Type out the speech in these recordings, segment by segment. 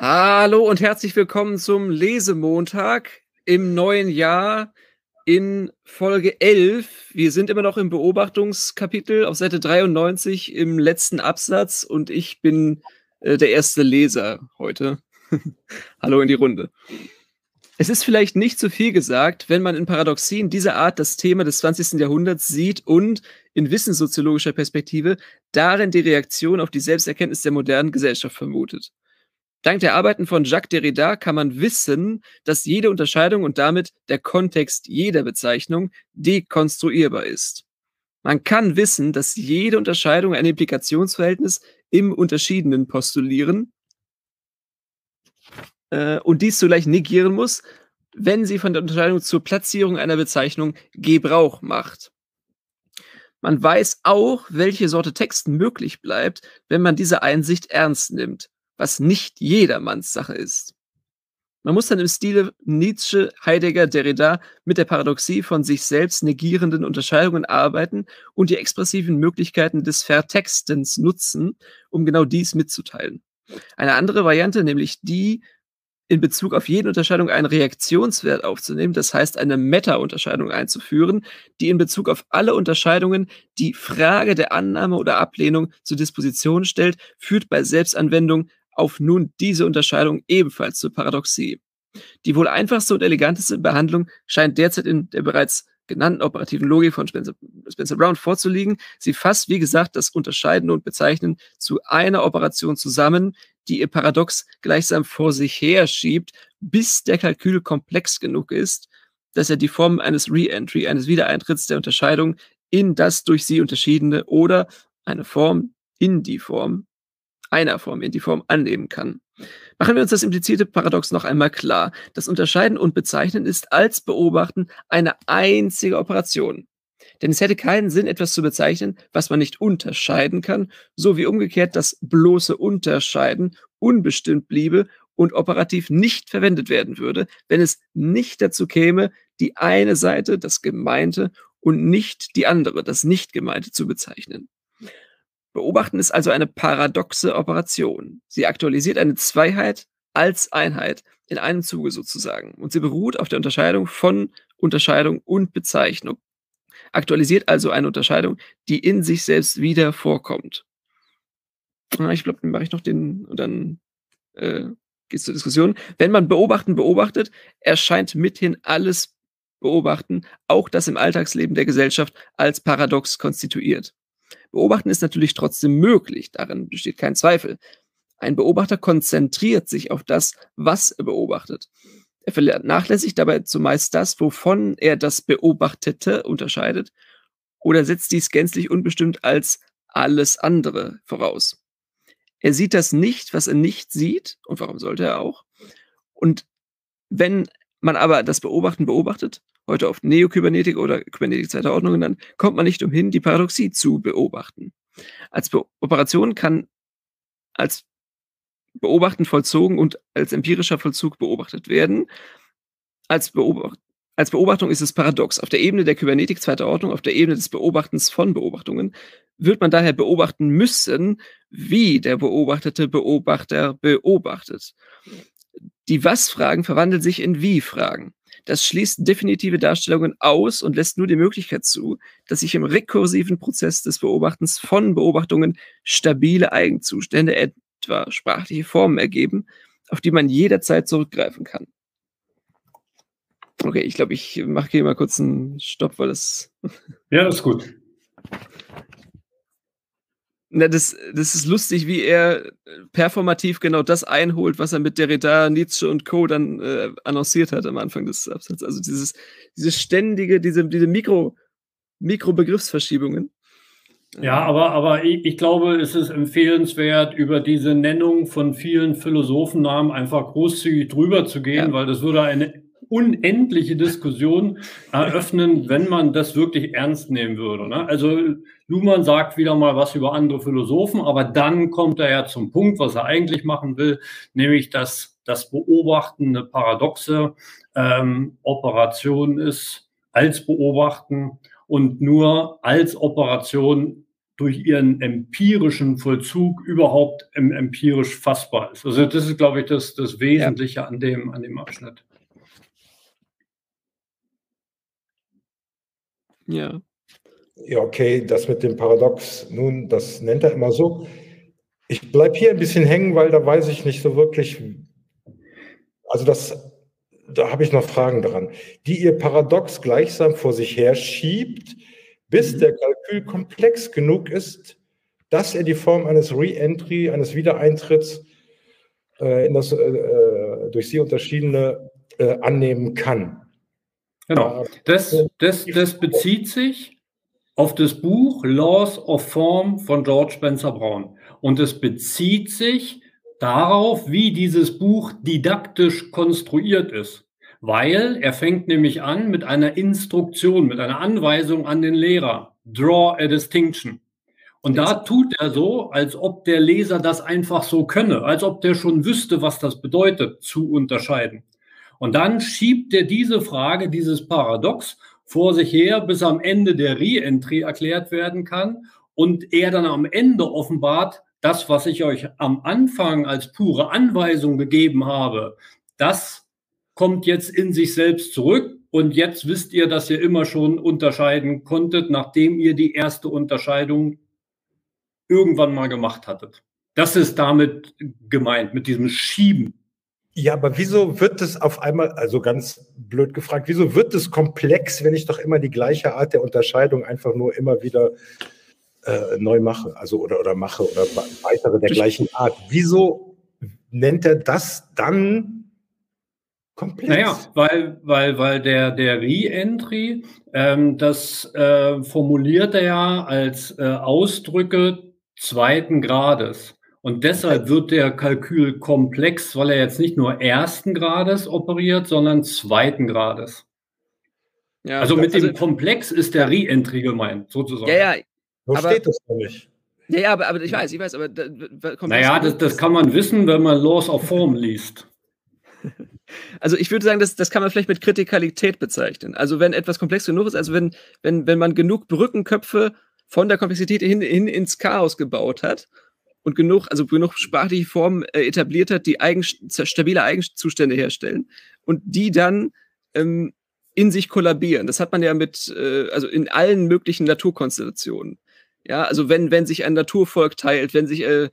Hallo und herzlich willkommen zum Lesemontag im neuen Jahr in Folge 11. Wir sind immer noch im Beobachtungskapitel auf Seite 93 im letzten Absatz und ich bin äh, der erste Leser heute. Hallo in die Runde. Es ist vielleicht nicht zu viel gesagt, wenn man in Paradoxien dieser Art das Thema des 20. Jahrhunderts sieht und in wissenssoziologischer Perspektive darin die Reaktion auf die Selbsterkenntnis der modernen Gesellschaft vermutet. Dank der Arbeiten von Jacques Derrida kann man wissen, dass jede Unterscheidung und damit der Kontext jeder Bezeichnung dekonstruierbar ist. Man kann wissen, dass jede Unterscheidung ein Implikationsverhältnis im Unterschiedenen postulieren äh, und dies zugleich negieren muss, wenn sie von der Unterscheidung zur Platzierung einer Bezeichnung Gebrauch macht. Man weiß auch, welche Sorte Text möglich bleibt, wenn man diese Einsicht ernst nimmt, was nicht jedermanns Sache ist. Man muss dann im Stile Nietzsche, Heidegger, Derrida mit der Paradoxie von sich selbst negierenden Unterscheidungen arbeiten und die expressiven Möglichkeiten des Vertextens nutzen, um genau dies mitzuteilen. Eine andere Variante, nämlich die, in Bezug auf jede Unterscheidung einen Reaktionswert aufzunehmen, das heißt eine Meta-Unterscheidung einzuführen, die in Bezug auf alle Unterscheidungen die Frage der Annahme oder Ablehnung zur Disposition stellt, führt bei Selbstanwendung auf nun diese Unterscheidung ebenfalls zur Paradoxie. Die wohl einfachste und eleganteste Behandlung scheint derzeit in der bereits genannten operativen Logik von Spencer, Spencer Brown vorzuliegen. Sie fasst, wie gesagt, das Unterscheiden und Bezeichnen zu einer Operation zusammen, die ihr Paradox gleichsam vor sich her schiebt, bis der Kalkül komplex genug ist, dass er die Form eines Re-Entry, eines Wiedereintritts der Unterscheidung in das durch sie unterschiedene oder eine Form in die Form, einer Form in die Form annehmen kann. Machen wir uns das implizite Paradox noch einmal klar. Das Unterscheiden und Bezeichnen ist als Beobachten eine einzige Operation. Denn es hätte keinen Sinn, etwas zu bezeichnen, was man nicht unterscheiden kann, so wie umgekehrt das bloße Unterscheiden unbestimmt bliebe und operativ nicht verwendet werden würde, wenn es nicht dazu käme, die eine Seite, das Gemeinte, und nicht die andere, das Nicht-Gemeinte, zu bezeichnen. Beobachten ist also eine paradoxe Operation. Sie aktualisiert eine Zweiheit als Einheit in einem Zuge sozusagen. Und sie beruht auf der Unterscheidung von Unterscheidung und Bezeichnung. Aktualisiert also eine Unterscheidung, die in sich selbst wieder vorkommt. Ah, ich glaube, dann mache ich noch den und dann äh, es zur Diskussion. Wenn man beobachten beobachtet, erscheint mithin alles Beobachten, auch das im Alltagsleben der Gesellschaft, als paradox konstituiert. Beobachten ist natürlich trotzdem möglich, darin besteht kein Zweifel. Ein Beobachter konzentriert sich auf das, was er beobachtet. Er vernachlässigt dabei zumeist das, wovon er das Beobachtete unterscheidet, oder setzt dies gänzlich unbestimmt als alles andere voraus. Er sieht das nicht, was er nicht sieht, und warum sollte er auch? Und wenn man aber das Beobachten beobachtet, heute oft Neokybernetik oder Kybernetik zweiter Ordnung genannt, kommt man nicht umhin, die Paradoxie zu beobachten. Als Be Operation kann als Beobachten vollzogen und als empirischer Vollzug beobachtet werden. Als, Beobacht als Beobachtung ist es paradox. Auf der Ebene der Kybernetik zweiter Ordnung, auf der Ebene des Beobachtens von Beobachtungen, wird man daher beobachten müssen, wie der beobachtete Beobachter beobachtet. Die Was-Fragen verwandeln sich in Wie-Fragen. Das schließt definitive Darstellungen aus und lässt nur die Möglichkeit zu, dass sich im rekursiven Prozess des Beobachtens von Beobachtungen stabile Eigenzustände, etwa sprachliche Formen ergeben, auf die man jederzeit zurückgreifen kann. Okay, ich glaube, ich mache hier mal kurz einen Stopp, weil das. Ja, das ist gut. Na, das, das ist lustig, wie er performativ genau das einholt, was er mit Derrida, Nietzsche und Co. dann äh, annonciert hat am Anfang des Absatzes. Also dieses, dieses ständige, diese, diese Mikro, Mikrobegriffsverschiebungen. Ja, aber, aber ich, ich, glaube, es ist empfehlenswert, über diese Nennung von vielen Philosophennamen einfach großzügig drüber zu gehen, ja. weil das würde eine unendliche Diskussion eröffnen, wenn man das wirklich ernst nehmen würde. Ne? Also Luhmann sagt wieder mal was über andere Philosophen, aber dann kommt er ja zum Punkt, was er eigentlich machen will, nämlich dass das Beobachten eine paradoxe ähm, Operation ist als Beobachten und nur als Operation durch ihren empirischen Vollzug überhaupt empirisch fassbar ist. Also das ist, glaube ich, das, das Wesentliche ja. an, dem, an dem Abschnitt. Ja. Ja, okay, das mit dem Paradox, nun, das nennt er immer so. Ich bleibe hier ein bisschen hängen, weil da weiß ich nicht so wirklich, also das, da habe ich noch Fragen dran, die ihr Paradox gleichsam vor sich her schiebt, bis mhm. der Kalkül komplex genug ist, dass er die Form eines Re-Entry, eines Wiedereintritts äh, in das äh, äh durch sie unterschiedene äh, annehmen kann. Genau. Das, das, das bezieht sich auf das Buch Laws of Form von George Spencer Brown. Und es bezieht sich darauf, wie dieses Buch didaktisch konstruiert ist. Weil er fängt nämlich an mit einer Instruktion, mit einer Anweisung an den Lehrer. Draw a distinction. Und da tut er so, als ob der Leser das einfach so könne, als ob der schon wüsste, was das bedeutet, zu unterscheiden. Und dann schiebt er diese Frage, dieses Paradox vor sich her, bis am Ende der Re-Entry erklärt werden kann und er dann am Ende offenbart, das, was ich euch am Anfang als pure Anweisung gegeben habe, das kommt jetzt in sich selbst zurück und jetzt wisst ihr, dass ihr immer schon unterscheiden konntet, nachdem ihr die erste Unterscheidung irgendwann mal gemacht hattet. Das ist damit gemeint, mit diesem Schieben. Ja, aber wieso wird es auf einmal, also ganz blöd gefragt, wieso wird es komplex, wenn ich doch immer die gleiche Art der Unterscheidung einfach nur immer wieder äh, neu mache, also oder, oder mache oder weitere der gleichen Art? Wieso nennt er das dann komplex? Naja, weil, weil, weil der, der Re-Entry, ähm, das äh, formuliert er ja als äh, Ausdrücke zweiten Grades. Und deshalb wird der Kalkül komplex, weil er jetzt nicht nur ersten Grades operiert, sondern zweiten Grades. Ja, also mit also, dem Komplex ist der Re-Entry gemeint, sozusagen. Ja, ja. Wo aber, steht das denn nicht? Ja, ja, aber, aber ich weiß, ich weiß, aber. Da, naja, das, das kann man wissen, wenn man Laws of Form liest. Also ich würde sagen, das, das kann man vielleicht mit Kritikalität bezeichnen. Also wenn etwas komplex genug ist, also wenn, wenn, wenn man genug Brückenköpfe von der Komplexität hin, hin ins Chaos gebaut hat und genug, also genug sprachliche Formen äh, etabliert hat, die eigen, stabile Eigenzustände herstellen und die dann ähm, in sich kollabieren. Das hat man ja mit, äh, also in allen möglichen Naturkonstellationen. Ja, also wenn, wenn sich ein Naturvolk teilt, wenn sich äh,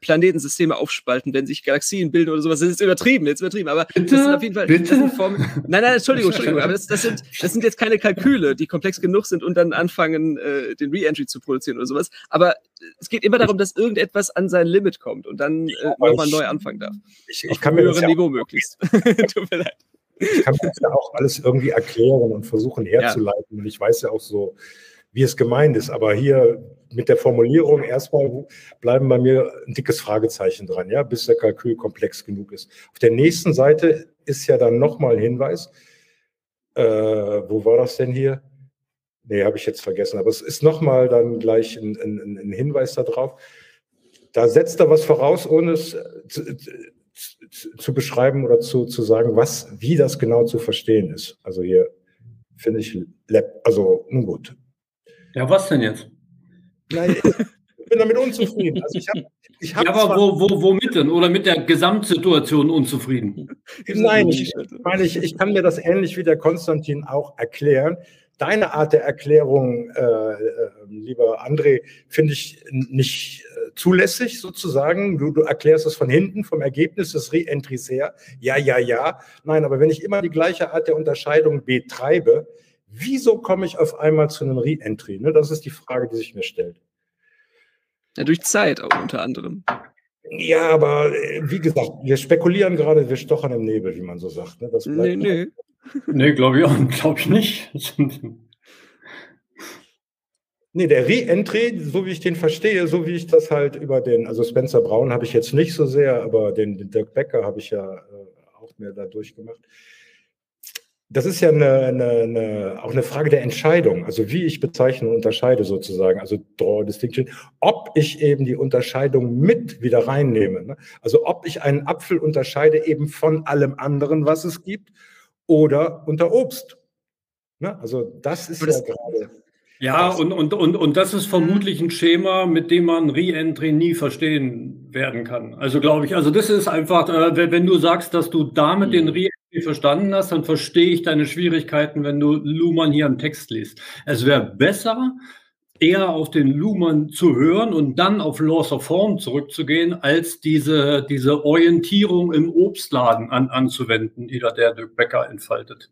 Planetensysteme aufspalten, wenn sich Galaxien bilden oder sowas, das ist übertrieben, jetzt übertrieben, aber bitte? das sind auf jeden Fall bitte? Formen, nein, nein, Entschuldigung, Entschuldigung, aber das, das, sind, das sind jetzt keine Kalküle, die komplex genug sind und dann anfangen, äh, den Re-Entry zu produzieren oder sowas, aber es geht immer darum, dass irgendetwas an sein Limit kommt und dann äh, nochmal neu anfangen darf. Ich, ich kann mir das ja Niveau möglichst. Tut mir leid. Ich kann mir das ja auch alles irgendwie erklären und versuchen herzuleiten ja. und ich weiß ja auch so, wie es gemeint ist. Aber hier mit der Formulierung erstmal bleiben bei mir ein dickes Fragezeichen dran, ja, bis der Kalkül komplex genug ist. Auf der nächsten Seite ist ja dann nochmal ein Hinweis. Äh, wo war das denn hier? Nee, habe ich jetzt vergessen. Aber es ist nochmal dann gleich ein, ein, ein Hinweis darauf. Da setzt er was voraus, ohne es zu, zu, zu beschreiben oder zu, zu sagen, was, wie das genau zu verstehen ist. Also hier finde ich, also nun gut, ja, was denn jetzt? Nein, ich bin damit unzufrieden. Also ich hab, ich hab ja, aber wo, wo, womit denn? Oder mit der Gesamtsituation unzufrieden? Nein, ich meine, ich, ich kann mir das ähnlich wie der Konstantin auch erklären. Deine Art der Erklärung, äh, äh, lieber André, finde ich nicht äh, zulässig sozusagen. Du, du erklärst es von hinten, vom Ergebnis des Re-Entries her. Ja, ja, ja. Nein, aber wenn ich immer die gleiche Art der Unterscheidung betreibe, Wieso komme ich auf einmal zu einem Re-Entry? Ne, das ist die Frage, die sich mir stellt. Ja, durch Zeit auch unter anderem. Ja, aber äh, wie gesagt, wir spekulieren gerade, wir stochern im Nebel, wie man so sagt. Ne? Das nee, nee. nee, glaube ich auch, glaube ich nicht. nee, der Re-Entry, so wie ich den verstehe, so wie ich das halt über den, also Spencer Brown habe ich jetzt nicht so sehr, aber den, den Dirk Becker habe ich ja äh, auch mehr da durchgemacht das ist ja eine, eine, eine, auch eine Frage der Entscheidung, also wie ich bezeichne und unterscheide sozusagen, also Draw Distinction, ob ich eben die Unterscheidung mit wieder reinnehme. Ne? Also ob ich einen Apfel unterscheide eben von allem anderen, was es gibt, oder unter Obst. Ne? Also das ist das, ja gerade. Ja, und, und, und, und das ist vermutlich ein Schema, mit dem man Re-Entry nie verstehen werden kann. Also glaube ich, also das ist einfach, äh, wenn du sagst, dass du damit den mhm. Verstanden hast, dann verstehe ich deine Schwierigkeiten, wenn du Luhmann hier einen Text liest. Es wäre besser, eher auf den Luhmann zu hören und dann auf Laws of Form zurückzugehen, als diese, diese Orientierung im Obstladen an, anzuwenden, die da der Dirk Becker entfaltet.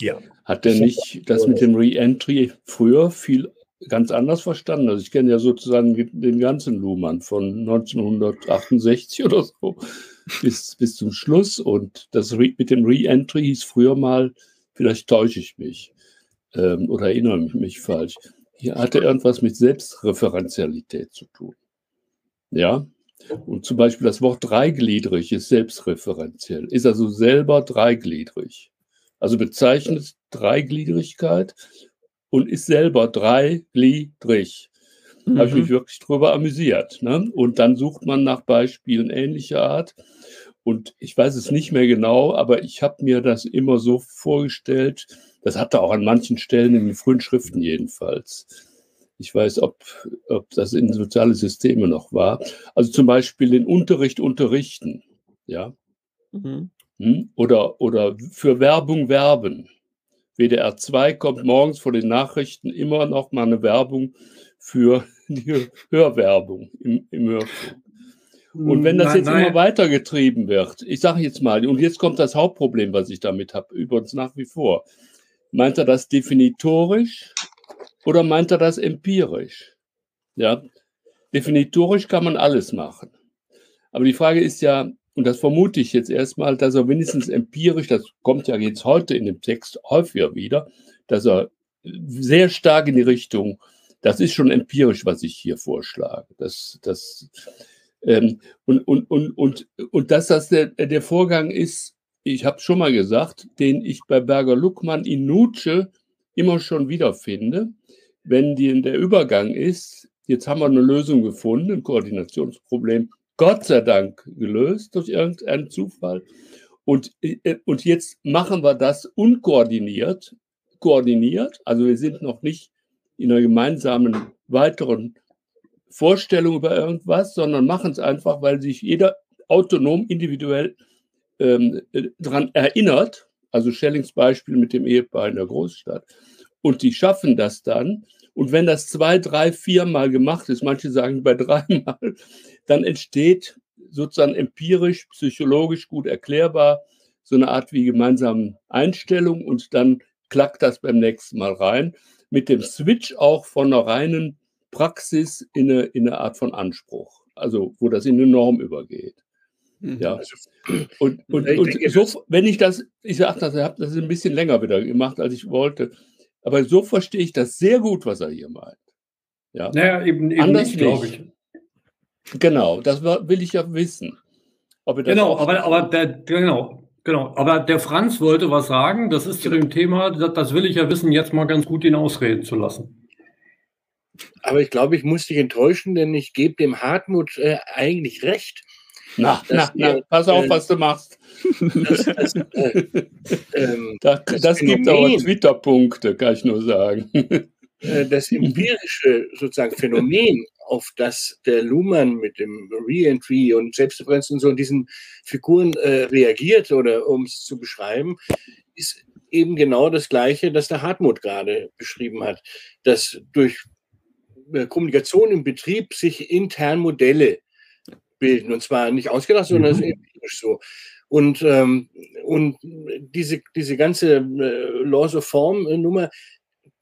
Ja. Hat er nicht das mit dem Re-Entry früher viel ganz anders verstanden? Also ich kenne ja sozusagen den ganzen Luhmann von 1968 oder so bis, bis zum Schluss und das mit dem Re-Entry hieß früher mal, vielleicht täusche ich mich ähm, oder erinnere mich falsch, hier hatte irgendwas mit Selbstreferenzialität zu tun. Ja, und zum Beispiel das Wort dreigliedrig ist selbstreferenziell, ist also selber dreigliedrig. Also bezeichnet Dreigliedrigkeit und ist selber dreigliedrig. Mhm. Habe ich mich wirklich drüber amüsiert. Ne? Und dann sucht man nach Beispielen ähnlicher Art. Und ich weiß es nicht mehr genau, aber ich habe mir das immer so vorgestellt, das hatte auch an manchen Stellen in den frühen Schriften jedenfalls. Ich weiß, ob, ob das in soziale Systeme noch war. Also zum Beispiel den Unterricht unterrichten. Ja. Mhm. Hm? Oder, oder für Werbung werben. WDR 2 kommt morgens vor den Nachrichten immer noch mal eine Werbung für die Hörwerbung im, im Hörfunk. Und wenn das nein, jetzt nein. immer weitergetrieben wird, ich sage jetzt mal, und jetzt kommt das Hauptproblem, was ich damit habe, übrigens nach wie vor. Meint er das definitorisch oder meint er das empirisch? Ja, definitorisch kann man alles machen. Aber die Frage ist ja, und das vermute ich jetzt erstmal, dass er wenigstens empirisch, das kommt ja jetzt heute in dem Text häufiger wieder, dass er sehr stark in die Richtung, das ist schon empirisch, was ich hier vorschlage. Das, das, ähm, und, und, und, und, und dass das der, der Vorgang ist, ich habe schon mal gesagt, den ich bei Berger Luckmann in Nutsche immer schon wiederfinde, wenn die, der Übergang ist, jetzt haben wir eine Lösung gefunden, ein Koordinationsproblem, Gott sei Dank gelöst durch irgendeinen Zufall. Und, äh, und jetzt machen wir das unkoordiniert, koordiniert. Also wir sind noch nicht in einer gemeinsamen weiteren Vorstellung über irgendwas, sondern machen es einfach, weil sich jeder autonom, individuell ähm, äh, daran erinnert, also Schellings Beispiel mit dem Ehepaar in der Großstadt, und die schaffen das dann. Und wenn das zwei, drei, viermal gemacht ist, manche sagen bei dreimal, dann entsteht sozusagen empirisch, psychologisch gut erklärbar so eine Art wie gemeinsame Einstellung und dann klackt das beim nächsten Mal rein. Mit dem Switch auch von einer reinen Praxis in eine, in eine Art von Anspruch, also wo das in eine Norm übergeht. Mhm. Ja. Also, und, und, und so, wenn ich das, ich sage das, ich habe das ein bisschen länger wieder gemacht, als ich wollte, aber so verstehe ich das sehr gut, was er hier meint. Ja, naja, eben, eben Anders nicht, glaube ich. Genau, das will ich ja wissen. genau, aber, aber der, genau, genau. Aber der Franz wollte was sagen, das ist zu dem Thema, das, das will ich ja wissen, jetzt mal ganz gut ihn ausreden zu lassen. Aber ich glaube, ich muss dich enttäuschen, denn ich gebe dem Hartmut äh, eigentlich recht. Na, na, na, pass auf, äh, was du machst. Das, das, äh, ähm, das, das gibt aber Twitter-Punkte, kann ich nur sagen. Äh, das empirische sozusagen Phänomen, auf das der Luhmann mit dem Reentry und Selbstreferenz und so in diesen Figuren äh, reagiert oder um es zu beschreiben, ist eben genau das Gleiche, das der Hartmut gerade beschrieben hat, dass durch äh, Kommunikation im Betrieb sich intern Modelle bilden. Und zwar nicht ausgedacht, sondern mhm. empirisch so. Und, ähm, und diese, diese ganze äh, Laws of Form-Nummer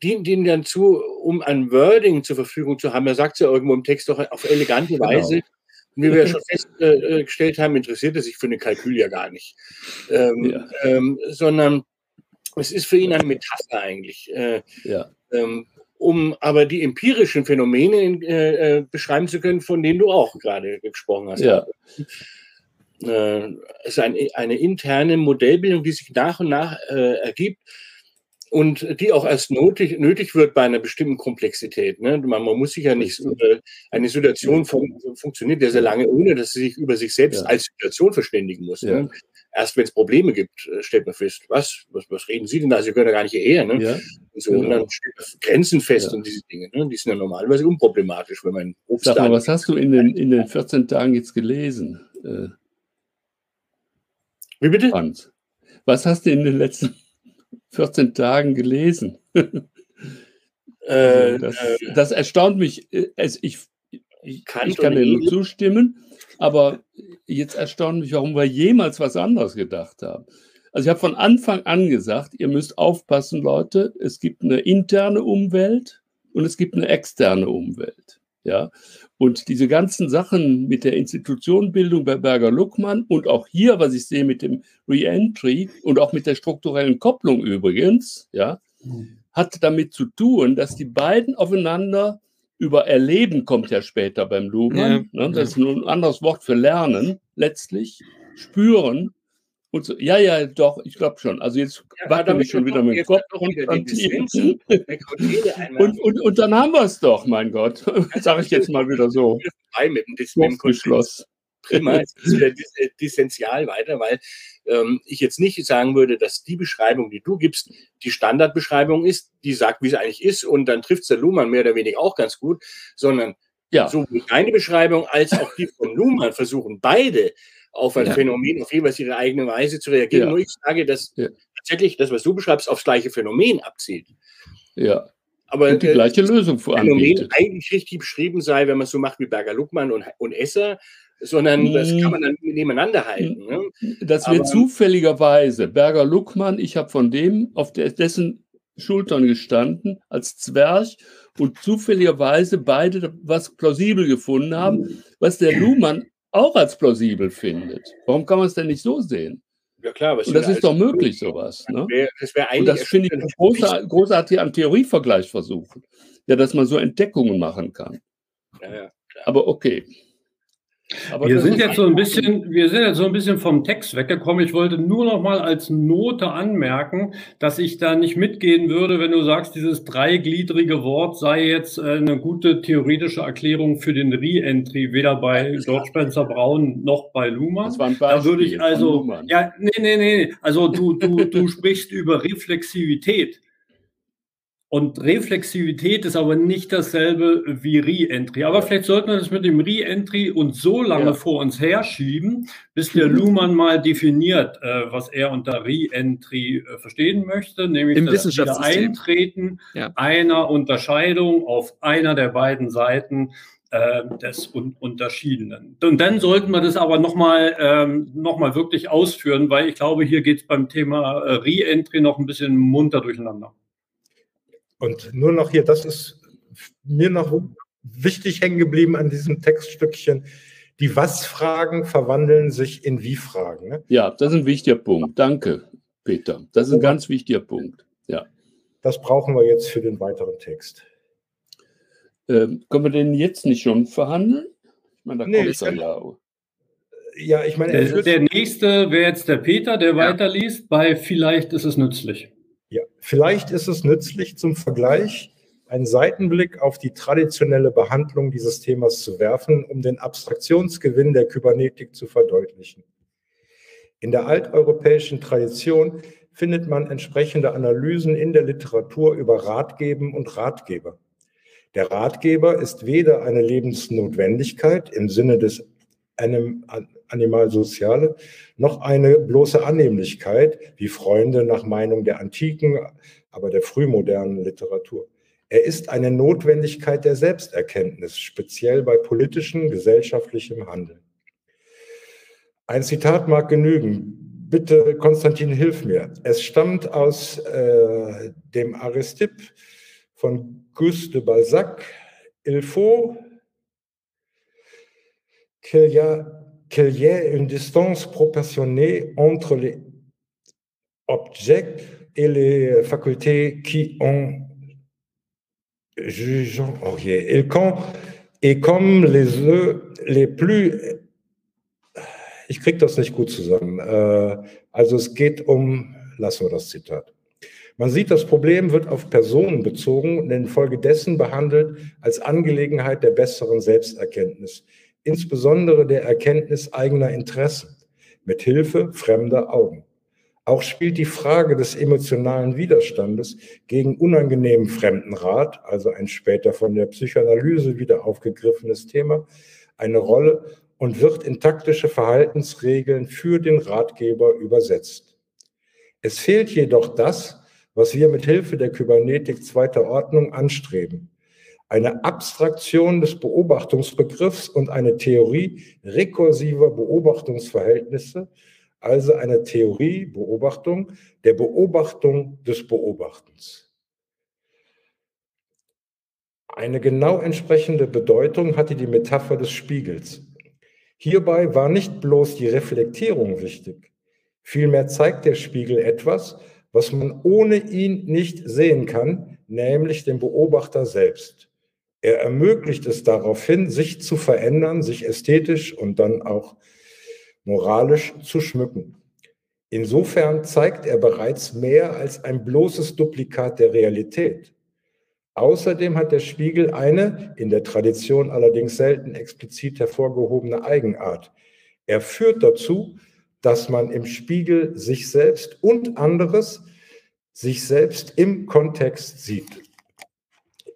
dient ihnen dann zu, um ein Wording zur Verfügung zu haben. Er sagt es ja irgendwo im Text doch auf elegante genau. Weise. Und wie wir ja schon festgestellt haben, interessiert er sich für eine Kalkül ja gar nicht. Ähm, ja. ähm, sondern es ist für ihn eine Metapher eigentlich. Äh, ja. ähm, um aber die empirischen Phänomene äh, äh, beschreiben zu können, von denen du auch gerade gesprochen hast. Ja. Äh, es ist ein, eine interne Modellbildung, die sich nach und nach äh, ergibt und die auch erst nötig, nötig wird bei einer bestimmten Komplexität. Ne? Man, man, muss sich ja nicht, äh, eine Situation fun funktioniert ja sehr lange, ohne dass sie sich über sich selbst ja. als Situation verständigen muss. Ne? Ja. Ne? erst wenn es Probleme gibt, äh, stellt man fest, was, was, was reden Sie denn da? Sie können ja gar nicht hierher. Ne? Ja, und, so, genau. und dann steht Grenzen fest und diese Dinge. Ne? Die sind ja normalerweise unproblematisch, wenn man Obst mal, was hast du in den, in den 14 Tagen jetzt gelesen? Äh, Wie bitte? Franz. Was hast du in den letzten 14 Tagen gelesen? Äh, das, äh, das, erstaunt mich. Es, ich, ich kann, ich kann dir nur zustimmen, aber jetzt erstaunt mich, warum wir jemals was anderes gedacht haben. Also ich habe von Anfang an gesagt, ihr müsst aufpassen, Leute, es gibt eine interne Umwelt und es gibt eine externe Umwelt. Ja, und diese ganzen Sachen mit der Institutionenbildung bei Berger Luckmann und auch hier, was ich sehe mit dem Reentry und auch mit der strukturellen Kopplung übrigens, ja, mhm. hat damit zu tun, dass die beiden aufeinander über Erleben kommt ja später beim Luhmann. Ja, ne? Das ist nur ein anderes Wort für Lernen letztlich. Spüren. Und so, ja, ja, doch, ich glaube schon. Also jetzt ja, warte ich schon wieder mit dem Kopf und, und, und, und, dann haben wir es doch, mein Gott. Sage ich jetzt mal wieder so. Mit dem Schloss prima, es ist wieder äh, dissenzial weiter, weil ähm, ich jetzt nicht sagen würde, dass die Beschreibung, die du gibst, die Standardbeschreibung ist, die sagt, wie es eigentlich ist und dann trifft es der Luhmann mehr oder weniger auch ganz gut, sondern ja. sowohl deine Beschreibung als auch die von Luhmann versuchen beide auf ein ja. Phänomen auf jeweils ihre eigene Weise zu reagieren. Ja. Nur ich sage, dass ja. tatsächlich das, was du beschreibst, aufs gleiche Phänomen abzielt. Ja. Aber und die äh, gleiche Lösung voranbietet. Phänomen eigentlich richtig beschrieben sei, wenn man es so macht wie Berger Luckmann und, und Esser, sondern das kann man dann nebeneinander halten. Ne? Das wird zufälligerweise, Berger Luckmann, ich habe von dem auf dessen Schultern gestanden als Zwerg und zufälligerweise beide was plausibel gefunden haben, was der Luhmann auch als plausibel findet. Warum kann man es denn nicht so sehen? Ja klar, und das ist doch möglich, sowas. Ne? Das wär, und das finde ich großartig, großartig am Theorievergleich versuchen. Ja, dass man so Entdeckungen machen kann. Ja, ja, Aber okay. Aber wir sind jetzt so ein bisschen, wir sind jetzt so ein bisschen vom Text weggekommen. Ich wollte nur noch mal als Note anmerken, dass ich da nicht mitgehen würde, wenn du sagst, dieses dreigliedrige Wort sei jetzt äh, eine gute theoretische Erklärung für den Re-Entry, weder bei George Spencer Brown noch bei Luhmann. Das war ein Beispiel da würde ich also, ja, nee, nee, nee, also du, du, du sprichst über Reflexivität. Und Reflexivität ist aber nicht dasselbe wie Re-Entry. Aber vielleicht sollten wir das mit dem Re-Entry uns so lange ja. vor uns herschieben, bis der Luhmann mal definiert, äh, was er unter Re-Entry äh, verstehen möchte, nämlich Im das Eintreten ja. einer Unterscheidung auf einer der beiden Seiten äh, des Un Unterschiedenen. Und dann sollten wir das aber nochmal ähm, noch wirklich ausführen, weil ich glaube, hier geht es beim Thema äh, Re-Entry noch ein bisschen munter durcheinander. Und nur noch hier, das ist mir noch wichtig hängen geblieben an diesem Textstückchen. Die Was-Fragen verwandeln sich in Wie-Fragen. Ne? Ja, das ist ein wichtiger Punkt. Danke, Peter. Das ist ein ganz wichtiger Punkt. Ja. Das brauchen wir jetzt für den weiteren Text. Ähm, können wir den jetzt nicht schon verhandeln? Ich meine, da nee, kommt er ja. Ja, ich meine, der, der nächste wäre jetzt der Peter, der ja. weiterliest, bei Vielleicht ist es nützlich. Vielleicht ist es nützlich zum Vergleich, einen Seitenblick auf die traditionelle Behandlung dieses Themas zu werfen, um den Abstraktionsgewinn der Kybernetik zu verdeutlichen. In der alteuropäischen Tradition findet man entsprechende Analysen in der Literatur über Ratgeben und Ratgeber. Der Ratgeber ist weder eine Lebensnotwendigkeit im Sinne des Animal Soziale, noch eine bloße Annehmlichkeit, wie Freunde nach Meinung der antiken, aber der frühmodernen Literatur. Er ist eine Notwendigkeit der Selbsterkenntnis, speziell bei politischem, gesellschaftlichem Handeln. Ein Zitat mag genügen. Bitte, Konstantin, hilf mir. Es stammt aus äh, dem Aristipp von Gus de Balzac. Il faut qu'il y a qu'il y ait une distance proportionnée entre les objets et les facultés qui ont jugeant. Okay. Et, quand, et comme les œufs les plus. Ich kriege das nicht gut zusammen. Äh, also es geht um, lassen wir das Zitat. Man sieht, das Problem wird auf Personen bezogen und infolgedessen behandelt als Angelegenheit der besseren Selbsterkenntnis insbesondere der Erkenntnis eigener Interessen. mit Hilfe fremder Augen. Auch spielt die Frage des emotionalen Widerstandes gegen unangenehmen Fremdenrat, also ein später von der Psychoanalyse wieder aufgegriffenes Thema, eine Rolle und wird in taktische Verhaltensregeln für den Ratgeber übersetzt. Es fehlt jedoch das, was wir mit Hilfe der Kybernetik zweiter Ordnung anstreben. Eine Abstraktion des Beobachtungsbegriffs und eine Theorie rekursiver Beobachtungsverhältnisse, also eine Theorie, Beobachtung, der Beobachtung des Beobachtens. Eine genau entsprechende Bedeutung hatte die Metapher des Spiegels. Hierbei war nicht bloß die Reflektierung wichtig, vielmehr zeigt der Spiegel etwas, was man ohne ihn nicht sehen kann, nämlich den Beobachter selbst. Er ermöglicht es daraufhin, sich zu verändern, sich ästhetisch und dann auch moralisch zu schmücken. Insofern zeigt er bereits mehr als ein bloßes Duplikat der Realität. Außerdem hat der Spiegel eine, in der Tradition allerdings selten explizit hervorgehobene Eigenart. Er führt dazu, dass man im Spiegel sich selbst und anderes, sich selbst im Kontext sieht.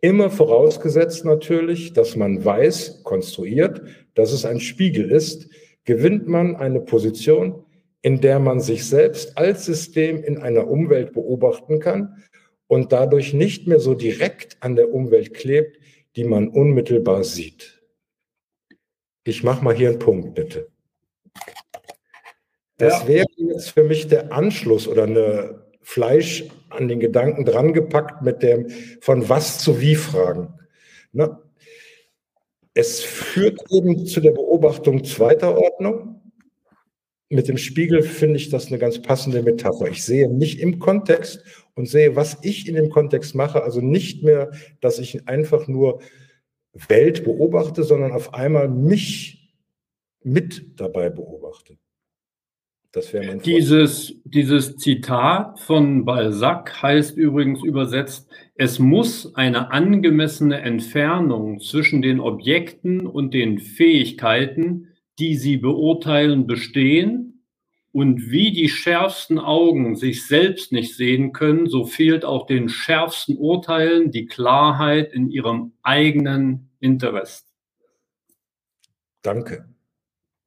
Immer vorausgesetzt natürlich, dass man weiß, konstruiert, dass es ein Spiegel ist, gewinnt man eine Position, in der man sich selbst als System in einer Umwelt beobachten kann und dadurch nicht mehr so direkt an der Umwelt klebt, die man unmittelbar sieht. Ich mache mal hier einen Punkt, bitte. Das ja. wäre jetzt für mich der Anschluss oder eine Fleisch an den Gedanken drangepackt mit dem von was zu wie fragen. Ne? Es führt eben zu der Beobachtung zweiter Ordnung. Mit dem Spiegel finde ich das eine ganz passende Metapher. Ich sehe mich im Kontext und sehe, was ich in dem Kontext mache. Also nicht mehr, dass ich einfach nur Welt beobachte, sondern auf einmal mich mit dabei beobachte. Das wäre mein dieses, dieses Zitat von Balzac heißt übrigens übersetzt, es muss eine angemessene Entfernung zwischen den Objekten und den Fähigkeiten, die sie beurteilen, bestehen. Und wie die schärfsten Augen sich selbst nicht sehen können, so fehlt auch den schärfsten Urteilen die Klarheit in ihrem eigenen Interesse. Danke.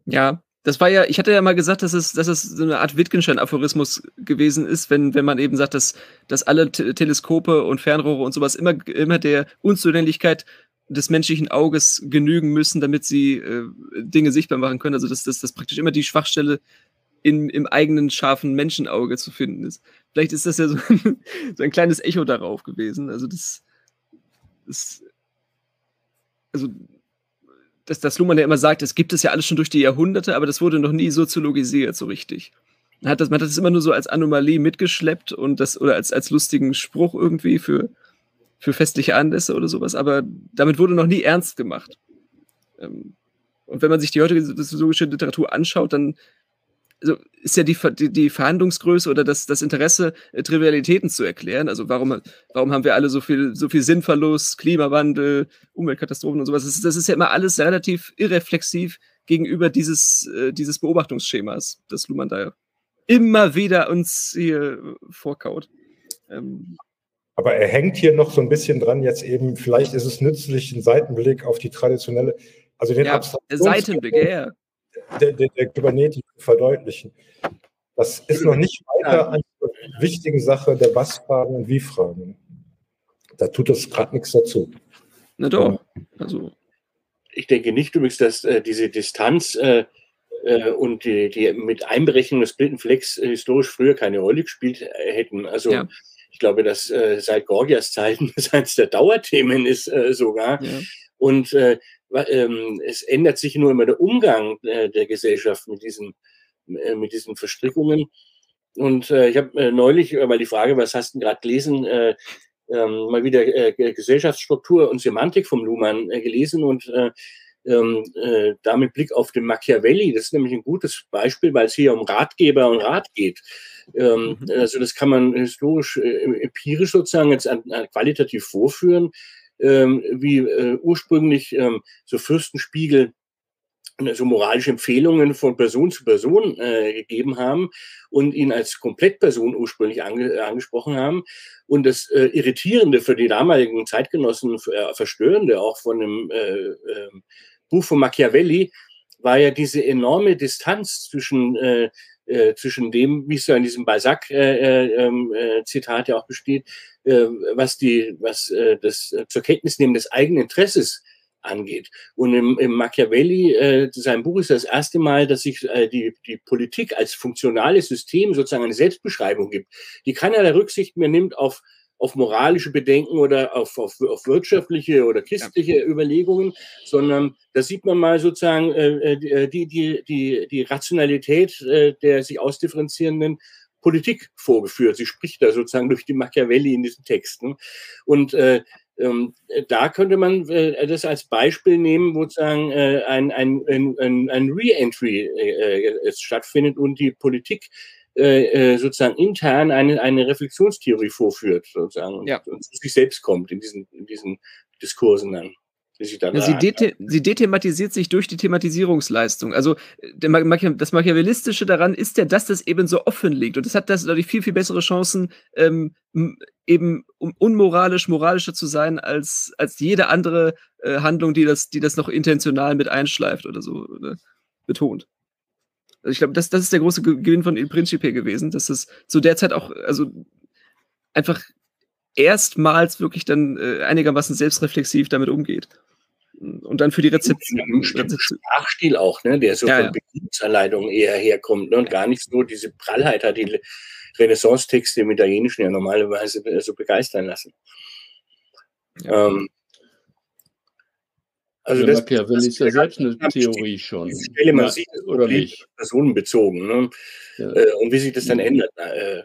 Ja, das war ja, ich hatte ja mal gesagt, dass es, dass es so eine Art Wittgenstein-Aphorismus gewesen ist, wenn, wenn man eben sagt, dass, dass alle Te Teleskope und Fernrohre und sowas immer, immer der Unzulänglichkeit des menschlichen Auges genügen müssen, damit sie äh, Dinge sichtbar machen können. Also dass das dass praktisch immer die Schwachstelle in, im eigenen scharfen Menschenauge zu finden ist. Vielleicht ist das ja so ein, so ein kleines Echo darauf gewesen. Also das, das also dass, dass Luhmann ja immer sagt, es gibt es ja alles schon durch die Jahrhunderte, aber das wurde noch nie soziologisiert so richtig. Man hat das, man hat das immer nur so als Anomalie mitgeschleppt und das, oder als, als lustigen Spruch irgendwie für, für festliche Anlässe oder sowas, aber damit wurde noch nie ernst gemacht. Ähm, und wenn man sich die heutige soziologische Literatur anschaut, dann also ist ja die, die, die Verhandlungsgröße oder das, das Interesse, äh, Trivialitäten zu erklären. Also warum, warum haben wir alle so viel, so viel Sinnverlust, Klimawandel, Umweltkatastrophen und sowas. Das ist, das ist ja immer alles relativ irreflexiv gegenüber dieses, äh, dieses Beobachtungsschemas, das Luhmann da immer wieder uns hier vorkaut. Ähm, aber er hängt hier noch so ein bisschen dran, jetzt eben, vielleicht ist es nützlich, einen Seitenblick auf die traditionelle, also den ja, Seitenblick, ja, ja der, der, der Kybernetik verdeutlichen. Das ist noch nicht weiter an der wichtigen Sache der Was-Fragen und Wie-Fragen. Da tut es gerade nichts dazu. Na doch. Also. Ich denke nicht übrigens, dass äh, diese Distanz äh, äh, und die, die mit Einberechnung des Blindenflecks äh, historisch früher keine Rolle gespielt äh, hätten. Also ja. ich glaube, dass äh, seit Gorgias Zeiten das eines der Dauerthemen ist sogar. Ja. Und ähm, es ändert sich nur immer der Umgang äh, der Gesellschaft mit diesen, äh, mit diesen Verstrickungen. Und äh, ich habe neulich mal die Frage, was hast du gerade gelesen, äh, ähm, mal wieder Gesellschaftsstruktur und Semantik vom Luhmann gelesen und äh, ähm, äh, damit Blick auf den Machiavelli. Das ist nämlich ein gutes Beispiel, weil es hier um Ratgeber und Rat geht. Mhm. Also das kann man historisch, empirisch sozusagen jetzt an, an qualitativ vorführen ähm, wie äh, ursprünglich ähm, so Fürstenspiegel so moralische Empfehlungen von Person zu Person äh, gegeben haben und ihn als Komplettperson ursprünglich ange angesprochen haben. Und das äh, Irritierende für die damaligen Zeitgenossen, äh, Verstörende auch von dem äh, ähm, Buch von Machiavelli, war ja diese enorme Distanz zwischen äh, äh, zwischen dem, wie es ja in diesem Balzac-Zitat äh, äh, ja auch besteht, äh, was die, was äh, das zur Kenntnis nehmen des eigenen Interesses angeht. Und im, im Machiavelli, äh, sein Buch ist das erste Mal, dass sich äh, die, die Politik als funktionales System sozusagen eine Selbstbeschreibung gibt, die keinerlei Rücksicht mehr nimmt auf auf moralische Bedenken oder auf, auf, auf wirtschaftliche oder christliche ja. Überlegungen, sondern da sieht man mal sozusagen äh, äh die, die, die, die Rationalität äh, der sich ausdifferenzierenden Politik vorgeführt. Sie spricht da sozusagen durch die Machiavelli in diesen Texten. Und äh, ähm, da könnte man äh, das als Beispiel nehmen, wo sozusagen äh, ein, ein, ein, ein Re-Entry äh, äh stattfindet und die Politik äh, äh, sozusagen intern eine, eine Reflexionstheorie vorführt, sozusagen, ja. und, zu sich selbst kommt in diesen, in diesen Diskursen dann. Ja, sie, dete sie, dethematisiert sich durch die Thematisierungsleistung. Also Machi das Machiavellistische daran ist ja, dass das eben so offen liegt. Und das hat das dadurch viel, viel bessere Chancen, ähm, eben um unmoralisch, moralischer zu sein, als, als jede andere äh, Handlung, die das, die das noch intentional mit einschleift oder so oder betont. Also ich glaube, das, das ist der große Gewinn von Il Principe gewesen, dass es zu der Zeit auch, also einfach erstmals wirklich dann äh, einigermaßen selbstreflexiv damit umgeht. Und dann für die Rezeption. Im Sprachstil auch, ne, der so ja, von Bedienungsanleitungen eher herkommt ne, und gar nicht so diese Prallheit hat, die Renaissance-Texte im Italienischen ja normalerweise so begeistern lassen. Ja. Ähm, also, also das, Machiavelli ist ja selbst eine Theorie schon. Stelle man ja, sieht, oder nicht? Personenbezogen. Ne? Ja. Äh, und wie sich das dann ändert. Äh, äh,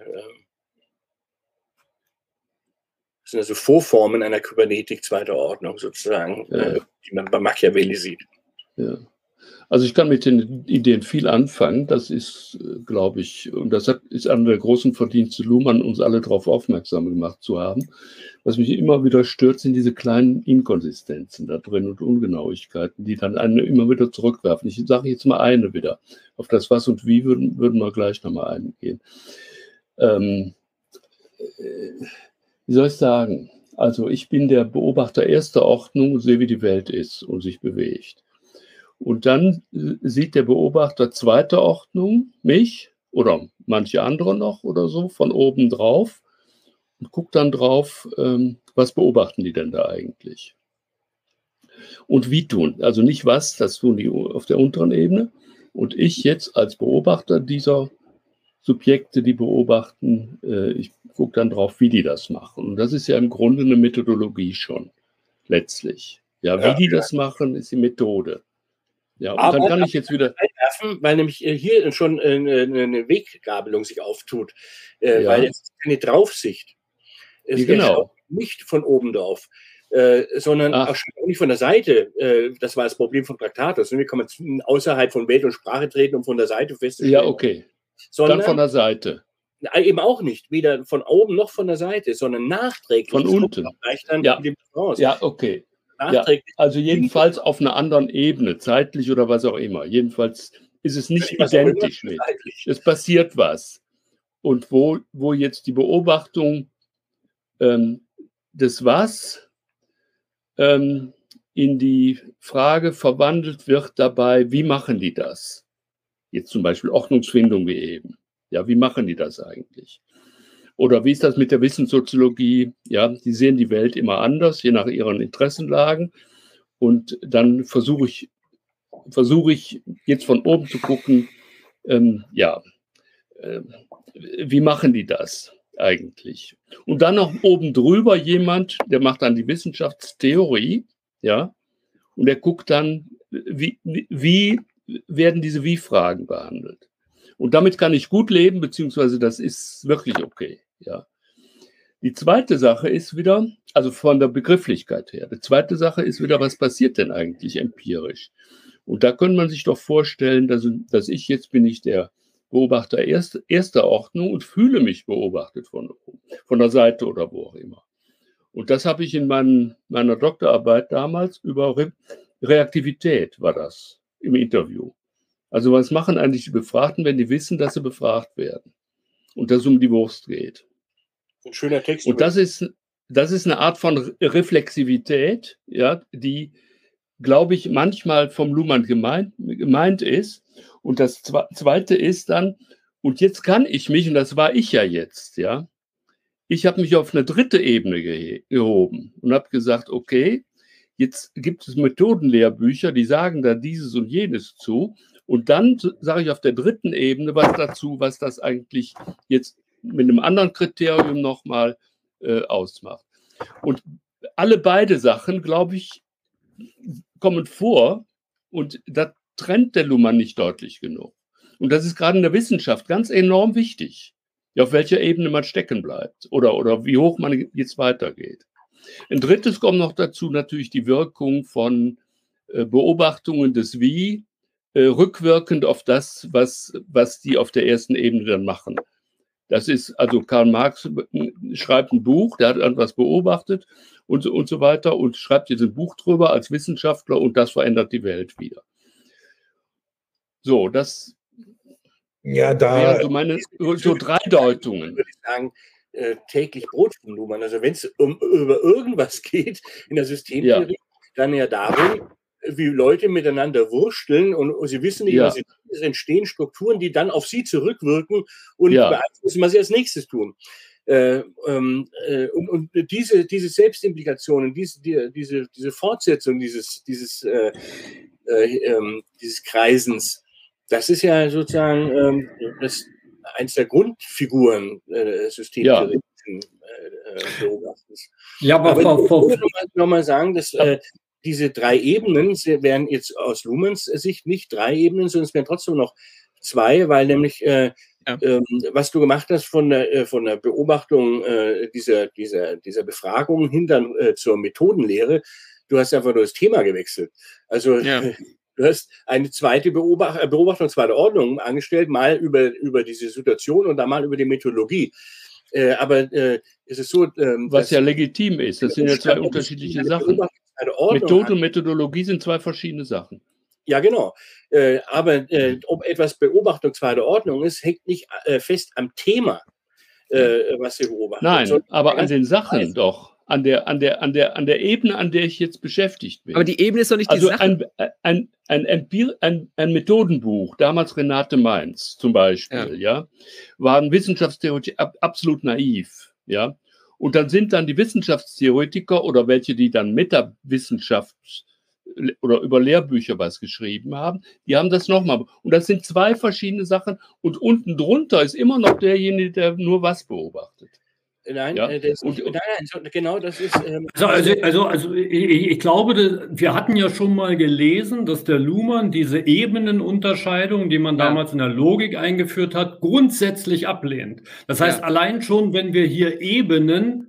sind also Vorformen einer Kybernetik zweiter Ordnung sozusagen, ja. die man bei Machiavelli sieht. Ja. Also ich kann mit den Ideen viel anfangen. Das ist, glaube ich, und das hat, ist einer der großen Verdienste Luhmann, uns alle darauf aufmerksam gemacht zu haben, was mich immer wieder stört, sind diese kleinen Inkonsistenzen da drin und Ungenauigkeiten, die dann einen immer wieder zurückwerfen. Ich sage jetzt mal eine wieder. Auf das Was und Wie würden, würden wir gleich nochmal eingehen. Ähm, äh, wie soll ich sagen? Also ich bin der Beobachter erster Ordnung und sehe, wie die Welt ist und sich bewegt. Und dann äh, sieht der Beobachter zweiter Ordnung mich oder manche andere noch oder so von oben drauf und gucke dann drauf, ähm, was beobachten die denn da eigentlich? Und wie tun. Also nicht was, das tun die auf der unteren Ebene. Und ich jetzt als Beobachter dieser Subjekte, die beobachten, äh, ich gucke dann drauf, wie die das machen. Und das ist ja im Grunde eine Methodologie schon, letztlich. Ja, wie ja, die das machen, ist die Methode. Ja, und Aber dann kann ich jetzt wieder. Weil nämlich äh, hier schon äh, eine Weggabelung sich auftut, ja. weil es keine Draufsicht. Es ja, genau. nicht von oben drauf. Äh, sondern Ach. auch nicht von der Seite. Äh, das war das Problem von Traktatus. Und wie kann man außerhalb von Welt und Sprache treten, um von der Seite festzustellen? Ja, okay. Sondern, Dann von der Seite. Eben auch nicht, weder von oben noch von der Seite, sondern nachträglich. Von unten. Ja. ja, okay. Ja, also jedenfalls auf einer anderen Ebene, zeitlich oder was auch immer. Jedenfalls ist es nicht identisch mit. Es passiert was. Und wo, wo jetzt die Beobachtung ähm, des Was ähm, in die Frage verwandelt wird dabei, wie machen die das? Jetzt zum Beispiel Ordnungsfindung wie eben. Ja, wie machen die das eigentlich? Oder wie ist das mit der Wissenssoziologie? Ja, die sehen die Welt immer anders, je nach ihren Interessenlagen. Und dann versuche ich, versuche ich jetzt von oben zu gucken, ähm, ja, äh, wie machen die das? eigentlich. Und dann noch oben drüber jemand, der macht dann die Wissenschaftstheorie, ja, und der guckt dann, wie, wie werden diese Wie-Fragen behandelt. Und damit kann ich gut leben, beziehungsweise das ist wirklich okay, ja. Die zweite Sache ist wieder, also von der Begrifflichkeit her, die zweite Sache ist wieder, was passiert denn eigentlich empirisch? Und da könnte man sich doch vorstellen, dass, dass ich jetzt bin ich der Beobachter erst, erster Ordnung und fühle mich beobachtet von, von der Seite oder wo auch immer. Und das habe ich in mein, meiner Doktorarbeit damals über Re Reaktivität war das im Interview. Also was machen eigentlich die Befragten, wenn die wissen, dass sie befragt werden und dass es um die Wurst geht? Ein schöner Text. Und das ist, das ist eine Art von Reflexivität, ja, die, glaube ich, manchmal vom Luhmann gemeint, gemeint ist. Und das Zweite ist dann, und jetzt kann ich mich, und das war ich ja jetzt, ja, ich habe mich auf eine dritte Ebene gehoben und habe gesagt, okay, jetzt gibt es Methodenlehrbücher, die sagen da dieses und jenes zu. Und dann sage ich auf der dritten Ebene was dazu, was das eigentlich jetzt mit einem anderen Kriterium nochmal äh, ausmacht. Und alle beide Sachen, glaube ich, kommen vor und da trennt der Luhmann nicht deutlich genug. Und das ist gerade in der Wissenschaft ganz enorm wichtig, auf welcher Ebene man stecken bleibt oder, oder wie hoch man jetzt weitergeht. Ein drittes kommt noch dazu natürlich die Wirkung von äh, Beobachtungen des Wie äh, rückwirkend auf das, was, was die auf der ersten Ebene dann machen. Das ist, also Karl Marx schreibt ein Buch, der hat etwas beobachtet und, und so weiter und schreibt jetzt ein Buch drüber als Wissenschaftler und das verändert die Welt wieder. So, das ja, da so meine so drei Deutungen. Würde ich sagen, äh, täglich Brot vom Luhmann. Also wenn es um, über irgendwas geht in der Systemtheorie, ja. dann ja darum, wie Leute miteinander wursteln und, und sie wissen nicht, ja. was sie tun. Es entstehen Strukturen, die dann auf sie zurückwirken und ja. beeinflussen, was sie als nächstes tun. Äh, ähm, äh, und, und, diese, diese Selbstimplikationen, diese, die, diese, diese Fortsetzung dieses, dieses, äh, äh ähm, dieses Kreisens, das ist ja sozusagen ähm, das, eins der Grundfiguren äh, systemtheoretischen ja. äh, Beobachtens. Ja, aber, aber Frau, Frau, ich will nochmal noch sagen, dass äh, diese drei Ebenen wären jetzt aus Lumens Sicht nicht drei Ebenen, sondern es wären trotzdem noch zwei, weil nämlich äh, ja. ähm, was du gemacht hast von der, äh, von der Beobachtung äh, dieser, dieser, dieser Befragung hin dann äh, zur Methodenlehre, du hast einfach nur das Thema gewechselt. Also ja. Du hast eine zweite Beobacht äh, Beobachtung zweiter Ordnung angestellt, mal über, über diese Situation und dann mal über die Methodologie. Äh, aber äh, es ist so. Ähm, Was ja legitim ist, das sind ja zwei unterschiedliche Sachen. Methode und Methodologie sind zwei verschiedene Sachen. Ja, genau. Äh, aber äh, ob etwas Beobachtung zweiter Ordnung ist, hängt nicht äh, fest am Thema, was Sie beobachten. Nein, aber an den Sachen doch. An der, an, der, an, der, an der Ebene, an der ich jetzt beschäftigt bin. Aber die Ebene ist doch nicht die also Sache. Ein, ein, ein, Empir ein, ein Methodenbuch, damals Renate Mainz zum Beispiel, ja, ja waren Wissenschaftstheorie ab, absolut naiv. Ja, und dann sind dann die Wissenschaftstheoretiker oder welche, die dann Metawissenschafts- oder über Lehrbücher was geschrieben haben, die haben das nochmal. Und das sind zwei verschiedene Sachen. Und unten drunter ist immer noch derjenige, der nur was beobachtet. Nein, ja? Äh, das, und, nein, nein, genau, das ist. Ähm, also, also, also, also ich, ich, glaube, wir hatten ja schon mal gelesen, dass der Luhmann diese Ebenenunterscheidung, die man ja. damals in der Logik eingeführt hat, grundsätzlich ablehnt. Das heißt, ja. allein schon, wenn wir hier Ebenen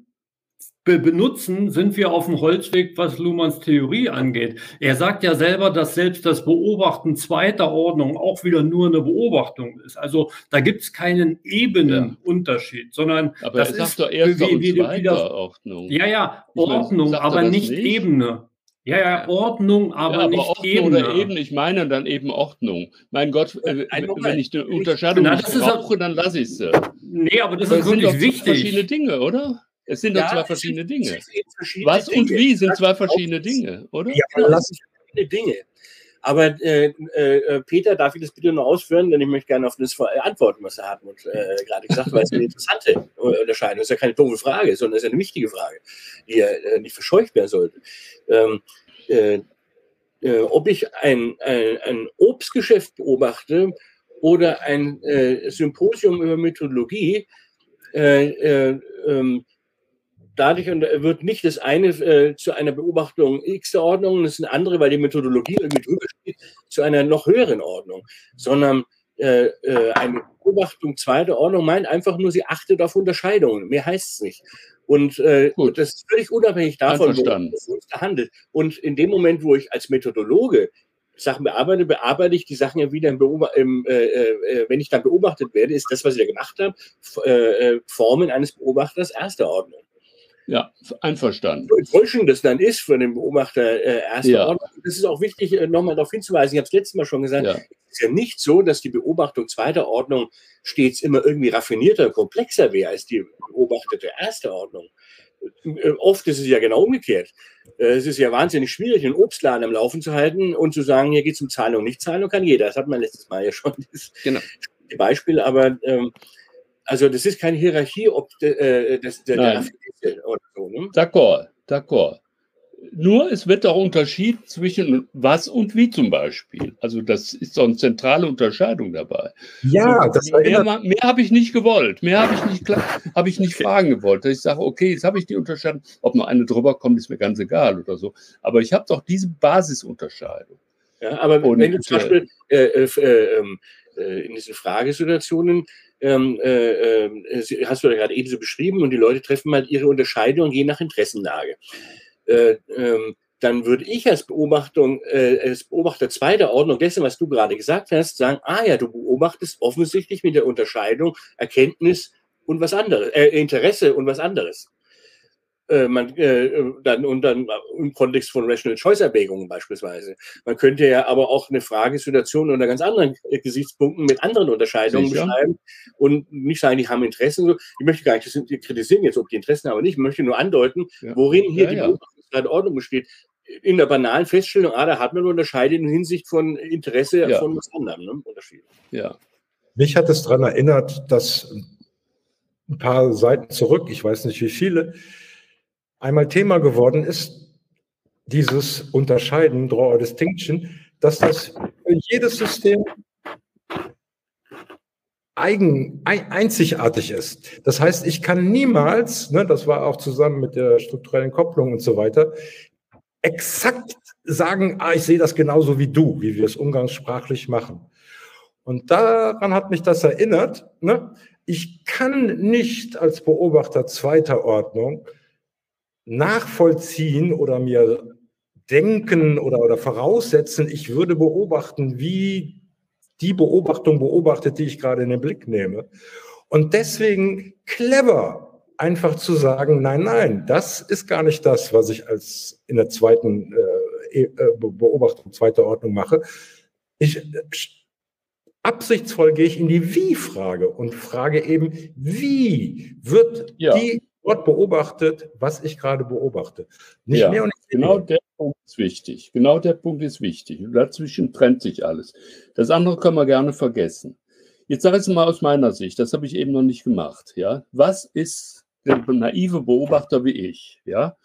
benutzen, sind wir auf dem Holzweg, was Luhmanns Theorie angeht. Er sagt ja selber, dass selbst das Beobachten zweiter Ordnung auch wieder nur eine Beobachtung ist. Also da gibt es keinen Ebenenunterschied, sondern aber das ist doch erst wie, wie, wie das, Ordnung. Ja, ja, Ordnung, meine, aber nicht, nicht, Ebene. Ja, ja, Ordnung, aber, ja, aber nicht Ordnung Ebene. Oder Ebene. Ich meine dann eben Ordnung. Mein Gott, äh, wenn ich eine Unterscheidung Na, nicht brauche, dann lasse ich sie. Nee, aber das, das ist wirklich wichtig. verschiedene Dinge, oder? Es sind ja, doch zwei verschiedene Dinge. Verschiedene Was Dinge. und wie sind zwei verschiedene Dinge, oder? Ja, das sind verschiedene Dinge. Aber äh, äh, Peter, darf ich das bitte noch ausführen? Denn ich möchte gerne auf das antworten, was Herr Hartmut äh, gerade gesagt hat, weil es eine interessante Unterscheidung ist. Das ist ja keine doofe Frage, sondern es ist eine wichtige Frage, die ja äh, nicht verscheucht werden sollte. Ähm, äh, äh, ob ich ein, ein, ein, Obstgeschäft beobachte oder ein Symposium über Methodologie, ähm, dadurch wird nicht das eine äh, zu einer Beobachtung X der Ordnung, das ist eine andere, weil die Methodologie irgendwie drüber steht, zu einer noch höheren Ordnung, sondern äh, äh, eine Beobachtung zweiter Ordnung meint einfach nur, sie achtet auf Unterscheidungen. Mehr heißt es nicht. Und äh, Gut. das ist völlig unabhängig davon, wo es handelt. Und in dem Moment, wo ich als Methodologe Sachen bearbeite, bearbeite ich die Sachen ja wieder im, im äh, äh, wenn ich dann beobachtet werde, ist das, was ich da gemacht habe, äh, äh, Formen eines Beobachters erster Ordnung. Ja, einverstanden. So enttäuschend das dann ist für den Beobachter äh, erster ja. Ordnung. Das ist auch wichtig, äh, nochmal darauf hinzuweisen. Ich habe es letztes Mal schon gesagt. Ja. Es ist ja nicht so, dass die Beobachtung zweiter Ordnung stets immer irgendwie raffinierter, komplexer wäre als die beobachtete erster Ordnung. Äh, oft ist es ja genau umgekehrt. Äh, es ist ja wahnsinnig schwierig, einen Obstladen am Laufen zu halten und zu sagen, hier geht es um Zahlung, nicht Zahlung kann jeder. Das hat man letztes Mal ja schon. Das genau. Beispiel, aber ähm, also das ist keine Hierarchie, ob de, äh, das, der, der oder so. Ne? D'accord, d'accord. Nur es wird auch Unterschied zwischen was und wie zum Beispiel. Also das ist so eine zentrale Unterscheidung dabei. Ja, das mehr, mehr habe ich nicht gewollt. Mehr habe ich nicht, habe ich nicht fragen gewollt. Dass ich sage, okay, jetzt habe ich die Unterscheidung. Ob noch eine drüber kommt, ist mir ganz egal oder so. Aber ich habe doch diese Basisunterscheidung. Ja, aber und, wenn du zum Beispiel äh, äh, äh, ähm, äh, in diesen Fragesituationen ähm, äh, äh, hast du ja gerade ebenso beschrieben und die Leute treffen halt ihre Unterscheidung je nach Interessenlage. Äh, ähm, dann würde ich als Beobachtung, äh, als Beobachter zweiter Ordnung dessen, was du gerade gesagt hast, sagen, ah ja, du beobachtest offensichtlich mit der Unterscheidung Erkenntnis und was anderes, äh, Interesse und was anderes. Äh, man, äh, dann und dann im Kontext von Rational Choice Erwägungen beispielsweise. Man könnte ja aber auch eine Fragesituation unter ganz anderen Gesichtspunkten mit anderen Unterscheidungen Sicher. beschreiben und nicht sagen, die haben Interessen. Ich möchte gar nicht kritisieren jetzt, ob die Interessen haben oder nicht. Ich möchte nur andeuten, ja. worin hier ja, die ja. Beobachtungsordnung besteht. In der banalen Feststellung, ah, da hat man unterscheidet in Hinsicht von Interesse ja. von was anderem. Ne? Unterschied. Ja. Mich hat es daran erinnert, dass ein paar Seiten zurück, ich weiß nicht wie viele, einmal Thema geworden ist, dieses Unterscheiden, Draw or Distinction, dass das für jedes System eigen, einzigartig ist. Das heißt, ich kann niemals, ne, das war auch zusammen mit der strukturellen Kopplung und so weiter, exakt sagen, ah, ich sehe das genauso wie du, wie wir es umgangssprachlich machen. Und daran hat mich das erinnert. Ne? Ich kann nicht als Beobachter zweiter Ordnung nachvollziehen oder mir denken oder, oder voraussetzen, ich würde beobachten, wie die Beobachtung beobachtet, die ich gerade in den Blick nehme. Und deswegen clever einfach zu sagen, nein, nein, das ist gar nicht das, was ich als in der zweiten äh, e, äh, Beobachtung zweiter Ordnung mache. Ich absichtsvoll gehe ich in die Wie-Frage und frage eben, wie wird ja. die dort beobachtet, was ich gerade beobachte. Nicht ja, mehr und nicht genau der Punkt ist wichtig. Genau der Punkt ist wichtig. Und dazwischen trennt sich alles. Das andere können wir gerne vergessen. Jetzt sage ich es mal aus meiner Sicht, das habe ich eben noch nicht gemacht. Ja? Was ist der naive Beobachter wie ich? Ja?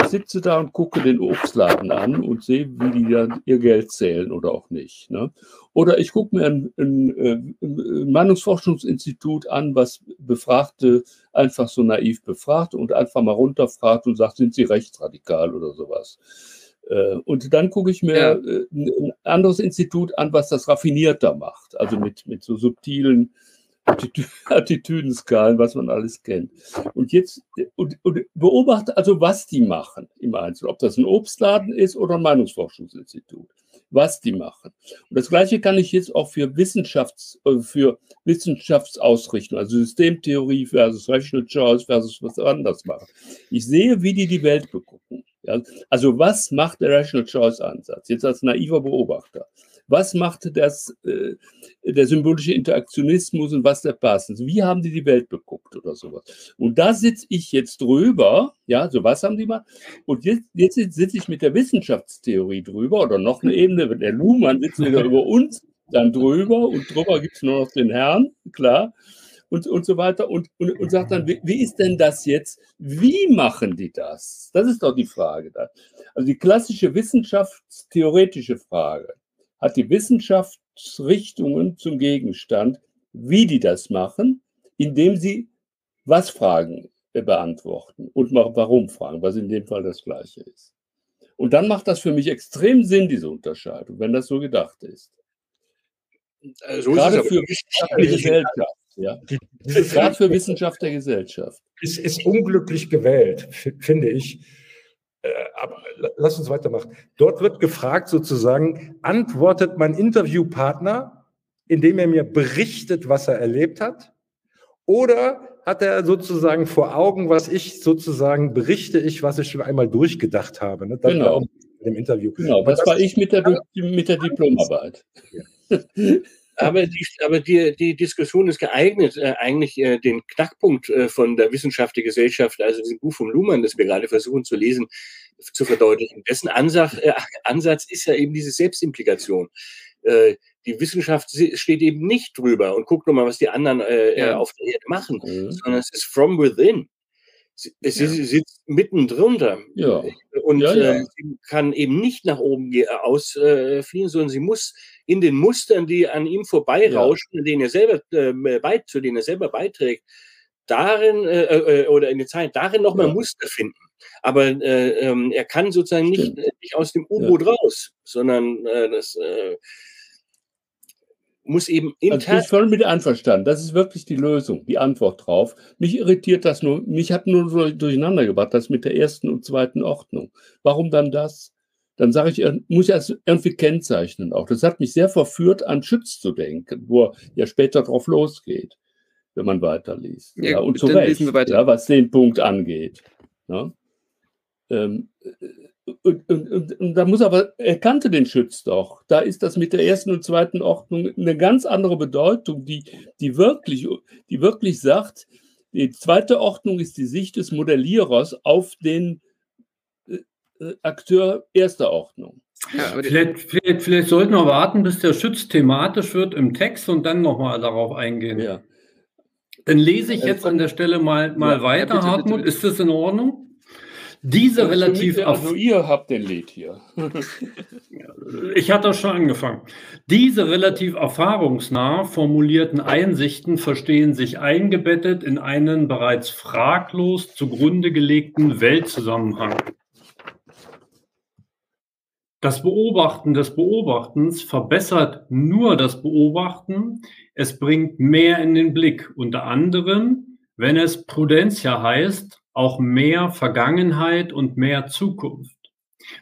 Ich sitze da und gucke den Obstladen an und sehe, wie die dann ihr Geld zählen oder auch nicht. Ne? Oder ich gucke mir ein, ein, ein, Meinungsforschungsinstitut an, was Befragte einfach so naiv befragt und einfach mal runterfragt und sagt, sind sie rechtsradikal oder sowas. Äh, und dann gucke ich mir. Äh, ein anderes Institut an, was das raffinierter macht, also mit, mit so subtilen Attitüdenskalen, was man alles kennt. Und jetzt und, und beobachte also, was die machen im Einzelnen, ob das ein Obstladen ist oder ein Meinungsforschungsinstitut, was die machen. Und das Gleiche kann ich jetzt auch für Wissenschafts, äh, für Wissenschaftsausrichtung, also Systemtheorie versus Rational Choice versus was anderes machen. Ich sehe, wie die die Welt begucken. Also was macht der Rational Choice Ansatz? Jetzt als naiver Beobachter. Was macht das, äh, der symbolische Interaktionismus und was der Parsons? Wie haben die die Welt beguckt oder sowas? Und da sitze ich jetzt drüber, ja, so was haben die mal. Und jetzt, jetzt sitze ich mit der Wissenschaftstheorie drüber oder noch eine Ebene, der Luhmann sitzt wieder über uns dann drüber und drüber gibt es nur noch den Herrn, klar und, und so weiter und, und, und sagt dann, wie, wie, ist denn das jetzt? Wie machen die das? Das ist doch die Frage da. Also die klassische wissenschaftstheoretische Frage hat die Wissenschaftsrichtungen zum Gegenstand, wie die das machen, indem sie was Fragen beantworten und warum fragen, was in dem Fall das Gleiche ist. Und dann macht das für mich extrem Sinn, diese Unterscheidung, wenn das so gedacht ist. Äh, so Gerade ist für Wissenschaft der Gesellschaft. Ja. Gerade für Wissenschaft der Gesellschaft. Es ist unglücklich gewählt, finde ich. Äh, aber lass uns weitermachen. Dort wird gefragt sozusagen, antwortet mein Interviewpartner, indem er mir berichtet, was er erlebt hat? Oder hat er sozusagen vor Augen, was ich sozusagen berichte, ich, was ich schon einmal durchgedacht habe. Ne? Das genau. Im Interview. Genau, das, das war ich mit der, mit der Diplomarbeit. Ja. Aber, die, aber die, die Diskussion ist geeignet, äh, eigentlich äh, den Knackpunkt äh, von der Wissenschaft der Gesellschaft, also diesem Buch von Luhmann, das wir gerade versuchen zu lesen, zu verdeutlichen. Dessen Ansatz, äh, Ansatz ist ja eben diese Selbstimplikation. Äh, die Wissenschaft steht eben nicht drüber und guckt nochmal, was die anderen äh, ja. auf der Erde machen, mhm. sondern es ist from within. Sie, ja. sitzt mitten drunter. Ja. Und ja, ja. Äh, kann eben nicht nach oben ausfliegen, äh, sondern sie muss in den Mustern, die an ihm vorbeirauschen, denen er selber, äh, bei, zu denen er selber beiträgt, darin äh, oder in der Zeit darin nochmal. Muster finden. Aber ähm, er kann sozusagen nicht, nicht aus dem U-Boot raus, sondern das muss eben intern. Also ich bin voll mit einverstanden. Das ist wirklich die Lösung, die Antwort drauf. Mich irritiert das nur, mich hat nur so durcheinander gebracht, das mit der ersten und zweiten Ordnung. Warum dann das? Dann sage ich, muss ich das irgendwie kennzeichnen auch. Das hat mich sehr verführt, an Schütz zu denken, wo er ja später drauf losgeht, wenn man weiterliest. Ja, ja und zu Recht, ja, was den Punkt angeht. Ja. Ähm, und, und, und, und, da muss aber, er kannte den Schütz doch. Da ist das mit der ersten und zweiten Ordnung eine ganz andere Bedeutung, die, die, wirklich, die wirklich sagt, die zweite Ordnung ist die Sicht des Modellierers auf den äh, äh Akteur erster Ordnung. Ja, vielleicht, vielleicht, vielleicht, sollten wir warten, bis der Schütz thematisch wird im Text und dann nochmal darauf eingehen. Ja. Dann lese ich jetzt an der Stelle mal, mal ja, weiter, bitte, Hartmut. Bitte, bitte. Ist das in Ordnung? Diese also relativ. Also ihr habt den Lied hier. ich hatte schon angefangen. Diese relativ erfahrungsnah formulierten Einsichten verstehen sich eingebettet in einen bereits fraglos zugrunde gelegten Weltzusammenhang. Das Beobachten des Beobachtens verbessert nur das Beobachten. Es bringt mehr in den Blick, unter anderem, wenn es Prudentia heißt, auch mehr Vergangenheit und mehr Zukunft.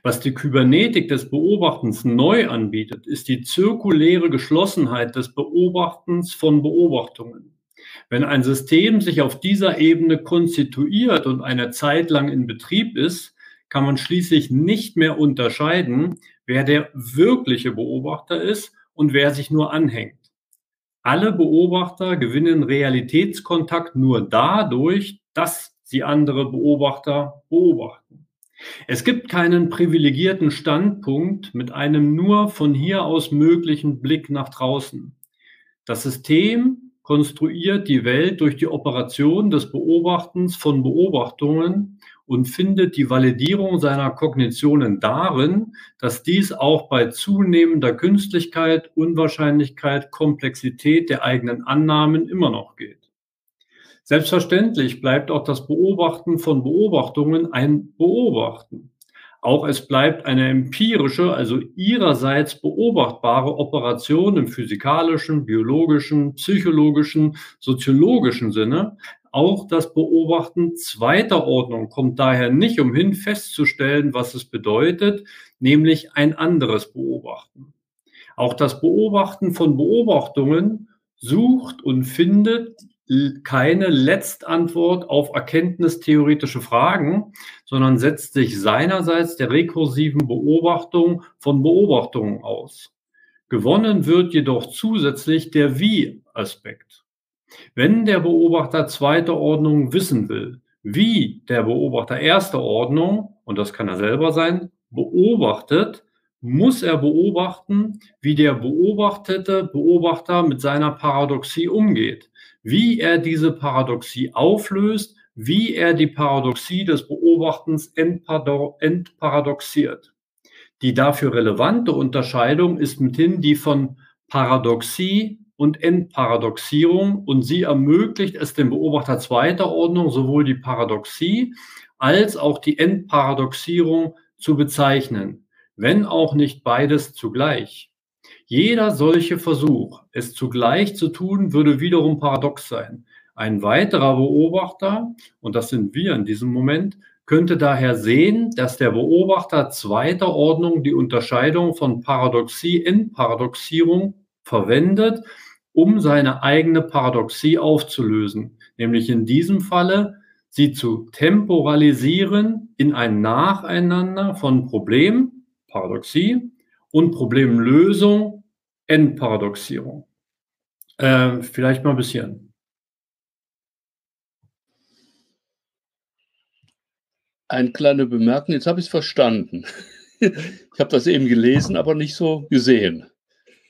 Was die Kybernetik des Beobachtens neu anbietet, ist die zirkuläre Geschlossenheit des Beobachtens von Beobachtungen. Wenn ein System sich auf dieser Ebene konstituiert und eine Zeit lang in Betrieb ist, kann man schließlich nicht mehr unterscheiden, wer der wirkliche Beobachter ist und wer sich nur anhängt. Alle Beobachter gewinnen Realitätskontakt nur dadurch, dass sie andere Beobachter beobachten. Es gibt keinen privilegierten Standpunkt mit einem nur von hier aus möglichen Blick nach draußen. Das System konstruiert die Welt durch die Operation des Beobachtens von Beobachtungen und findet die Validierung seiner Kognitionen darin, dass dies auch bei zunehmender Künstlichkeit, Unwahrscheinlichkeit, Komplexität der eigenen Annahmen immer noch geht. Selbstverständlich bleibt auch das Beobachten von Beobachtungen ein Beobachten. Auch es bleibt eine empirische, also ihrerseits beobachtbare Operation im physikalischen, biologischen, psychologischen, soziologischen Sinne. Auch das Beobachten zweiter Ordnung kommt daher nicht umhin festzustellen, was es bedeutet, nämlich ein anderes Beobachten. Auch das Beobachten von Beobachtungen sucht und findet keine Letztantwort auf erkenntnistheoretische Fragen, sondern setzt sich seinerseits der rekursiven Beobachtung von Beobachtungen aus. Gewonnen wird jedoch zusätzlich der Wie-Aspekt. Wenn der Beobachter zweiter Ordnung wissen will, wie der Beobachter erster Ordnung, und das kann er selber sein, beobachtet, muss er beobachten, wie der beobachtete Beobachter mit seiner Paradoxie umgeht wie er diese Paradoxie auflöst, wie er die Paradoxie des Beobachtens entparadoxiert. Die dafür relevante Unterscheidung ist mithin die von Paradoxie und Entparadoxierung und sie ermöglicht es dem Beobachter zweiter Ordnung sowohl die Paradoxie als auch die Entparadoxierung zu bezeichnen, wenn auch nicht beides zugleich. Jeder solche Versuch, es zugleich zu tun, würde wiederum paradox sein. Ein weiterer Beobachter, und das sind wir in diesem Moment, könnte daher sehen, dass der Beobachter zweiter Ordnung die Unterscheidung von Paradoxie in Paradoxierung verwendet um seine eigene Paradoxie aufzulösen, nämlich in diesem Falle sie zu temporalisieren in ein Nacheinander von Problem, Paradoxie, und Problemlösung, Endparadoxierung. Äh, vielleicht mal ein bisschen. Eine kleine Bemerkung, jetzt habe ich es verstanden. Ich habe das eben gelesen, aber nicht so gesehen.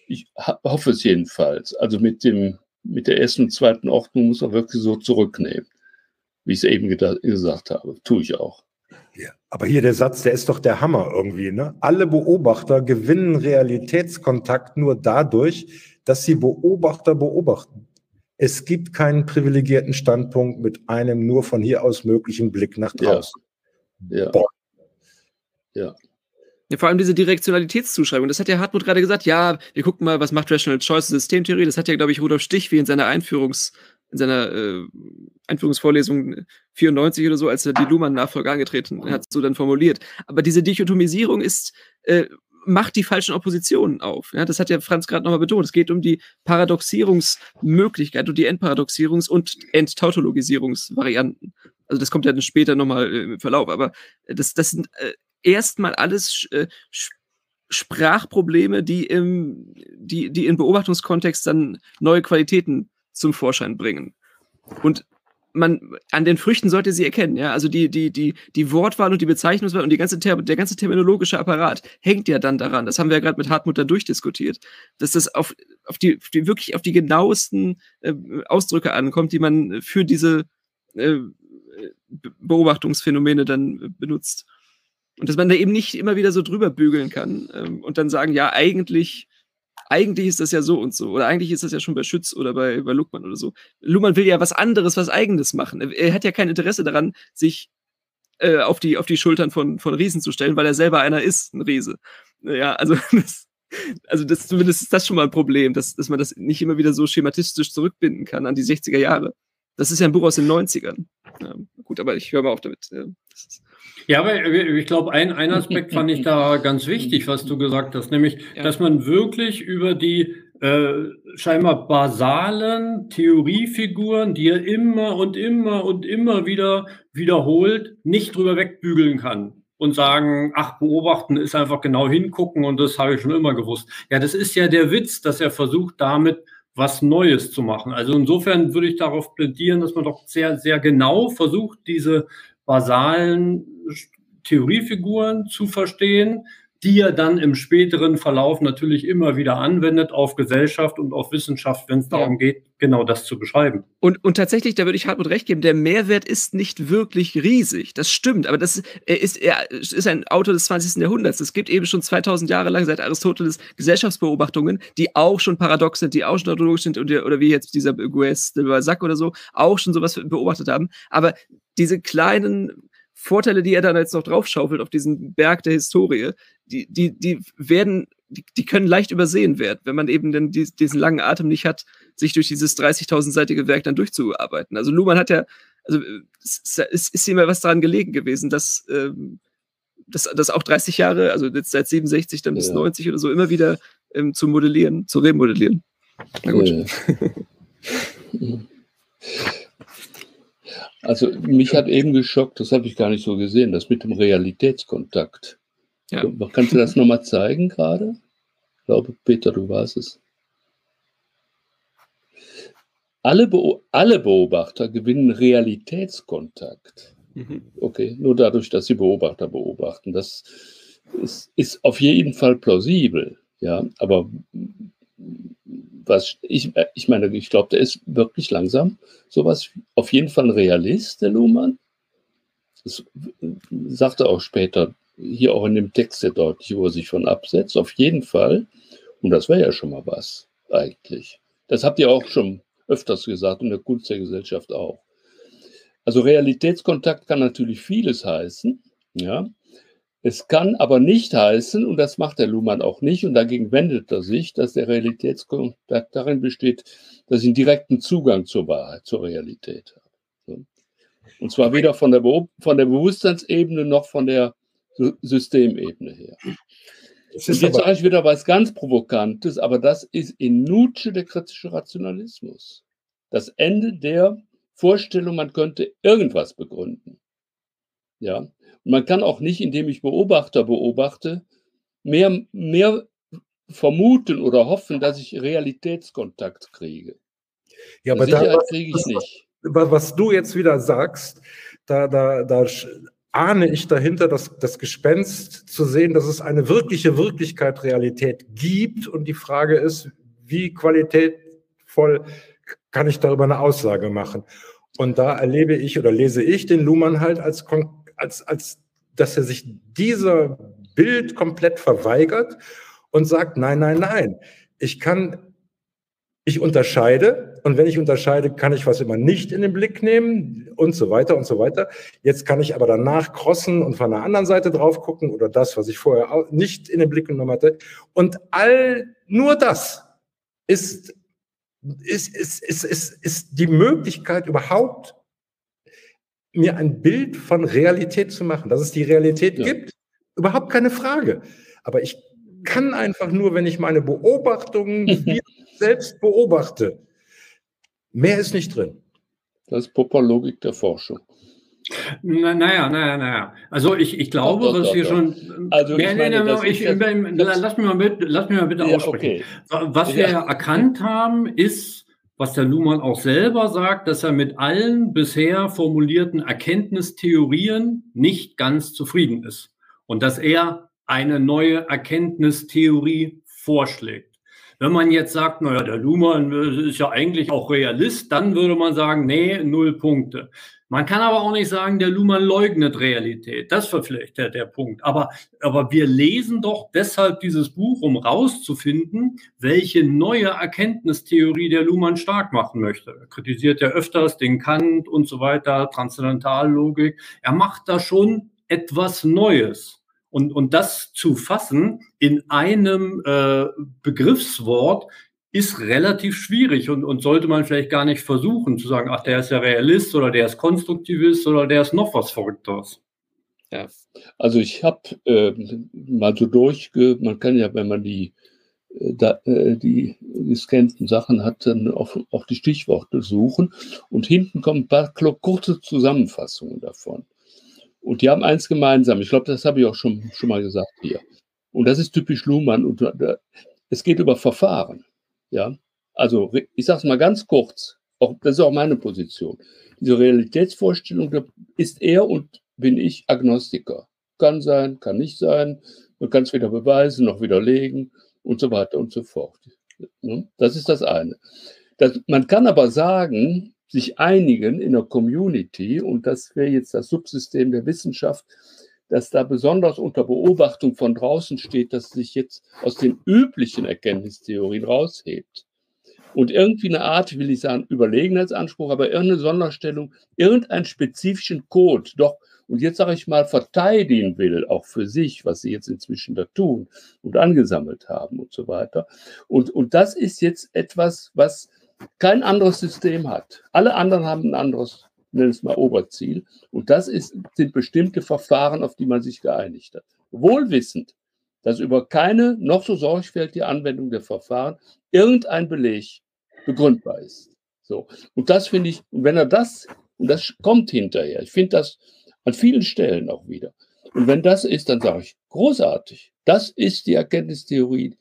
Ich hoffe es jedenfalls. Also mit, dem, mit der ersten und zweiten Ordnung muss man wirklich so zurücknehmen, wie ich es eben gesagt habe. Tue ich auch. Ja, aber hier der Satz, der ist doch der Hammer irgendwie. Ne? Alle Beobachter gewinnen Realitätskontakt nur dadurch, dass sie Beobachter beobachten. Es gibt keinen privilegierten Standpunkt mit einem nur von hier aus möglichen Blick nach draußen. Ja. ja. ja. Ja, vor allem diese Direktionalitätszuschreibung. Das hat ja Hartmut gerade gesagt. Ja, wir gucken mal, was macht Rational Choice Systemtheorie. Das hat ja, glaube ich, Rudolf Stich wie in seiner Einführungs- in seiner äh, Einführungsvorlesung 94 oder so, als er die Luhmann-Nachfolge angetreten hat, so dann formuliert. Aber diese Dichotomisierung ist, äh, macht die falschen Oppositionen auf. Ja, das hat ja Franz gerade nochmal betont. Es geht um die Paradoxierungsmöglichkeit und die Entparadoxierungs- und Enttautologisierungsvarianten. Also das kommt ja dann später nochmal äh, im Verlauf. Aber das, das sind äh, erstmal alles äh, Sprachprobleme, die im, die, die in Beobachtungskontext dann neue Qualitäten zum Vorschein bringen. Und man, an den Früchten sollte sie erkennen, ja. Also die, die, die, die Wortwahl und die Bezeichnungswahl und die ganze, der ganze terminologische Apparat hängt ja dann daran. Das haben wir ja gerade mit Hartmut da durchdiskutiert, dass das auf, auf die, die wirklich auf die genauesten äh, Ausdrücke ankommt, die man für diese äh, Beobachtungsphänomene dann benutzt. Und dass man da eben nicht immer wieder so drüber bügeln kann ähm, und dann sagen, ja, eigentlich eigentlich ist das ja so und so. Oder eigentlich ist das ja schon bei Schütz oder bei, bei Luckmann oder so. Luhmann will ja was anderes, was Eigenes machen. Er, hat ja kein Interesse daran, sich äh, auf, die, auf die Schultern von, von Riesen zu stellen, weil er selber einer ist, ein Riese. Ja, also das, also das zumindest ist das schon mal ein Problem, dass, dass man das nicht immer wieder so schematistisch zurückbinden kann an die 60er Jahre. Das ist ja ein Buch aus den 90ern. Ja, gut, aber ich höre mal auf damit. Ja, ja, aber ich glaube, ein, ein Aspekt fand ich da ganz wichtig, was du gesagt hast, nämlich, ja. dass man wirklich über die äh, scheinbar basalen Theoriefiguren, die er immer und immer und immer wieder wiederholt, nicht drüber wegbügeln kann und sagen, ach, beobachten ist einfach genau hingucken und das habe ich schon immer gewusst. Ja, das ist ja der Witz, dass er versucht, damit was Neues zu machen. Also insofern würde ich darauf plädieren, dass man doch sehr, sehr genau versucht, diese basalen Theoriefiguren zu verstehen, die er dann im späteren Verlauf natürlich immer wieder anwendet auf Gesellschaft und auf Wissenschaft, wenn es darum ja. geht, genau das zu beschreiben. Und, und tatsächlich, da würde ich Hartmut recht geben, der Mehrwert ist nicht wirklich riesig. Das stimmt, aber das er ist, er ist ein Autor des 20. Jahrhunderts. Es gibt eben schon 2000 Jahre lang seit Aristoteles Gesellschaftsbeobachtungen, die auch schon paradox sind, die auch schon tautologisch sind oder, oder wie jetzt dieser Gues de Balzac oder so, auch schon sowas beobachtet haben. Aber diese kleinen Vorteile, die er dann jetzt noch draufschaufelt auf diesen Berg der Historie, die, die, die werden, die, die können leicht übersehen werden, wenn man eben dann die, diesen langen Atem nicht hat, sich durch dieses 30.000-seitige Werk dann durchzuarbeiten. Also Luhmann hat ja, also es ist, ist ihm ja was daran gelegen gewesen, dass, ähm, dass, dass auch 30 Jahre, also jetzt seit 67 dann bis ja. 90 oder so, immer wieder ähm, zu modellieren, zu remodellieren. Na gut. Ja. Also mich hat eben geschockt, das habe ich gar nicht so gesehen, das mit dem Realitätskontakt. Ja. Kannst du das nochmal zeigen gerade? Ich glaube, Peter, du warst es. Alle, Be alle Beobachter gewinnen Realitätskontakt. Mhm. Okay, nur dadurch, dass sie Beobachter beobachten. Das ist, ist auf jeden Fall plausibel. Ja, aber was ich, ich meine, ich glaube, der ist wirklich langsam sowas, auf jeden Fall ein Realist, der Luhmann. Das sagt er auch später, hier auch in dem Text sehr deutlich, wo er sich von absetzt, auf jeden Fall. Und das wäre ja schon mal was, eigentlich. Das habt ihr auch schon öfters gesagt und der Kunst der Gesellschaft auch. Also Realitätskontakt kann natürlich vieles heißen, ja. Es kann aber nicht heißen, und das macht der Luhmann auch nicht, und dagegen wendet er sich, dass der Realitätskontakt darin besteht, dass ich einen direkten Zugang zur Wahrheit, zur Realität habe. Und zwar weder von der, Be von der Bewusstseinsebene noch von der Systemebene her. Und jetzt sage ich wieder was ganz Provokantes, aber das ist in Nutsche der kritische Rationalismus. Das Ende der Vorstellung, man könnte irgendwas begründen. Ja. Man kann auch nicht, indem ich Beobachter beobachte, mehr, mehr vermuten oder hoffen, dass ich Realitätskontakt kriege. Ja, aber Sicherheit da, kriege ich nicht. Was du jetzt wieder sagst, da, da, da ahne ich dahinter das, das Gespenst zu sehen, dass es eine wirkliche Wirklichkeit, Realität gibt. Und die Frage ist, wie qualitätvoll kann ich darüber eine Aussage machen? Und da erlebe ich oder lese ich den Luhmann halt als, als, als dass er sich dieser Bild komplett verweigert und sagt, nein, nein, nein, ich kann, ich unterscheide und wenn ich unterscheide, kann ich was immer nicht in den Blick nehmen und so weiter und so weiter. Jetzt kann ich aber danach crossen und von der anderen Seite drauf gucken oder das, was ich vorher nicht in den Blick genommen hatte. Und all, nur das ist, ist, ist, ist, ist, ist die Möglichkeit überhaupt, mir ein Bild von Realität zu machen, dass es die Realität ja. gibt. Überhaupt keine Frage. Aber ich kann einfach nur, wenn ich meine Beobachtungen selbst beobachte. Mehr ist nicht drin. Das ist Popperlogik der Forschung. Na, naja, naja, naja. Also ich, ich glaube, doch, doch, was doch, wir schon. Also ich meine, das ich, ich, lass, mich mal mit, lass mich mal bitte ja, aussprechen. Okay. Was wir ja. erkannt haben, ist, was der Luhmann auch selber sagt, dass er mit allen bisher formulierten Erkenntnistheorien nicht ganz zufrieden ist. Und dass er eine neue Erkenntnistheorie vorschlägt. Wenn man jetzt sagt, naja, der Luhmann ist ja eigentlich auch Realist, dann würde man sagen, nee, null Punkte. Man kann aber auch nicht sagen, der Luhmann leugnet Realität. Das vielleicht der, der Punkt. Aber, aber wir lesen doch deshalb dieses Buch, um rauszufinden, welche neue Erkenntnistheorie der Luhmann stark machen möchte. Er kritisiert ja öfters den Kant und so weiter, Transzendentallogik. Er macht da schon etwas Neues. Und, und das zu fassen in einem äh, Begriffswort ist relativ schwierig und, und sollte man vielleicht gar nicht versuchen zu sagen, ach, der ist ja Realist oder der ist Konstruktivist oder der ist noch was Verrückteres. Ja, also ich habe äh, mal so durchge, man kann ja, wenn man die, äh, da, äh, die gescannten Sachen hat, dann auf, auf die Stichworte suchen und hinten kommen ein paar kurze Zusammenfassungen davon. Und die haben eins gemeinsam. Ich glaube, das habe ich auch schon, schon mal gesagt hier. Und das ist typisch Luhmann. Und es geht über Verfahren. Ja, also ich sage es mal ganz kurz. Auch, das ist auch meine Position. Diese Realitätsvorstellung, ist er und bin ich Agnostiker. Kann sein, kann nicht sein. Man kann es weder beweisen noch widerlegen und so weiter und so fort. Ne? Das ist das eine. Das, man kann aber sagen, sich einigen in der Community, und das wäre jetzt das Subsystem der Wissenschaft, dass da besonders unter Beobachtung von draußen steht, dass sich jetzt aus den üblichen Erkenntnistheorien raushebt und irgendwie eine Art, will ich sagen, Überlegenheitsanspruch, aber irgendeine Sonderstellung, irgendeinen spezifischen Code, doch, und jetzt sage ich mal, verteidigen will, auch für sich, was sie jetzt inzwischen da tun und angesammelt haben und so weiter. Und, und das ist jetzt etwas, was kein anderes System hat. Alle anderen haben ein anderes, nennen es mal Oberziel. Und das ist, sind bestimmte Verfahren, auf die man sich geeinigt hat. Wohlwissend, dass über keine noch so sorgfältige Anwendung der Verfahren irgendein Beleg begründbar ist. So. Und das finde ich, und wenn er das, und das kommt hinterher, ich finde das an vielen Stellen auch wieder. Und wenn das ist, dann sage ich, großartig. Das ist die Erkenntnistheorie,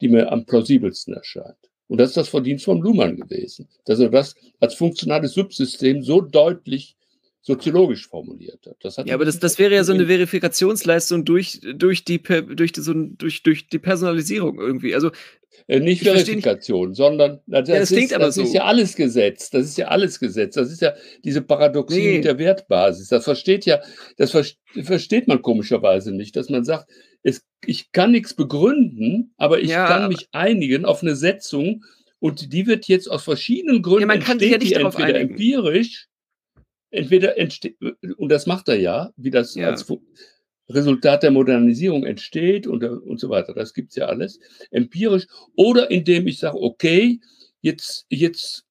die mir am plausibelsten erscheint. Und das ist das Verdienst von Luhmann gewesen, dass er das als funktionales Subsystem so deutlich soziologisch formuliert hat. hat ja, aber das, das wäre ja so eine Verifikationsleistung durch, durch, die, durch, die, so, durch, durch die Personalisierung irgendwie. Also äh, nicht Verifikation, nicht. sondern das, ja, das, ist, das so. ist, ja alles Gesetz. Das ist ja alles Gesetz. Das ist ja diese Paradoxie nee. der Wertbasis. Das versteht ja, das versteht man komischerweise nicht, dass man sagt, es, ich kann nichts begründen, aber ich ja. kann mich einigen auf eine Setzung und die wird jetzt aus verschiedenen Gründen ja, man kann sich ja nicht entweder einigen. empirisch, entweder entsteht, und das macht er ja, wie das ja. als Resultat der Modernisierung entsteht und, und so weiter. Das gibt es ja alles empirisch. Oder indem ich sage, okay, jetzt, jetzt,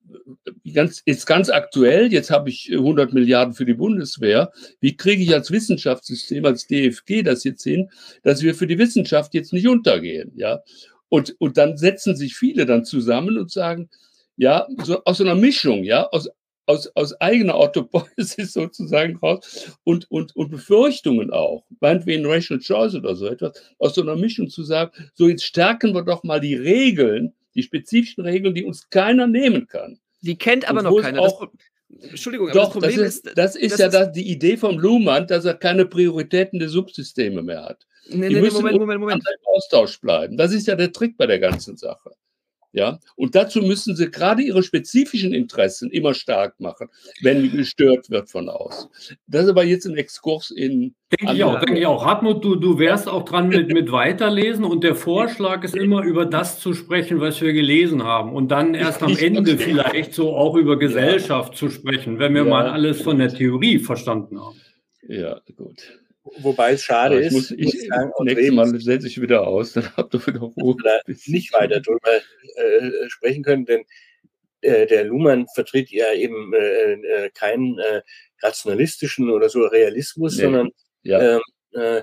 ganz, jetzt ganz aktuell, jetzt habe ich 100 Milliarden für die Bundeswehr. Wie kriege ich als Wissenschaftssystem, als DFG das jetzt hin, dass wir für die Wissenschaft jetzt nicht untergehen? Ja. Und, und dann setzen sich viele dann zusammen und sagen, ja, so aus so einer Mischung, ja, aus, aus, aus eigener Autopoiesis sozusagen raus und, und, und Befürchtungen auch, meinetwegen Rational Choice oder so etwas, aus so einer Mischung zu sagen, so jetzt stärken wir doch mal die Regeln, die spezifischen Regeln, die uns keiner nehmen kann. Die kennt aber noch keiner. Auch, das, Entschuldigung, doch, das Problem das ist, das ist das ja ist, die Idee vom Luhmann, dass er keine Prioritäten der Subsysteme mehr hat. Nee, die nee, müssen Moment, Moment, Moment. im Austausch bleiben. Das ist ja der Trick bei der ganzen Sache. Ja, und dazu müssen sie gerade ihre spezifischen Interessen immer stark machen, wenn gestört wird von außen. Das ist aber jetzt ein Exkurs in. Denke ich auch, denke ich auch. Hartmut, du, du wärst auch dran mit, mit Weiterlesen und der Vorschlag ist immer über das zu sprechen, was wir gelesen haben und dann erst am Ende vielleicht so auch über Gesellschaft ja. zu sprechen, wenn wir ja. mal alles von der Theorie verstanden haben. Ja, gut. Wobei es schade ist. ich, ich sagen, nächstes Mal setze ich wieder aus, dann habt ihr wieder Ruhe. Nicht weiter darüber äh, sprechen können, denn äh, der Luhmann vertritt ja eben äh, äh keinen äh, rationalistischen oder so Realismus, nee. sondern ja. Ähm, äh,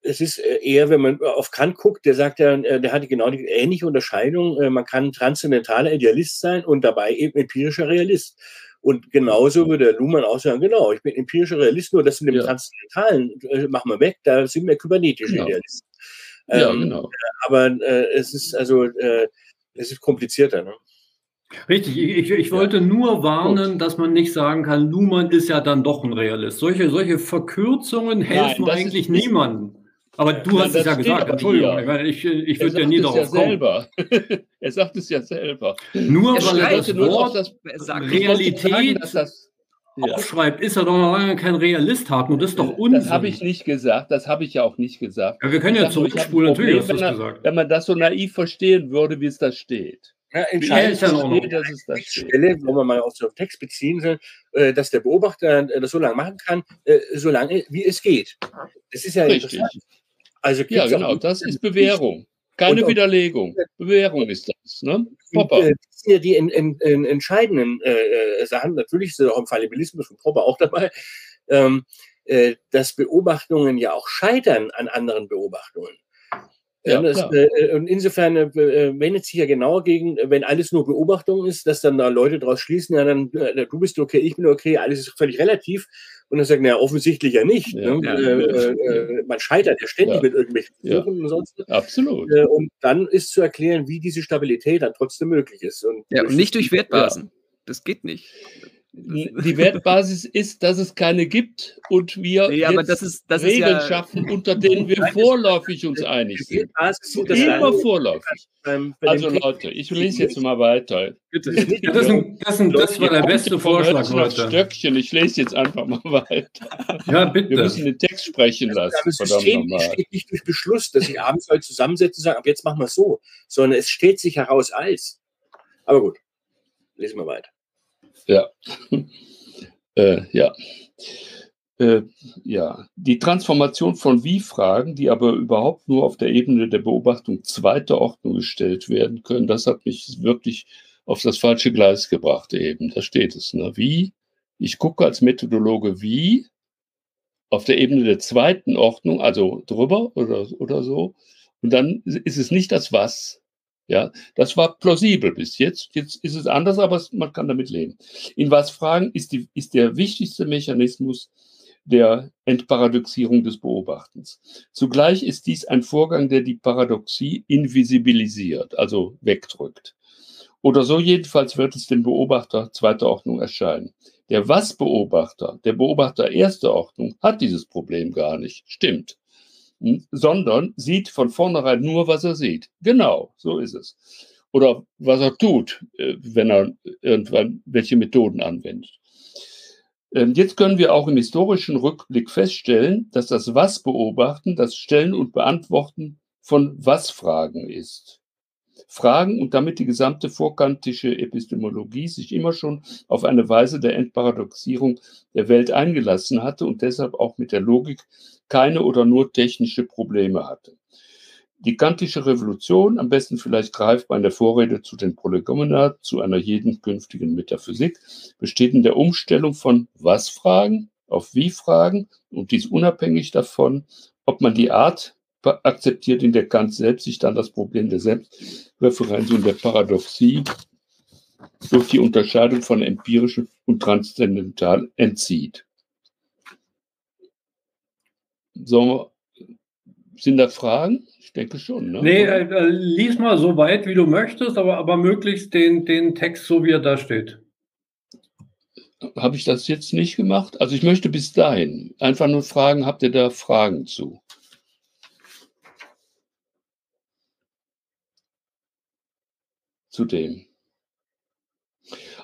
es ist eher, wenn man auf Kant guckt, der sagt ja, der hatte genau die ähnliche Unterscheidung. Man kann transzendentaler Idealist sein und dabei eben empirischer Realist. Und genauso würde Luhmann auch sagen, genau, ich bin empirischer Realist, nur das in dem ja. Transzendentalen äh, machen wir weg, da sind wir kybernetische genau. Idealisten. Ähm, ja, genau. Aber äh, es ist also, äh, es ist komplizierter. Ne? Richtig, ich, ich wollte ja. nur warnen, Gut. dass man nicht sagen kann, Luhmann ist ja dann doch ein Realist. Solche, solche Verkürzungen helfen Nein, eigentlich niemandem. Aber du hast es ja gesagt, Entschuldigung, ich, meine, ich, ich würde ja nie darauf ja kommen. Selber. er sagt es ja selber. Nur er weil er das Wort das, Realität sagen, das, ja. aufschreibt, ist er doch noch lange kein Realist, Hartmut. Das ist doch Unsinn. Das habe ich nicht gesagt, das habe ich ja auch nicht gesagt. Ja, wir können ja zurückspulen, natürlich hast du das gesagt. Wenn man das so naiv verstehen würde, wie es da steht. Ja, entscheidend ja, steht, dass es das Stelle, wo man mal auf den Text beziehen soll, äh, dass der Beobachter äh, das so lange machen kann, äh, so lange wie es geht. Das ist ja Richtig. interessant. Also ja, genau, das ist Bewährung. Keine Widerlegung. Bewährung ist das. Ne? Popper. Das sind ja die in, in, in entscheidenden äh, äh, Sachen. Natürlich ist auch im Fallibilismus von Popper auch dabei, ähm, äh, dass Beobachtungen ja auch scheitern an anderen Beobachtungen. Ja, das, äh, und insofern äh, wendet sich ja genau gegen, wenn alles nur Beobachtung ist, dass dann da Leute daraus schließen, ja, dann äh, du bist okay, ich bin okay, alles ist völlig relativ. Und dann sagen, naja, offensichtlich ja nicht. Ja, ne? ja, äh, äh, man scheitert ja ständig mit irgendwelchen Versuchen und sonst. Absolut. Äh, und dann ist zu erklären, wie diese Stabilität dann trotzdem möglich ist. Und ja, und nicht durch Wertbasen. Das geht nicht die Wertbasis ist, dass es keine gibt und wir nee, das ist, das Regeln ja, schaffen, unter denen wir vorläufig uns einig sind. Immer vorläufig. Also Leute, ich lese jetzt mal weiter. Das, das, das war der beste Vorschlag heute. Stöckchen, ich lese jetzt einfach mal weiter. Ja, bitte. Wir müssen den Text sprechen lassen. Das System steht nicht durch Beschluss, dass ich abends heute zusammensetze und sage, ab jetzt machen wir es so, sondern es steht sich heraus als. Aber gut, lesen wir weiter. Ja. äh, ja. Äh, ja, die Transformation von Wie-Fragen, die aber überhaupt nur auf der Ebene der Beobachtung zweiter Ordnung gestellt werden können, das hat mich wirklich auf das falsche Gleis gebracht eben. Da steht es. Ne? Wie? Ich gucke als Methodologe wie auf der Ebene der zweiten Ordnung, also drüber oder, oder so. Und dann ist es nicht das Was, ja, das war plausibel bis jetzt. Jetzt ist es anders, aber man kann damit leben. In was Fragen ist, die, ist der wichtigste Mechanismus der Entparadoxierung des Beobachtens. Zugleich ist dies ein Vorgang, der die Paradoxie invisibilisiert, also wegdrückt. Oder so jedenfalls wird es dem Beobachter zweiter Ordnung erscheinen. Der Was-Beobachter, der Beobachter erster Ordnung, hat dieses Problem gar nicht. Stimmt sondern sieht von vornherein nur, was er sieht. Genau, so ist es. Oder was er tut, äh, wenn er irgendwann welche Methoden anwendet. Ähm, jetzt können wir auch im historischen Rückblick feststellen, dass das Was-Beobachten das Stellen und Beantworten von Was-Fragen ist. Fragen und damit die gesamte vorkantische Epistemologie sich immer schon auf eine Weise der Entparadoxierung der Welt eingelassen hatte und deshalb auch mit der Logik keine oder nur technische Probleme hatte. Die kantische Revolution, am besten vielleicht greifbar in der Vorrede zu den Prolegomena, zu einer jeden künftigen Metaphysik, besteht in der Umstellung von Was-Fragen auf Wie-Fragen und dies unabhängig davon, ob man die Art akzeptiert, in der Kant selbst sich dann das Problem der Selbstreferenz und der Paradoxie durch die Unterscheidung von empirischem und transzendental entzieht. So, sind da Fragen? Ich denke schon. Ne? Nee, äh, äh, lies mal so weit, wie du möchtest, aber, aber möglichst den, den Text so, wie er da steht. Habe ich das jetzt nicht gemacht? Also ich möchte bis dahin einfach nur fragen, habt ihr da Fragen zu? Zu dem.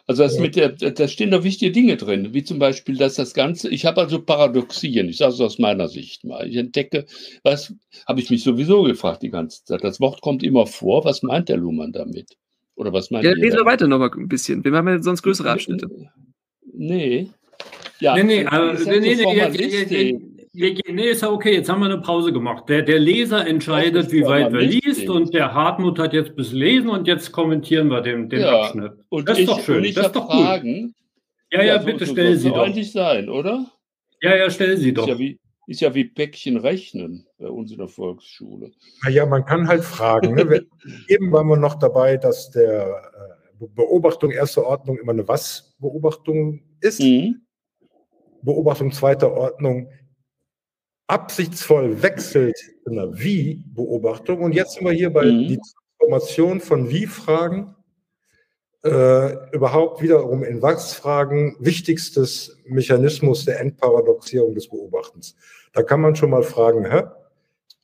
Also das mit der, da stehen da wichtige Dinge drin, wie zum Beispiel, dass das Ganze, ich habe also Paradoxien, ich sage es aus meiner Sicht mal. Ich entdecke, was habe ich mich sowieso gefragt die ganze Zeit. Das Wort kommt immer vor, was meint der Luhmann damit? Oder was meint Ja, lesen wir weiter nochmal ein bisschen. Wir haben ja sonst größere Abschnitte. Nee. Ja, nee, nee, also, nee, nee, nee, nee, ist ja okay, jetzt haben wir eine Pause gemacht. Der, der Leser entscheidet, wie weit er liest und der Hartmut hat jetzt bis lesen und jetzt kommentieren wir den, den ja, Abschnitt. Und das ist ich, doch schön. das ist doch Fragen. Gut. Ja, ja, ja bitte so, stell so, sie doch. eigentlich sein, oder? Ja, ja, stell sie doch. Ist ja wie, ist ja wie Päckchen rechnen bei uns in der Volksschule. Naja, man kann halt fragen. Ne? Eben waren wir noch dabei, dass der äh, Beobachtung erster Ordnung immer eine Was-Beobachtung ist. Mhm. Beobachtung zweiter Ordnung absichtsvoll wechselt in einer Wie-Beobachtung. Und jetzt sind wir hier bei mhm. die Transformation von Wie-Fragen äh, überhaupt wiederum in Was-Fragen wichtigstes Mechanismus der Endparadoxierung des Beobachtens. Da kann man schon mal fragen, hä?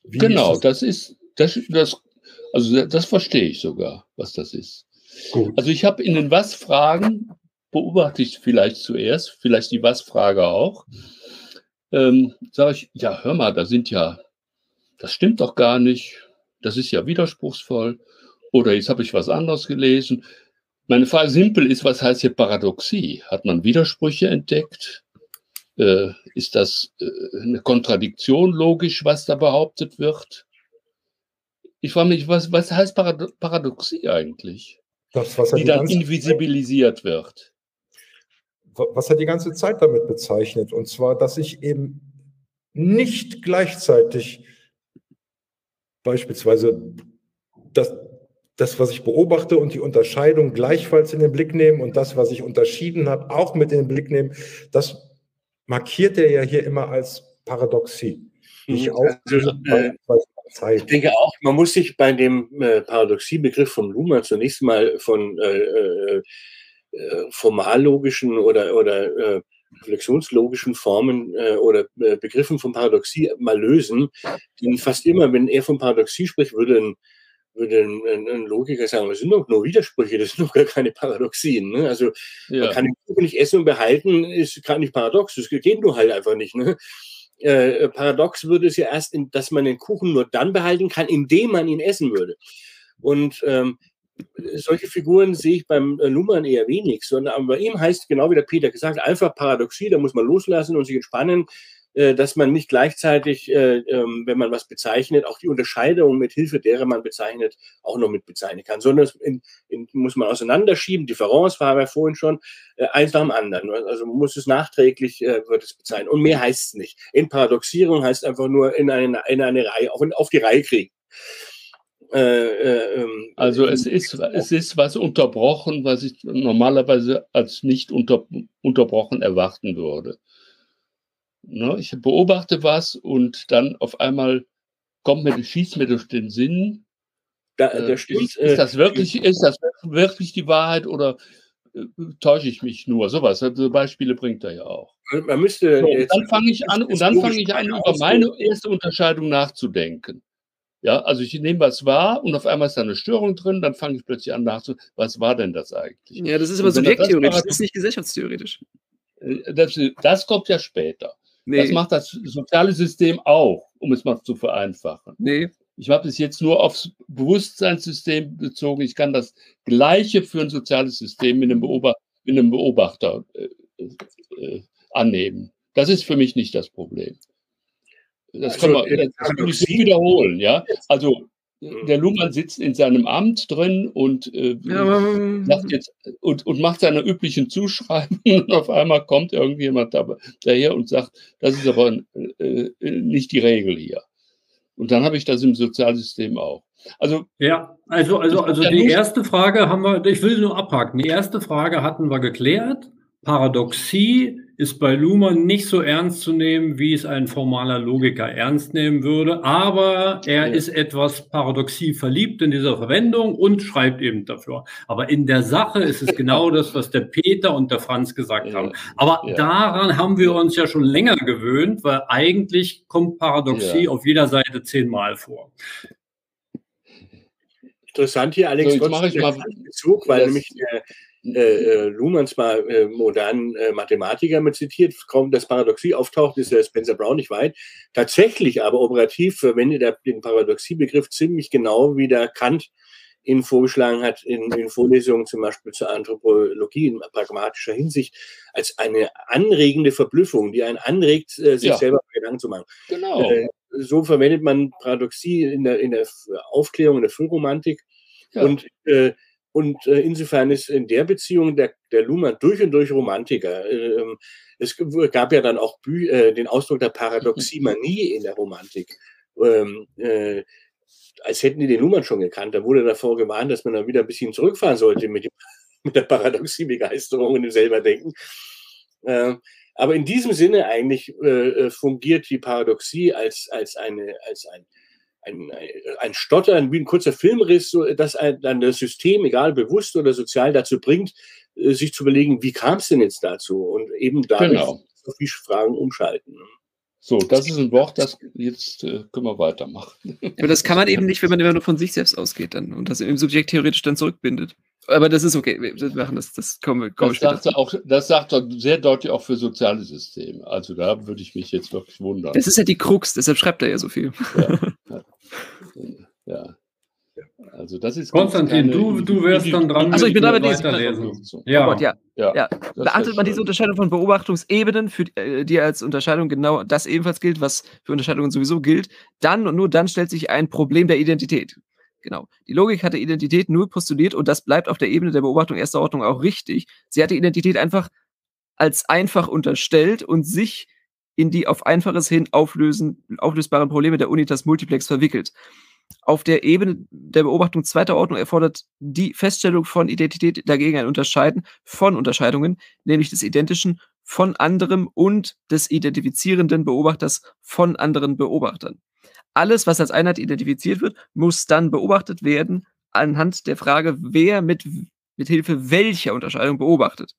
Wie genau, ist das? das ist, das, das, also das verstehe ich sogar, was das ist. Gut. Also ich habe in den Was-Fragen beobachte ich vielleicht zuerst, vielleicht die Was-Frage auch. Ähm, Sage ich, ja, hör mal, da sind ja, das stimmt doch gar nicht, das ist ja widerspruchsvoll. Oder jetzt habe ich was anderes gelesen. Meine Frage simpel ist, was heißt hier Paradoxie? Hat man Widersprüche entdeckt? Äh, ist das äh, eine Kontradiktion logisch, was da behauptet wird? Ich frage mich, was, was heißt Parado Paradoxie eigentlich? Das, die, die dann invisibilisiert wird was er die ganze Zeit damit bezeichnet. Und zwar, dass ich eben nicht gleichzeitig beispielsweise das, das, was ich beobachte und die Unterscheidung gleichfalls in den Blick nehmen und das, was ich unterschieden habe, auch mit in den Blick nehmen, das markiert er ja hier immer als Paradoxie. Ich, mhm. auch also, äh, ich denke auch, man muss sich bei dem äh, Paradoxiebegriff von Luhmann zunächst mal von äh, äh formallogischen oder, oder äh, reflexionslogischen Formen äh, oder äh, Begriffen von Paradoxie mal lösen. Denn fast immer, wenn er von Paradoxie spricht, würde ein, würde ein, ein, Logiker sagen, das sind doch nur Widersprüche, das sind doch gar keine Paradoxien. Ne? Also ja. man kann den Kuchen nicht essen und behalten, ist gar nicht paradox, das geht nur halt einfach nicht. Ne? Äh, paradox würde es ja erst, in, dass man den Kuchen nur dann behalten kann, indem man ihn essen würde. Und ähm, solche Figuren sehe ich beim äh, Luhmann eher wenig, sondern bei ihm heißt, genau wie der Peter gesagt, einfach Paradoxie, da muss man loslassen und sich entspannen, äh, dass man nicht gleichzeitig, äh, ähm, wenn man was bezeichnet, auch die Unterscheidung mit Hilfe derer man bezeichnet, auch noch mit bezeichnen kann, sondern in, muss man auseinanderschieben, Differenz war ja vorhin schon, eins nach dem anderen. Also man muss es nachträglich, wird es bezeichnen. Und mehr heißt es nicht. In Paradoxierung heißt einfach nur in eine, in eine Reihe, auf die Reihe kriegen. Äh, äh, ähm, also es ist, es ist was unterbrochen, was ich normalerweise als nicht unter, unterbrochen erwarten würde. Ne? Ich beobachte was und dann auf einmal kommt mir, schießt mir durch den Sinn. Da, äh, stimmt, ist, ist, das wirklich, ist das wirklich die Wahrheit oder äh, täusche ich mich nur? Sowas, also Beispiele bringt er ja auch. Man müsste so, und dann fange ich an, und dann fange ich an, über meine erste Unterscheidung nachzudenken. Ja, also ich nehme was wahr und auf einmal ist da eine Störung drin, dann fange ich plötzlich an nachzudenken, was war denn das eigentlich? Ja, das ist aber subjekttheoretisch, das, das ist nicht gesellschaftstheoretisch. Äh, das, das kommt ja später. Nee. Das macht das soziale System auch, um es mal zu vereinfachen. Nee. Ich habe es jetzt nur aufs Bewusstseinssystem bezogen. Ich kann das Gleiche für ein soziales System mit einem, Beobachter, mit einem Beobachter äh, äh, annehmen. Das ist für mich nicht das Problem. Das also, kann man, das kann nicht wiederholen, ja. Also der Luhmann sitzt in seinem Amt drin und, äh, ja, sagt jetzt, und, und macht seine üblichen Zuschreibungen und auf einmal kommt irgendjemand daher und sagt, das ist aber äh, nicht die Regel hier. Und dann habe ich das im Sozialsystem auch. Also ja, also also also die erste Frage haben wir, ich will nur abhaken. Die erste Frage hatten wir geklärt. Paradoxie ist bei Luhmann nicht so ernst zu nehmen, wie es ein formaler Logiker ernst nehmen würde, aber er ist etwas Paradoxie verliebt in dieser Verwendung und schreibt eben dafür. Aber in der Sache ist es genau das, was der Peter und der Franz gesagt haben. Aber ja. daran haben wir uns ja schon länger gewöhnt, weil eigentlich kommt Paradoxie ja. auf jeder Seite zehnmal vor. Interessant hier allerdings so, mache ich mal Bezug, weil nämlich der, äh, äh, Luhmanns mal äh, modernen äh, Mathematiker mit zitiert, kaum das Paradoxie auftaucht, ist der Spencer Brown nicht weit. Tatsächlich aber operativ verwendet er den Paradoxiebegriff ziemlich genau, wie der Kant ihn vorgeschlagen hat in, in Vorlesungen zum Beispiel zur Anthropologie in pragmatischer Hinsicht, als eine anregende Verblüffung, die einen anregt, äh, sich ja. selber Gedanken zu machen. Genau. Äh, so verwendet man Paradoxie in der, in der Aufklärung, in der Frühromantik. Ja. Und äh, und äh, insofern ist in der Beziehung der, der Luhmann durch und durch Romantiker. Ähm, es gab ja dann auch Bü äh, den Ausdruck der Paradoximanie in der Romantik. Ähm, äh, als hätten die den Luhmann schon gekannt. Da wurde davor gewarnt, dass man dann wieder ein bisschen zurückfahren sollte mit, dem, mit der Paradoxiebegeisterung und dem Selberdenken. Ähm, aber in diesem Sinne eigentlich äh, äh, fungiert die Paradoxie als, als, eine, als ein, ein, ein Stottern, wie ein kurzer Filmriss, so, das dann das System, egal bewusst oder sozial, dazu bringt, äh, sich zu überlegen, wie kam es denn jetzt dazu? Und eben dadurch genau. auf die Fragen umschalten. So, das ist ein Wort, das jetzt äh, können wir weitermachen. Aber das kann man eben nicht, wenn man immer nur von sich selbst ausgeht dann und das im Subjekt theoretisch dann zurückbindet. Aber das ist okay. Wir machen das, das kommen wir, kommen das, sagt auch, das sagt er sehr deutlich auch für soziale Systeme. Also da würde ich mich jetzt wirklich wundern. Das ist ja die Krux, deshalb schreibt er ja so viel. Ja. Ja. Also das ist Konstantin, du, du wärst dann dran. Also ich bin damit weiterlesen. Ja. Oh Gott, ja. ja. ja. Beachtet man diese Unterscheidung von Beobachtungsebenen, für äh, die als Unterscheidung genau das ebenfalls gilt, was für Unterscheidungen sowieso gilt, dann und nur dann stellt sich ein Problem der Identität. Genau. Die Logik hatte Identität nur postuliert und das bleibt auf der Ebene der Beobachtung erster Ordnung auch richtig. Sie hatte Identität einfach als einfach unterstellt und sich in die auf einfaches hin auflösen, auflösbaren Probleme der Unitas Multiplex verwickelt. Auf der Ebene der Beobachtung zweiter Ordnung erfordert die Feststellung von Identität dagegen ein Unterscheiden von Unterscheidungen, nämlich des Identischen von anderem und des identifizierenden Beobachters von anderen Beobachtern alles, was als Einheit identifiziert wird, muss dann beobachtet werden anhand der Frage, wer mit, mit Hilfe welcher Unterscheidung beobachtet.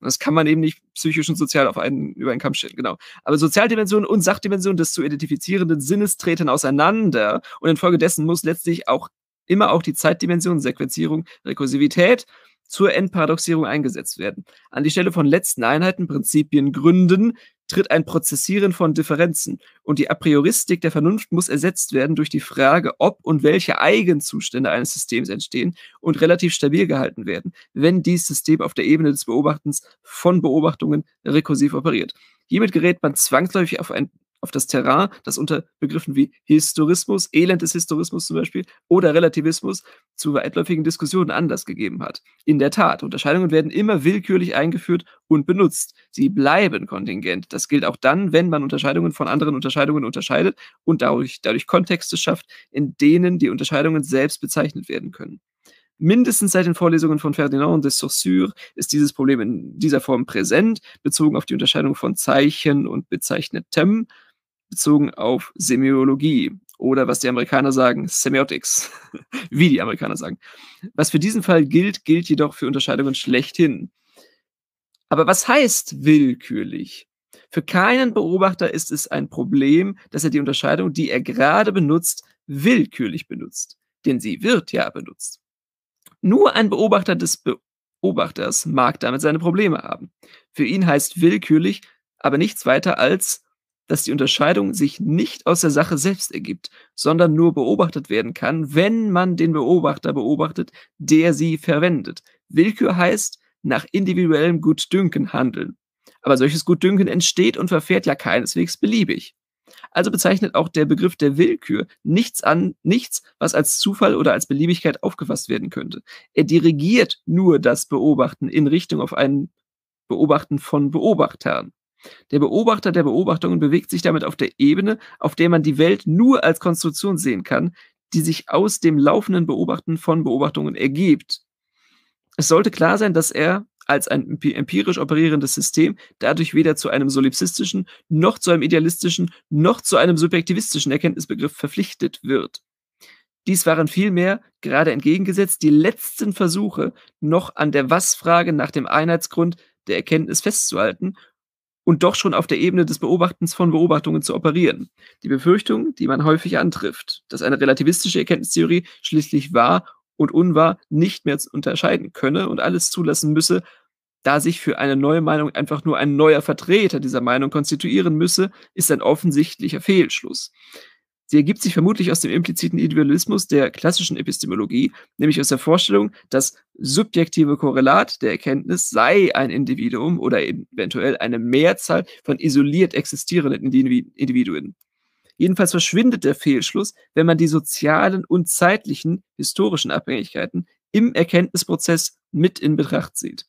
Das kann man eben nicht psychisch und sozial auf einen, über einen Kamm stellen, genau. Aber Sozialdimension und Sachdimension des zu identifizierenden Sinnes treten auseinander und infolgedessen muss letztlich auch immer auch die Zeitdimension, Sequenzierung, Rekursivität zur Endparadoxierung eingesetzt werden. An die Stelle von letzten Einheiten, Prinzipien, Gründen tritt ein Prozessieren von Differenzen und die Aprioristik der Vernunft muss ersetzt werden durch die Frage, ob und welche Eigenzustände eines Systems entstehen und relativ stabil gehalten werden, wenn dieses System auf der Ebene des Beobachtens von Beobachtungen rekursiv operiert. Hiermit gerät man zwangsläufig auf ein auf das Terrain, das unter Begriffen wie Historismus, Elend des Historismus zum Beispiel oder Relativismus zu weitläufigen Diskussionen Anlass gegeben hat. In der Tat, Unterscheidungen werden immer willkürlich eingeführt und benutzt. Sie bleiben kontingent. Das gilt auch dann, wenn man Unterscheidungen von anderen Unterscheidungen unterscheidet und dadurch, dadurch Kontexte schafft, in denen die Unterscheidungen selbst bezeichnet werden können. Mindestens seit den Vorlesungen von Ferdinand de Saussure ist dieses Problem in dieser Form präsent, bezogen auf die Unterscheidung von Zeichen und bezeichnetem bezogen auf Semiologie oder was die Amerikaner sagen, Semiotics, wie die Amerikaner sagen. Was für diesen Fall gilt, gilt jedoch für Unterscheidungen schlechthin. Aber was heißt willkürlich? Für keinen Beobachter ist es ein Problem, dass er die Unterscheidung, die er gerade benutzt, willkürlich benutzt. Denn sie wird ja benutzt. Nur ein Beobachter des Beobachters mag damit seine Probleme haben. Für ihn heißt willkürlich aber nichts weiter als dass die Unterscheidung sich nicht aus der Sache selbst ergibt, sondern nur beobachtet werden kann, wenn man den Beobachter beobachtet, der sie verwendet. Willkür heißt nach individuellem Gutdünken handeln. Aber solches Gutdünken entsteht und verfährt ja keineswegs beliebig. Also bezeichnet auch der Begriff der Willkür nichts an, nichts, was als Zufall oder als Beliebigkeit aufgefasst werden könnte. Er dirigiert nur das Beobachten in Richtung auf ein Beobachten von Beobachtern. Der Beobachter der Beobachtungen bewegt sich damit auf der Ebene, auf der man die Welt nur als Konstruktion sehen kann, die sich aus dem laufenden Beobachten von Beobachtungen ergibt. Es sollte klar sein, dass er als ein empirisch operierendes System dadurch weder zu einem solipsistischen, noch zu einem idealistischen, noch zu einem subjektivistischen Erkenntnisbegriff verpflichtet wird. Dies waren vielmehr, gerade entgegengesetzt, die letzten Versuche, noch an der Was-Frage nach dem Einheitsgrund der Erkenntnis festzuhalten und doch schon auf der Ebene des Beobachtens von Beobachtungen zu operieren. Die Befürchtung, die man häufig antrifft, dass eine relativistische Erkenntnistheorie schließlich wahr und unwahr nicht mehr unterscheiden könne und alles zulassen müsse, da sich für eine neue Meinung einfach nur ein neuer Vertreter dieser Meinung konstituieren müsse, ist ein offensichtlicher Fehlschluss. Sie ergibt sich vermutlich aus dem impliziten Individualismus der klassischen Epistemologie, nämlich aus der Vorstellung, das subjektive Korrelat der Erkenntnis sei ein Individuum oder eventuell eine Mehrzahl von isoliert existierenden Individuen. Jedenfalls verschwindet der Fehlschluss, wenn man die sozialen und zeitlichen historischen Abhängigkeiten im Erkenntnisprozess mit in Betracht zieht.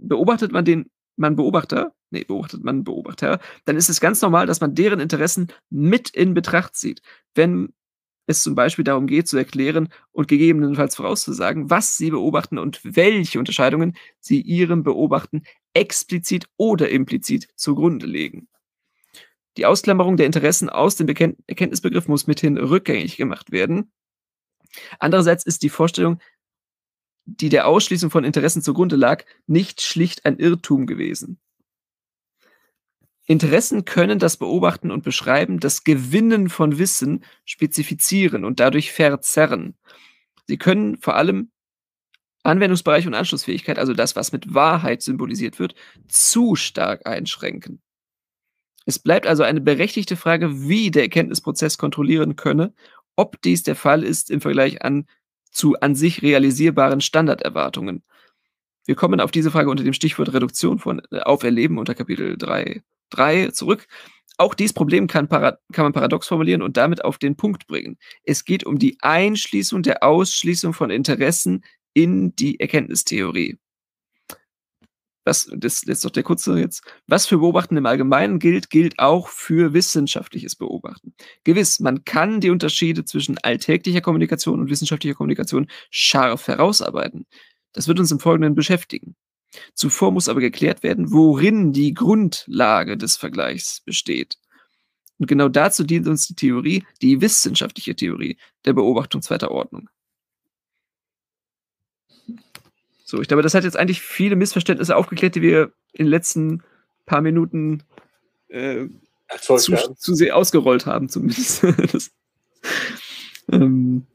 Beobachtet man den man Beobachter, nee, beobachtet man Beobachter, dann ist es ganz normal, dass man deren Interessen mit in Betracht zieht. Wenn es zum Beispiel darum geht, zu erklären und gegebenenfalls vorauszusagen, was sie beobachten und welche Unterscheidungen sie ihrem Beobachten explizit oder implizit zugrunde legen. Die Ausklammerung der Interessen aus dem Erkenntnisbegriff muss mithin rückgängig gemacht werden. Andererseits ist die Vorstellung, die der Ausschließung von Interessen zugrunde lag, nicht schlicht ein Irrtum gewesen. Interessen können das Beobachten und Beschreiben, das Gewinnen von Wissen spezifizieren und dadurch verzerren. Sie können vor allem Anwendungsbereich und Anschlussfähigkeit, also das, was mit Wahrheit symbolisiert wird, zu stark einschränken. Es bleibt also eine berechtigte Frage, wie der Erkenntnisprozess kontrollieren könne, ob dies der Fall ist im Vergleich an zu an sich realisierbaren Standarderwartungen. Wir kommen auf diese Frage unter dem Stichwort Reduktion von äh, Auferleben unter Kapitel 3, zurück. Auch dieses Problem kann, kann, man paradox formulieren und damit auf den Punkt bringen. Es geht um die Einschließung der Ausschließung von Interessen in die Erkenntnistheorie was, das ist doch der kurze jetzt, was für Beobachten im Allgemeinen gilt, gilt auch für wissenschaftliches Beobachten. Gewiss, man kann die Unterschiede zwischen alltäglicher Kommunikation und wissenschaftlicher Kommunikation scharf herausarbeiten. Das wird uns im Folgenden beschäftigen. Zuvor muss aber geklärt werden, worin die Grundlage des Vergleichs besteht. Und genau dazu dient uns die Theorie, die wissenschaftliche Theorie der Beobachtung zweiter Ordnung. So, ich glaube, das hat jetzt eigentlich viele Missverständnisse aufgeklärt, die wir in den letzten paar Minuten äh, zu, zu, sehr ausgerollt haben, zumindest. das, ähm,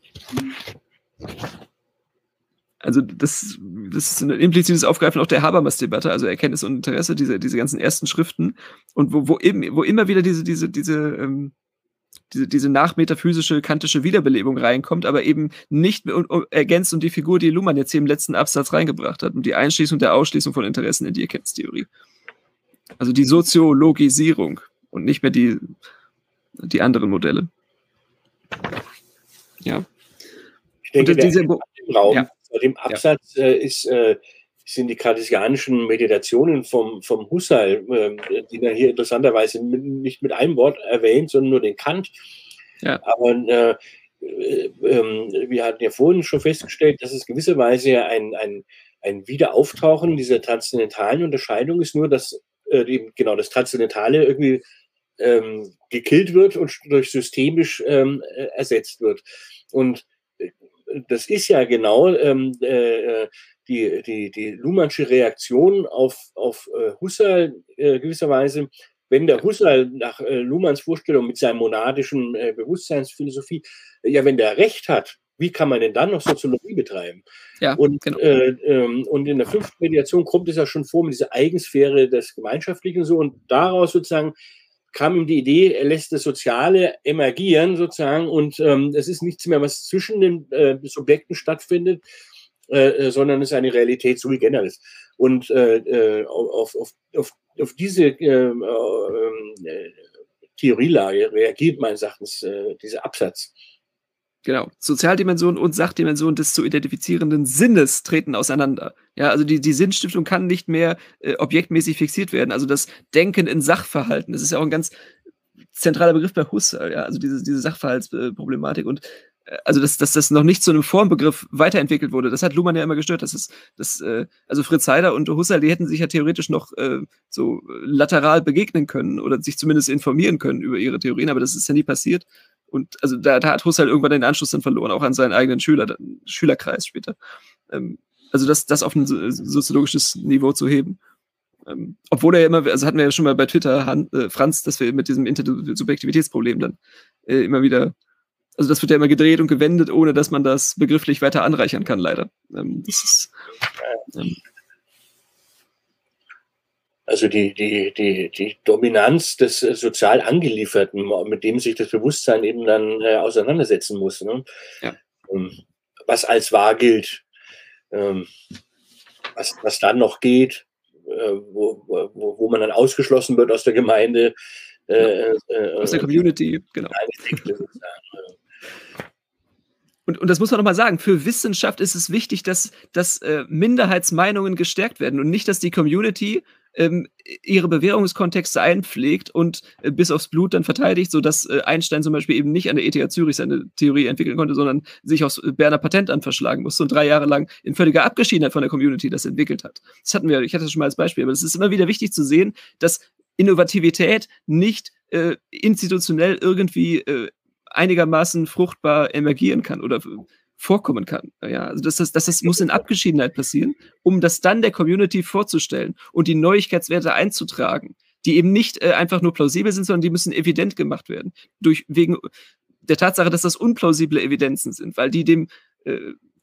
also das, das ist ein implizites Aufgreifen auch der Habermas-Debatte, also Erkenntnis und Interesse, diese, diese ganzen ersten Schriften und wo, wo, eben, wo immer wieder diese, diese, diese ähm, diese, diese nachmetaphysische kantische Wiederbelebung reinkommt, aber eben nicht ergänzt um die Figur, die Luhmann jetzt hier im letzten Absatz reingebracht hat, und die Einschließung der Ausschließung von Interessen in die Erkenntnistheorie. Also die Soziologisierung und nicht mehr die, die anderen Modelle. Ja. Ich denke, und diese, der Raum ja. bei dem Absatz ja. äh, ist äh, sind die kartesianischen Meditationen vom, vom Husserl, äh, die er hier interessanterweise mit, nicht mit einem Wort erwähnt, sondern nur den Kant. Ja. Aber äh, äh, wir hatten ja vorhin schon festgestellt, dass es gewisserweise ein, ein, ein Wiederauftauchen dieser transzendentalen Unterscheidung ist, nur dass äh, eben genau das Transzendentale irgendwie ähm, gekillt wird und durch systemisch ähm, äh, ersetzt wird. Und das ist ja genau ähm, äh, die, die, die Luhmannsche Reaktion auf, auf äh, Husserl äh, gewisserweise, wenn der Husserl nach äh, Luhmanns Vorstellung mit seiner monadischen äh, Bewusstseinsphilosophie, äh, ja, wenn der Recht hat, wie kann man denn dann noch Soziologie betreiben? Ja, und, genau. äh, ähm, und in der fünften Mediation kommt es ja schon vor mit dieser Eigensphäre des Gemeinschaftlichen so und daraus sozusagen kam ihm die Idee, er lässt das Soziale emergieren sozusagen und ähm, es ist nichts mehr, was zwischen den äh, Subjekten stattfindet, äh, äh, sondern es ist eine Realität sui generis. Und äh, äh auf, auf, auf, auf diese ähm, äh, Theorielage reagiert meines Erachtens dieser Absatz. Genau. Sozialdimension und Sachdimension des zu identifizierenden Sinnes treten auseinander. Ja, also die, die Sinnstiftung kann nicht mehr äh, objektmäßig fixiert werden. Also das Denken in Sachverhalten, das ist ja auch ein ganz zentraler Begriff bei Husserl, ja, also diese, diese Sachverhaltsproblematik. Und also dass, dass das noch nicht zu einem Formbegriff weiterentwickelt wurde. Das hat Luhmann ja immer gestört. Das ist, das, äh, also Fritz Heider und Husserl, die hätten sich ja theoretisch noch äh, so lateral begegnen können oder sich zumindest informieren können über ihre Theorien, aber das ist ja nie passiert. Und also da, da hat Husserl irgendwann den Anschluss dann verloren, auch an seinen eigenen Schüler, Schülerkreis später. Ähm, also das, das auf ein soziologisches Niveau zu heben. Ähm, obwohl er ja immer, also hatten wir ja schon mal bei Twitter, Han, äh, Franz, dass wir mit diesem Intersubjektivitätsproblem dann äh, immer wieder also das wird ja immer gedreht und gewendet, ohne dass man das begrifflich weiter anreichern kann, leider. Ähm, das ist, ähm, also die, die, die, die Dominanz des äh, sozial Angelieferten, mit dem sich das Bewusstsein eben dann äh, auseinandersetzen muss. Ne? Ja. Ähm, was als wahr gilt, ähm, was, was dann noch geht, äh, wo, wo, wo man dann ausgeschlossen wird aus der Gemeinde. Äh, äh, aus der Community, genau. Und, und das muss man nochmal sagen, für Wissenschaft ist es wichtig, dass, dass äh, Minderheitsmeinungen gestärkt werden und nicht, dass die Community ihre Bewährungskontexte einpflegt und äh, bis aufs Blut dann verteidigt, sodass äh, Einstein zum Beispiel eben nicht an der ETH Zürich seine Theorie entwickeln konnte, sondern sich aufs Berner Patentamt verschlagen musste und drei Jahre lang in völliger Abgeschiedenheit von der Community das entwickelt hat. Das hatten wir, ich hatte das schon mal als Beispiel, aber es ist immer wieder wichtig zu sehen, dass Innovativität nicht äh, institutionell irgendwie äh, einigermaßen fruchtbar emergieren kann oder vorkommen kann. Ja, also das, das, das, das muss in Abgeschiedenheit passieren, um das dann der Community vorzustellen und die Neuigkeitswerte einzutragen, die eben nicht äh, einfach nur plausibel sind, sondern die müssen evident gemacht werden. Durch, wegen der Tatsache, dass das unplausible Evidenzen sind, weil die dem äh,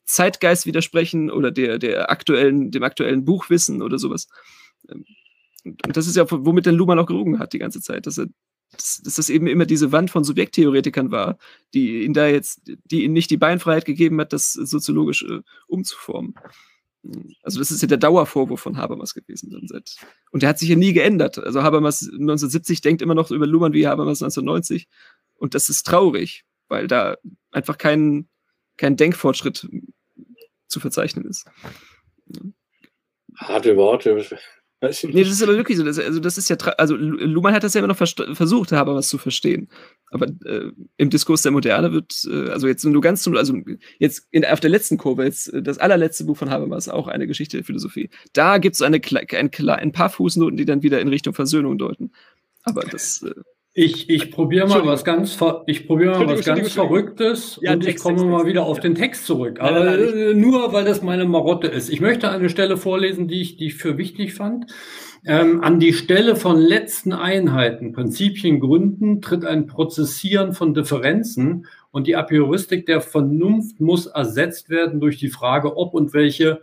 Zeitgeist widersprechen oder der, der aktuellen, dem aktuellen Buchwissen oder sowas. Ähm, und das ist ja, womit der Luhmann auch gerungen hat die ganze Zeit, dass er dass, dass das eben immer diese Wand von Subjekttheoretikern war, die ihnen da jetzt, die ihnen nicht die Beinfreiheit gegeben hat, das soziologisch äh, umzuformen. Also das ist ja der Dauervorwurf von Habermas gewesen. Dann seit, und der hat sich ja nie geändert. Also Habermas 1970 denkt immer noch über Luhmann wie Habermas 1990. Und das ist traurig, weil da einfach kein, kein Denkfortschritt zu verzeichnen ist. Harte Worte. Nee, das ist aber wirklich so. Das, also, das ist ja, also Luhmann hat das ja immer noch versucht, Habermas zu verstehen. Aber äh, im Diskurs der Moderne wird, äh, also jetzt nur ganz zum, also jetzt in, auf der letzten Kurve, jetzt äh, das allerletzte Buch von Habermas, auch eine Geschichte der Philosophie. Da gibt es eine, ein, ein paar Fußnoten, die dann wieder in Richtung Versöhnung deuten. Aber das. Äh, ich, ich probiere mal was ganz, ich probiere mal was ganz Verrücktes ja, und Text, ich komme Text, mal Text, wieder auf den Text zurück. Aber nein, nein, äh, nur, weil das meine Marotte ist. Ich möchte eine Stelle vorlesen, die ich, die ich für wichtig fand. Ähm, an die Stelle von letzten Einheiten, Prinzipien, Gründen tritt ein Prozessieren von Differenzen und die Apioristik der Vernunft muss ersetzt werden durch die Frage, ob und welche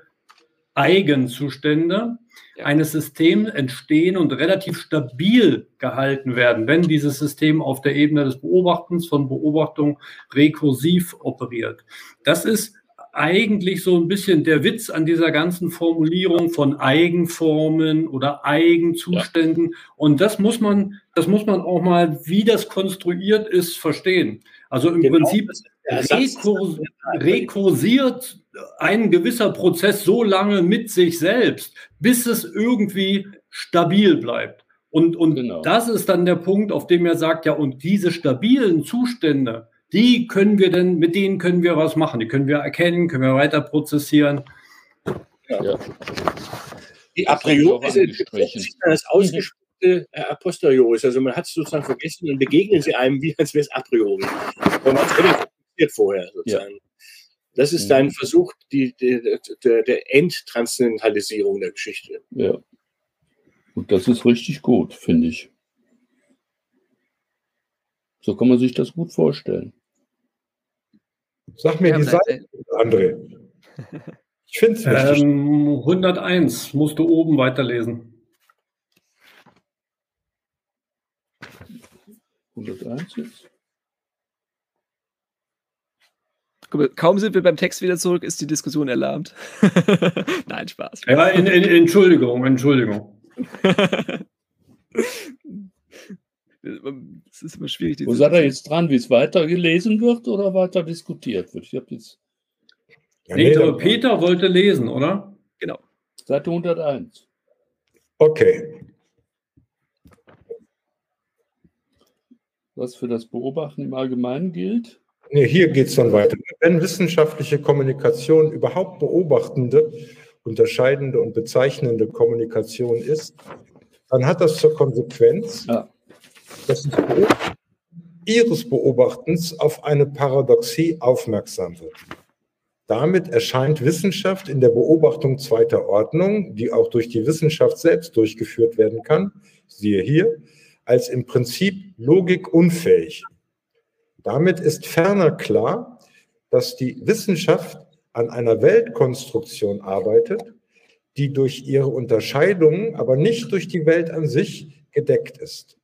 Eigenzustände ja. eines Systems entstehen und relativ stabil gehalten werden, wenn dieses System auf der Ebene des Beobachtens von Beobachtung rekursiv operiert. Das ist eigentlich so ein bisschen der Witz an dieser ganzen Formulierung von Eigenformen oder Eigenzuständen. Ja. Und das muss man, das muss man auch mal, wie das konstruiert ist, verstehen. Also im genau, Prinzip rekurs rekursiert ein gewisser Prozess so lange mit sich selbst, bis es irgendwie stabil bleibt. Und, und genau. das ist dann der Punkt, auf dem er sagt, ja, und diese stabilen Zustände, die können wir denn, mit denen können wir was machen. Die können wir erkennen, können wir weiter prozessieren. Ja. Die a priori ist das ausgespielte a posteriori. Also man hat es sozusagen vergessen und begegnen sie einem wie als wäre es a priori. Und man hat vorher sozusagen. Ja. Das ist dein mhm. Versuch die, die, der, der Endtranszendentalisierung der Geschichte. Ja. Und das ist richtig gut, finde ich. So kann man sich das gut vorstellen. Sag mir ja, die Seite, André. Ich finde es ähm, 101 musst du oben weiterlesen. 101 jetzt? Kaum sind wir beim Text wieder zurück, ist die Diskussion erlahmt. Nein, Spaß. Ja, in, in, Entschuldigung, Entschuldigung. Es ist immer schwierig. Wo seid ihr jetzt dran, wie es weiter gelesen wird oder weiter diskutiert wird? Ich habe jetzt. Ja, nee, nee, Peter wollte lesen, oder? Genau. Seite 101. Okay. Was für das Beobachten im Allgemeinen gilt? Nee, hier geht es dann weiter. Wenn wissenschaftliche Kommunikation überhaupt beobachtende, unterscheidende und bezeichnende Kommunikation ist, dann hat das zur Konsequenz, ja. dass es ihres Beobachtens auf eine Paradoxie aufmerksam wird. Damit erscheint Wissenschaft in der Beobachtung zweiter Ordnung, die auch durch die Wissenschaft selbst durchgeführt werden kann, siehe hier, als im Prinzip logikunfähig. Damit ist ferner klar, dass die Wissenschaft an einer Weltkonstruktion arbeitet, die durch ihre Unterscheidungen, aber nicht durch die Welt an sich gedeckt ist.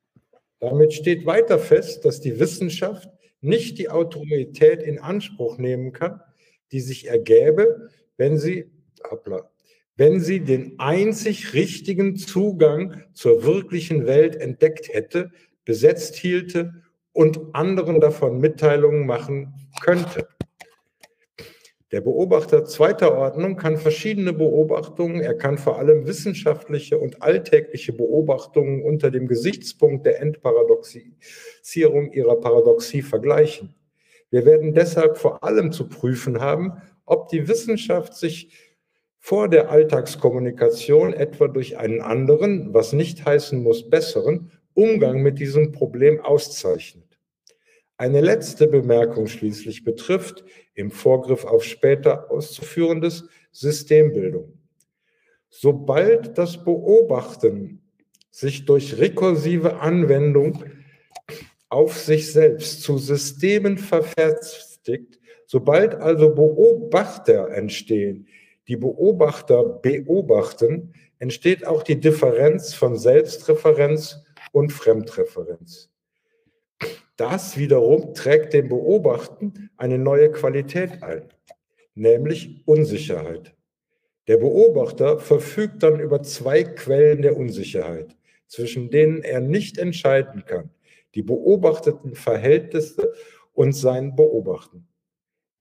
Damit steht weiter fest, dass die Wissenschaft nicht die Autorität in Anspruch nehmen kann, die sich ergäbe, wenn sie, hoppla, wenn sie den einzig richtigen Zugang zur wirklichen Welt entdeckt hätte, besetzt hielte und anderen davon Mitteilungen machen könnte. Der Beobachter zweiter Ordnung kann verschiedene Beobachtungen, er kann vor allem wissenschaftliche und alltägliche Beobachtungen unter dem Gesichtspunkt der Entparadoxisierung ihrer Paradoxie vergleichen. Wir werden deshalb vor allem zu prüfen haben, ob die Wissenschaft sich vor der Alltagskommunikation etwa durch einen anderen, was nicht heißen muss besseren, Umgang mit diesem Problem auszeichnet. Eine letzte Bemerkung schließlich betrifft, im Vorgriff auf später auszuführendes, Systembildung. Sobald das Beobachten sich durch rekursive Anwendung auf sich selbst zu Systemen verfestigt, sobald also Beobachter entstehen, die Beobachter beobachten, entsteht auch die Differenz von Selbstreferenz und Fremdreferenz. Das wiederum trägt dem Beobachten eine neue Qualität ein, nämlich Unsicherheit. Der Beobachter verfügt dann über zwei Quellen der Unsicherheit, zwischen denen er nicht entscheiden kann, die beobachteten Verhältnisse und sein Beobachten.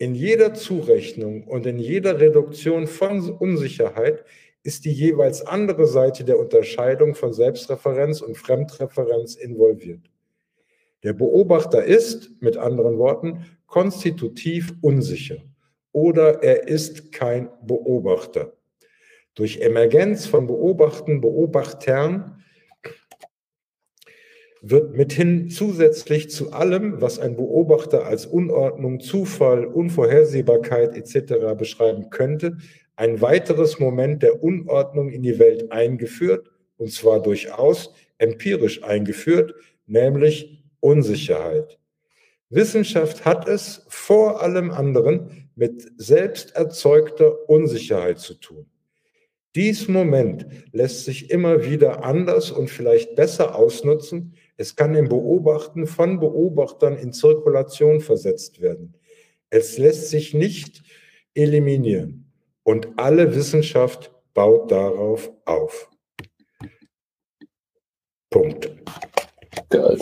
In jeder Zurechnung und in jeder Reduktion von Unsicherheit ist die jeweils andere Seite der Unterscheidung von Selbstreferenz und Fremdreferenz involviert. Der Beobachter ist, mit anderen Worten, konstitutiv unsicher oder er ist kein Beobachter. Durch Emergenz von Beobachten, Beobachtern wird mithin zusätzlich zu allem, was ein Beobachter als Unordnung, Zufall, Unvorhersehbarkeit etc. beschreiben könnte, ein weiteres Moment der Unordnung in die Welt eingeführt, und zwar durchaus empirisch eingeführt, nämlich Unsicherheit. Wissenschaft hat es vor allem anderen mit selbst erzeugter Unsicherheit zu tun. Dies Moment lässt sich immer wieder anders und vielleicht besser ausnutzen. Es kann im Beobachten von Beobachtern in Zirkulation versetzt werden. Es lässt sich nicht eliminieren. Und alle Wissenschaft baut darauf auf. Punkt. Geil.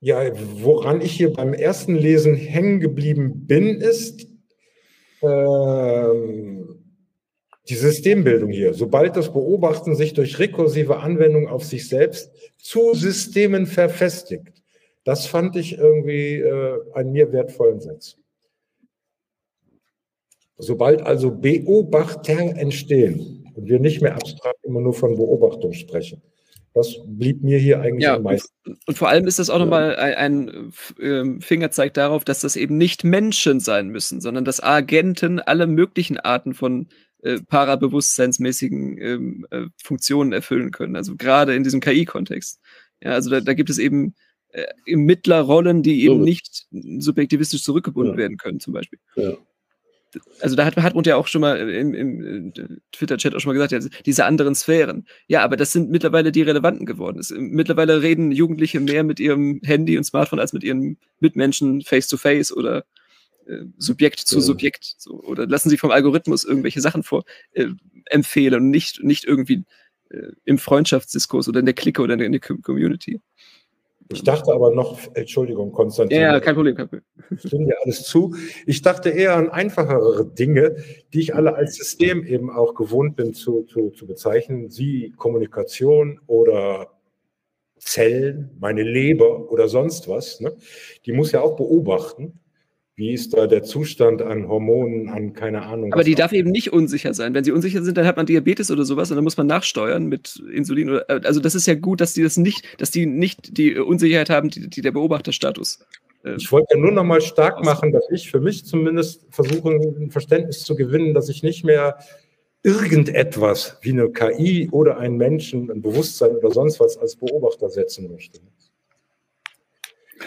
Ja, woran ich hier beim ersten Lesen hängen geblieben bin, ist ähm, die Systembildung hier. Sobald das Beobachten sich durch rekursive Anwendung auf sich selbst zu Systemen verfestigt. Das fand ich irgendwie äh, einen mir wertvollen Satz. Sobald also Beobachter entstehen, und wir nicht mehr abstrakt immer nur von Beobachtung sprechen. Das blieb mir hier eigentlich ja, am meisten. Und, vor allem ist das auch nochmal ein, ein äh, Fingerzeig darauf, dass das eben nicht Menschen sein müssen, sondern dass Agenten alle möglichen Arten von äh, parabewusstseinsmäßigen ähm, äh, Funktionen erfüllen können. Also gerade in diesem KI-Kontext. Ja, also da, da, gibt es eben äh, Mittlerrollen, die eben so. nicht subjektivistisch zurückgebunden ja. werden können, zum Beispiel. Ja also da hat Hartmut ja auch schon mal im, im Twitter-Chat auch schon mal gesagt, ja, diese anderen Sphären. Ja, aber das sind mittlerweile die relevanten geworden. Es, mittlerweile reden Jugendliche mehr mit ihrem Handy und Smartphone als mit ihren Mitmenschen face to face oder äh, Subjekt zu. Subjekt. So, oder lassen Sie vom Algorithmus irgendwelche Sachen vor äh, empfehlen und nicht, nicht irgendwie äh, im Freundschaftsdiskurs oder in der Clique oder in der Community. Ich dachte aber noch, Entschuldigung, Konstantin. Ja, kein Problem, kein Problem. Ich stimme dir alles zu. Ich dachte eher an einfachere Dinge, die ich alle als System eben auch gewohnt bin zu, zu, zu bezeichnen. Sie Kommunikation oder Zellen, meine Leber oder sonst was. Ne? Die muss ja auch beobachten wie ist da der Zustand an Hormonen, an keine Ahnung. Aber die darf eben nicht unsicher sein. Wenn sie unsicher sind, dann hat man Diabetes oder sowas und dann muss man nachsteuern mit Insulin. Oder, äh, also das ist ja gut, dass die das nicht, dass die nicht die Unsicherheit haben, die, die der Beobachterstatus. Äh, ich wollte ja nur noch mal stark machen, dass ich für mich zumindest versuche, ein Verständnis zu gewinnen, dass ich nicht mehr irgendetwas wie eine KI oder einen Menschen, ein Bewusstsein oder sonst was als Beobachter setzen möchte.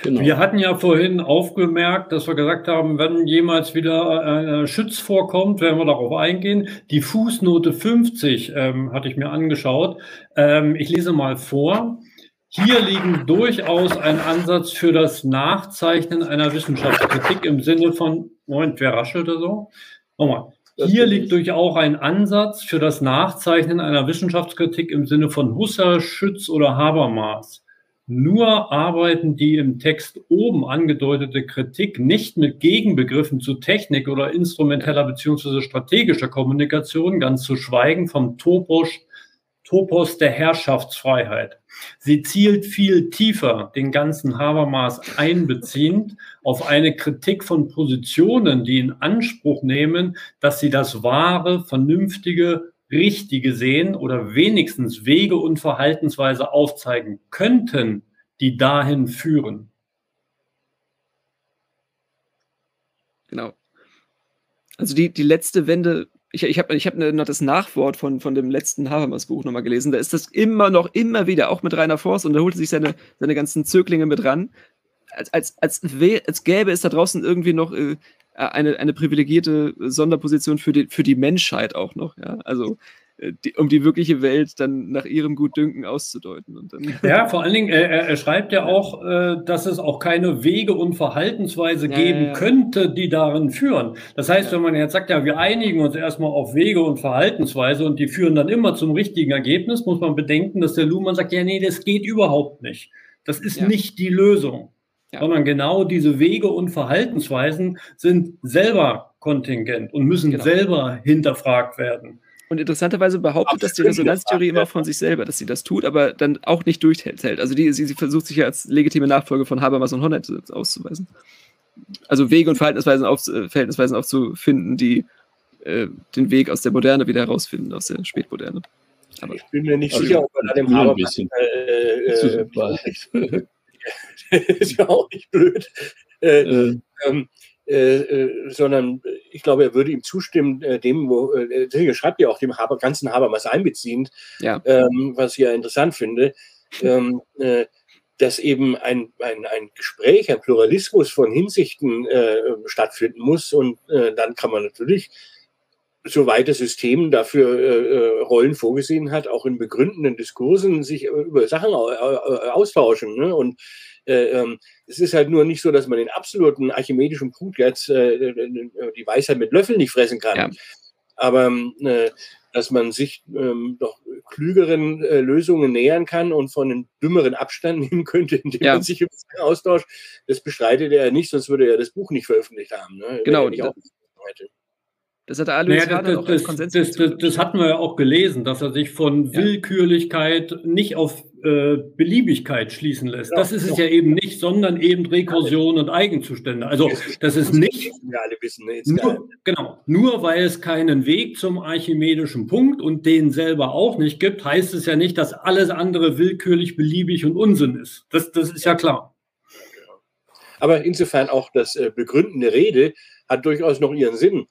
Genau. Wir hatten ja vorhin aufgemerkt, dass wir gesagt haben, wenn jemals wieder ein Schütz vorkommt, werden wir darauf eingehen. Die Fußnote 50 ähm, hatte ich mir angeschaut. Ähm, ich lese mal vor. Hier liegen durchaus ein Ansatz für das Nachzeichnen einer Wissenschaftskritik im Sinne von, Moment, wer raschelt oder so? Nochmal. Hier liegt durchaus ein Ansatz für das Nachzeichnen einer Wissenschaftskritik im Sinne von Husserl, Schütz oder Habermas. Nur arbeiten die im Text oben angedeutete Kritik nicht mit Gegenbegriffen zu Technik oder instrumenteller bzw. strategischer Kommunikation, ganz zu schweigen vom Topos, Topos der Herrschaftsfreiheit. Sie zielt viel tiefer, den ganzen Habermas einbeziehend, auf eine Kritik von Positionen, die in Anspruch nehmen, dass sie das wahre, vernünftige, richtige sehen oder wenigstens Wege und Verhaltensweise aufzeigen könnten, die dahin führen. Genau. Also die, die letzte Wende, ich, ich habe ich hab noch das Nachwort von, von dem letzten Habermas Buch nochmal gelesen, da ist das immer noch, immer wieder, auch mit Rainer Forst, und da holt sich seine, seine ganzen Zöglinge mit ran, als, als, als, als gäbe es da draußen irgendwie noch äh, eine, eine privilegierte Sonderposition für die, für die Menschheit auch noch. Ja? Also äh, die, um die wirkliche Welt dann nach ihrem Gutdünken auszudeuten. ja, vor allen Dingen, er, er schreibt ja auch, äh, dass es auch keine Wege und Verhaltensweise ja, geben ja. könnte, die darin führen. Das heißt, ja. wenn man jetzt sagt, ja, wir einigen uns erstmal auf Wege und Verhaltensweise und die führen dann immer zum richtigen Ergebnis, muss man bedenken, dass der Luhmann sagt, ja, nee, das geht überhaupt nicht. Das ist nicht die Lösung ja. sondern genau diese Wege und Verhaltensweisen sind selber kontingent und müssen genau. selber hinterfragt werden. Und interessanterweise behauptet das die Resonanztheorie immer von sich selber, dass sie das tut, aber dann auch nicht durchhält. Also die, sie, sie versucht sich ja als legitime Nachfolge von Habermas und Honneth auszuweisen. Also Wege und Verhaltensweisen, auf, äh, Verhaltensweisen aufzufinden, die äh, den Weg aus der Moderne wieder herausfinden, aus der Spätmoderne. Aber ich bin mir nicht also sicher, ob man da dem Habermas äh, äh, ist ja auch nicht blöd. Äh, äh. Ähm, äh, äh, sondern ich glaube, er würde ihm zustimmen, äh, dem, wo, äh, deswegen schreibt er auch dem Haber, ganzen Habermas einbeziehend, ja. ähm, was ich ja interessant finde, ähm, äh, dass eben ein, ein, ein Gespräch, ein Pluralismus von Hinsichten stattfinden muss und dann kann man natürlich soweit das System dafür äh, Rollen vorgesehen hat, auch in begründenden Diskursen sich über Sachen austauschen. Ne? Und äh, ähm, es ist halt nur nicht so, dass man den absoluten archimedischen Punkt jetzt äh, äh, die Weisheit mit Löffeln nicht fressen kann. Ja. Aber ähm, dass man sich ähm, doch klügeren äh, Lösungen nähern kann und von einem dümmeren Abstand nehmen könnte, indem ja. man sich austauscht, das bestreitet er nicht, sonst würde er das Buch nicht veröffentlicht haben. Ne? Genau. Das hat Alois naja, das, das, Konsens das, das, das, hatten wir ja auch gelesen, dass er sich von ja. Willkürlichkeit nicht auf äh, Beliebigkeit schließen lässt. Ja, das ist es ja eben nicht, sondern eben Rekursion und Eigenzustände. Also das ist nicht wir alle wissen, ne, nur, genau, nur weil es keinen Weg zum archimedischen Punkt und den selber auch nicht gibt, heißt es ja nicht, dass alles andere willkürlich, beliebig und Unsinn ist. Das, das ist ja klar. Aber insofern auch das äh, begründende Rede hat durchaus noch ihren Sinn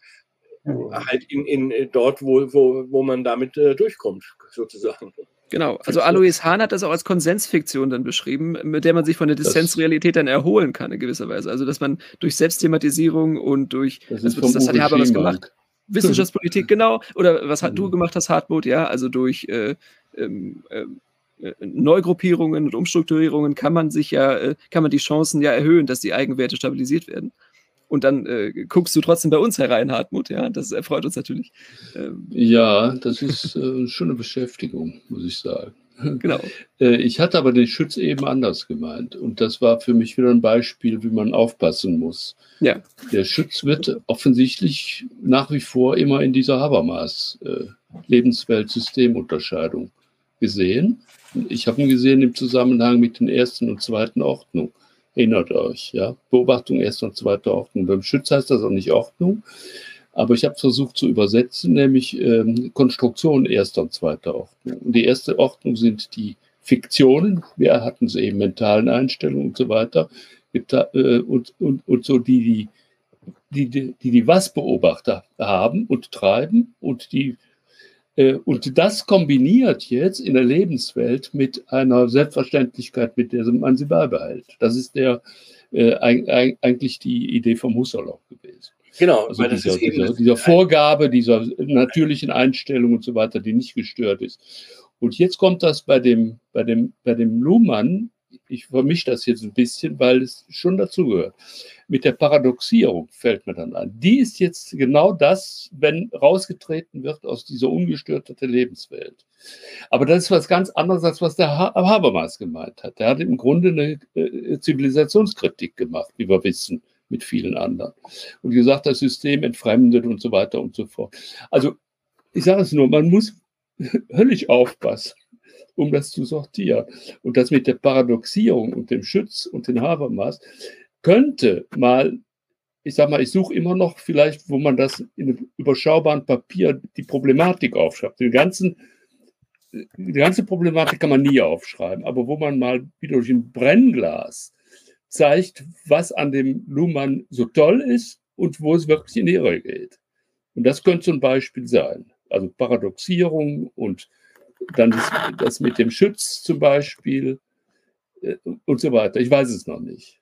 halt in, in äh, dort, wo, wo, wo man damit äh, durchkommt, sozusagen. Genau, also Alois Hahn hat das auch als Konsensfiktion dann beschrieben, mit der man sich von der Dissensrealität dann erholen kann in gewisser Weise. Also dass man durch Selbstthematisierung und durch, das, also, das, das hat Haber was gemacht. Wissenschaftspolitik, genau. Oder was hat, du mhm. gemacht hast, Hartmut, ja, also durch äh, ähm, äh, Neugruppierungen und Umstrukturierungen kann man sich ja, äh, kann man die Chancen ja erhöhen, dass die Eigenwerte stabilisiert werden. Und dann äh, guckst du trotzdem bei uns herein, Hartmut. Ja, das erfreut uns natürlich. Ähm, ja, das ist äh, schon eine Beschäftigung, muss ich sagen. Genau. Äh, ich hatte aber den Schutz eben anders gemeint. Und das war für mich wieder ein Beispiel, wie man aufpassen muss. Ja. Der Schutz wird offensichtlich nach wie vor immer in dieser Habermas äh, Lebenswelt-Systemunterscheidung gesehen. Ich habe ihn gesehen im Zusammenhang mit den ersten und zweiten Ordnung. Erinnert euch, ja? Beobachtung erster und zweiter Ordnung. Beim Schütz heißt das auch nicht Ordnung, aber ich habe versucht zu übersetzen, nämlich ähm, Konstruktion erster und zweiter Ordnung. Die erste Ordnung sind die Fiktionen, wir hatten sie eben mentalen Einstellungen und so weiter, äh, und, und, und so die, die, die, die, die Was-Beobachter haben und treiben und die und das kombiniert jetzt in der Lebenswelt mit einer Selbstverständlichkeit, mit der man sie beibehält. Das ist der, äh, eigentlich die Idee vom Husserl auch gewesen. Genau, also dieser, dieser, dieser Vorgabe, dieser natürlichen Einstellung und so weiter, die nicht gestört ist. Und jetzt kommt das bei dem, bei dem, bei dem Luhmann, ich vermische das jetzt ein bisschen, weil es schon dazugehört mit der Paradoxierung fällt mir dann ein. Die ist jetzt genau das, wenn rausgetreten wird aus dieser ungestörten Lebenswelt. Aber das ist was ganz anderes, als was der Habermas gemeint hat. Der hat im Grunde eine äh, Zivilisationskritik gemacht, wie wir wissen, mit vielen anderen. Und gesagt, das System entfremdet und so weiter und so fort. Also, ich sage es nur, man muss höllisch aufpassen um das zu sortieren. Und das mit der Paradoxierung und dem Schütz und dem Habermas, könnte mal, ich sag mal, ich suche immer noch vielleicht, wo man das in einem überschaubaren Papier die Problematik aufschreibt. Den ganzen, die ganze Problematik kann man nie aufschreiben, aber wo man mal wie durch ein Brennglas zeigt, was an dem Luhmann so toll ist und wo es wirklich in die Irre geht. Und das könnte so ein Beispiel sein. Also Paradoxierung und dann das, das mit dem Schütz zum Beispiel äh, und so weiter. Ich weiß es noch nicht.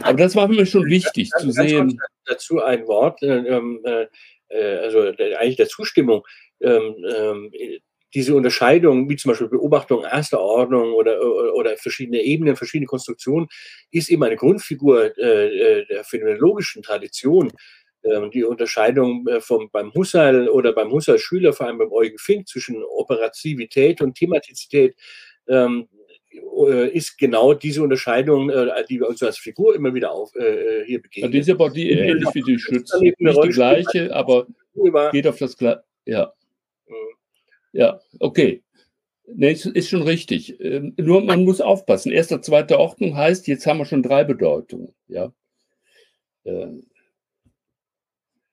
Aber das war mir schon wichtig zu sehen. Dazu ein Wort, äh, ähm, äh, äh, also eigentlich der Zustimmung. Ähm, ähm, diese Unterscheidung, wie zum Beispiel Beobachtung erster Ordnung oder, oder verschiedene Ebenen, verschiedene Konstruktionen, ist eben eine Grundfigur der phänomenologischen Tradition. Die Unterscheidung vom, beim Husserl oder beim Husserl-Schüler, vor allem beim Eugen Fink, zwischen Operativität und Thematizität, äh, ist genau diese Unterscheidung, äh, die wir uns als Figur immer wieder auf, äh, hier begegnen. Ja, die ist aber die, ähnlich wie die Schütz. Nicht die gleiche, aber geht auf das gleiche. Ja. Mhm. Ja, okay. Nee, ist schon richtig. Ähm, nur man muss aufpassen. Erste, zweite Ordnung heißt, jetzt haben wir schon drei Bedeutungen. Ja. Ähm,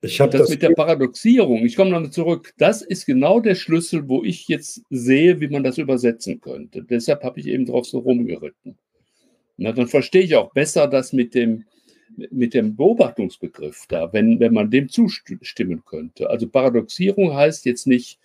ich das, das mit der Paradoxierung, ich komme nochmal zurück, das ist genau der Schlüssel, wo ich jetzt sehe, wie man das übersetzen könnte. Deshalb habe ich eben drauf so rumgeritten. Na, dann verstehe ich auch besser das mit dem, mit dem Beobachtungsbegriff da, wenn, wenn man dem zustimmen könnte. Also Paradoxierung heißt jetzt nicht,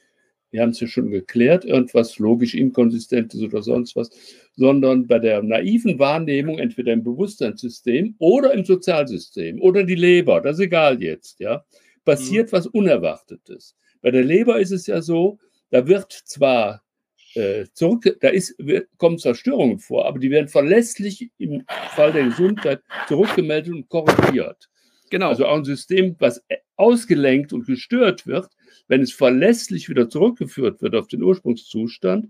wir haben es ja schon geklärt, irgendwas logisch Inkonsistentes oder sonst was, sondern bei der naiven Wahrnehmung, entweder im Bewusstseinssystem oder im Sozialsystem oder die Leber, das ist egal jetzt, ja, passiert mhm. was Unerwartetes. Bei der Leber ist es ja so, da wird zwar äh, zurück, da ist, wird, kommen Zerstörungen vor, aber die werden verlässlich im Fall der Gesundheit zurückgemeldet und korrigiert. Genau. Also auch ein System, was ausgelenkt und gestört wird, wenn es verlässlich wieder zurückgeführt wird auf den Ursprungszustand,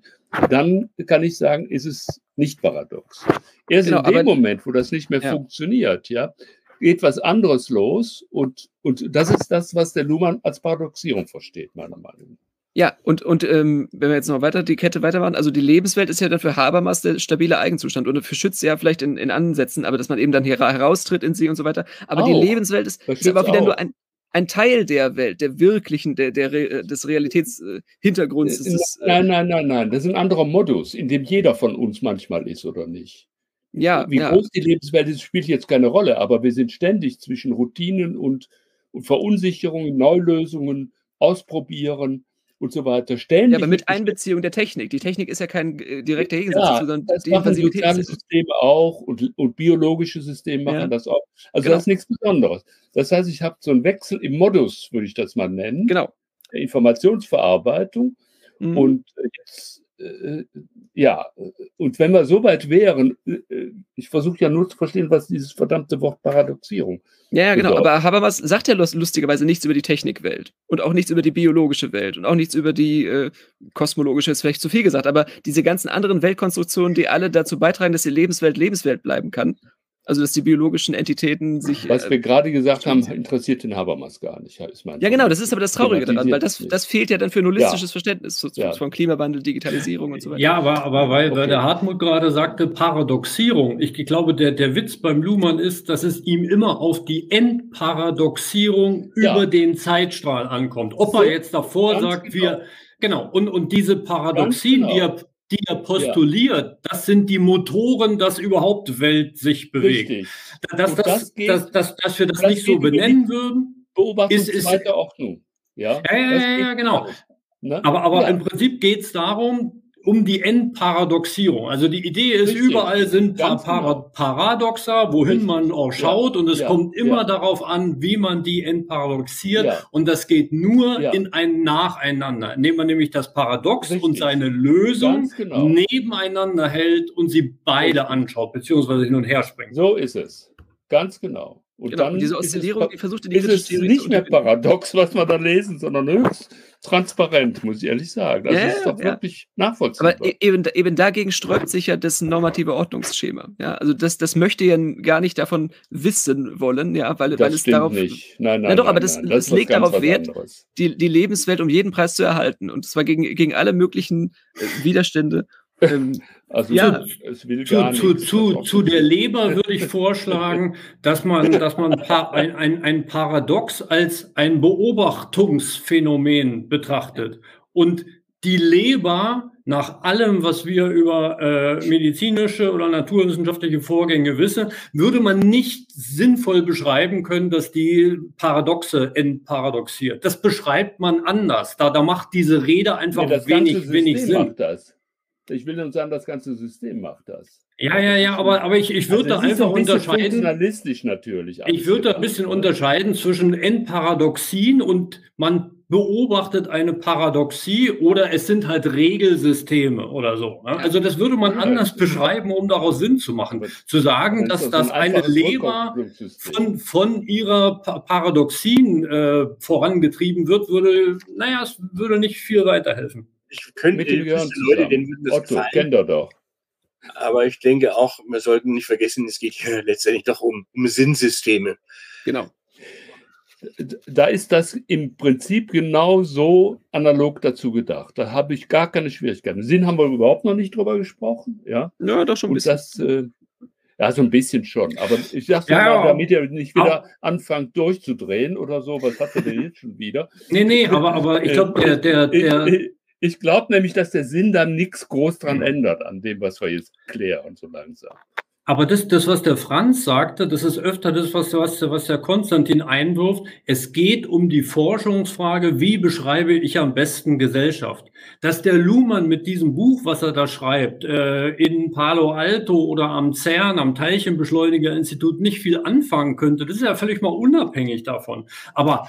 dann kann ich sagen, ist es nicht paradox. Erst genau, in dem Moment, wo das nicht mehr ja. funktioniert, ja, geht was anderes los und, und das ist das, was der Luhmann als Paradoxierung versteht, meiner Meinung nach. Ja, und, und ähm, wenn wir jetzt noch weiter die Kette weitermachen, also die Lebenswelt ist ja dann für Habermas der stabile Eigenzustand und für Schütz ja vielleicht in, in Ansätzen, aber dass man eben dann hier heraustritt in sie und so weiter. Aber auch. die Lebenswelt ist, ist aber wieder auch. nur ein, ein Teil der Welt, der wirklichen, der, der, des Realitätshintergrunds. Äh, nein, nein, nein, nein. Das ist ein anderer Modus, in dem jeder von uns manchmal ist, oder nicht? Ja. Wie ja. groß die Lebenswelt ist, spielt jetzt keine Rolle, aber wir sind ständig zwischen Routinen und, und Verunsicherungen, Neulösungen, Ausprobieren und so weiter. Ständig ja, aber mit Einbeziehung der Technik. Die Technik ist ja kein äh, direkter Gegensatz ja, sondern das die machen soziale Systeme auch und, und biologische Systeme machen ja. das auch. Also genau. das ist nichts Besonderes. Das heißt, ich habe so einen Wechsel im Modus, würde ich das mal nennen. Genau. Der Informationsverarbeitung. Mhm. Und jetzt äh, ja, und wenn wir so weit wären, äh, ich versuche ja nur zu verstehen, was dieses verdammte Wort Paradoxierung. Ja, ja genau, aber Habermas sagt ja lustigerweise nichts über die Technikwelt und auch nichts über die biologische Welt und auch nichts über die äh, kosmologische, ist vielleicht zu viel gesagt, aber diese ganzen anderen Weltkonstruktionen, die alle dazu beitragen, dass die Lebenswelt Lebenswelt bleiben kann, also, dass die biologischen Entitäten sich. Was äh, wir gerade gesagt haben, interessiert den Habermas gar nicht, ist mein Ja, genau, das ist aber das Traurige daran, weil das, das fehlt ja dann für ein holistisches ja. Verständnis zu, ja. von Klimawandel, Digitalisierung und so weiter. Ja, aber, aber weil, okay. weil der Hartmut gerade sagte, Paradoxierung. Ich glaube, der, der Witz beim Luhmann ist, dass es ihm immer auf die Endparadoxierung ja. über den Zeitstrahl ankommt. Ob so, er jetzt davor sagt, genau. wir. Genau, und, und diese Paradoxien, genau. die er die er postuliert, ja. das sind die Motoren, dass überhaupt Welt sich bewegt. Richtig. Dass, das, das geht, dass, dass, dass wir das, das nicht so benennen würden, Beobachtung ist, ist zweiter Ordnung. Ja, ja, ja, ja genau. Ne? Aber, aber ja. im Prinzip geht es darum, um die Endparadoxierung. Also die Idee ist, Richtig. überall sind Ganz Para genau. Paradoxa, wohin Richtig. man auch schaut, ja. und es ja. kommt immer ja. darauf an, wie man die entparadoxiert. Und das geht nur in ein Nacheinander, indem man nämlich das Paradox Richtig. und seine Lösung genau. nebeneinander hält und sie beide anschaut, beziehungsweise hin und her springt. So ist es. Ganz genau. Und genau, dann und diese Oszillierung, die versucht die ist es nicht mehr paradox, was wir da lesen, sondern höchst transparent, muss ich ehrlich sagen. Das ja, ist doch ja. wirklich nachvollziehbar. Aber eben, eben dagegen sträubt sich ja das normative Ordnungsschema. Ja, also das, das möchte ja gar nicht davon wissen wollen, ja, weil, das weil es darauf. Nicht. Nein, nein, na doch, nein, aber das, nein, das, das legt darauf Wert, die, die Lebenswelt um jeden Preis zu erhalten. Und zwar gegen, gegen alle möglichen äh, Widerstände. Ähm, also ja, zu, zu, zu, zu, der Leber würde ich vorschlagen, dass man, dass man ein, ein, ein Paradox als ein Beobachtungsphänomen betrachtet. Und die Leber, nach allem, was wir über äh, medizinische oder naturwissenschaftliche Vorgänge wissen, würde man nicht sinnvoll beschreiben können, dass die Paradoxe entparadoxiert. Das beschreibt man anders. Da, da macht diese Rede einfach nee, wenig, wenig Sinn. Das. Ich will nur sagen, das ganze System macht das. Ja, ja, ja, aber, aber ich, ich würde also da einfach ein unterscheiden. Funktionalistisch natürlich. Ich würde da ein bisschen unterscheiden zwischen Endparadoxien und man beobachtet eine Paradoxie oder es sind halt Regelsysteme oder so. Ne? Also das würde man anders beschreiben, um daraus Sinn zu machen. Zu sagen, dass, dass eine Leber von, von ihrer Paradoxien äh, vorangetrieben wird, würde, naja, es würde nicht viel weiterhelfen ich könnte Mit den Leute, denen würde das Otto, gefallen. kennt er doch. Aber ich denke auch, wir sollten nicht vergessen, es geht hier letztendlich doch um, um Sinnsysteme. Genau. Da ist das im Prinzip genau so analog dazu gedacht. Da habe ich gar keine Schwierigkeiten. Sinn haben wir überhaupt noch nicht drüber gesprochen. Ja, ja doch schon ein bisschen. Das, äh, ja, so ein bisschen schon. Aber ich sage ja, mal, damit ihr nicht wieder auch. anfangt durchzudrehen oder so. Was hat er denn jetzt schon wieder? Nee, nee, aber, aber ich glaube, der, der, der, ich glaube nämlich, dass der Sinn dann nichts groß dran ändert an dem, was wir jetzt klären, so langsam. Aber das, das, was der Franz sagte, das ist öfter das, was, was, was der Konstantin einwirft. Es geht um die Forschungsfrage, wie beschreibe ich am besten Gesellschaft? Dass der Luhmann mit diesem Buch, was er da schreibt, äh, in Palo Alto oder am CERN, am Teilchenbeschleunigerinstitut nicht viel anfangen könnte, das ist ja völlig mal unabhängig davon. Aber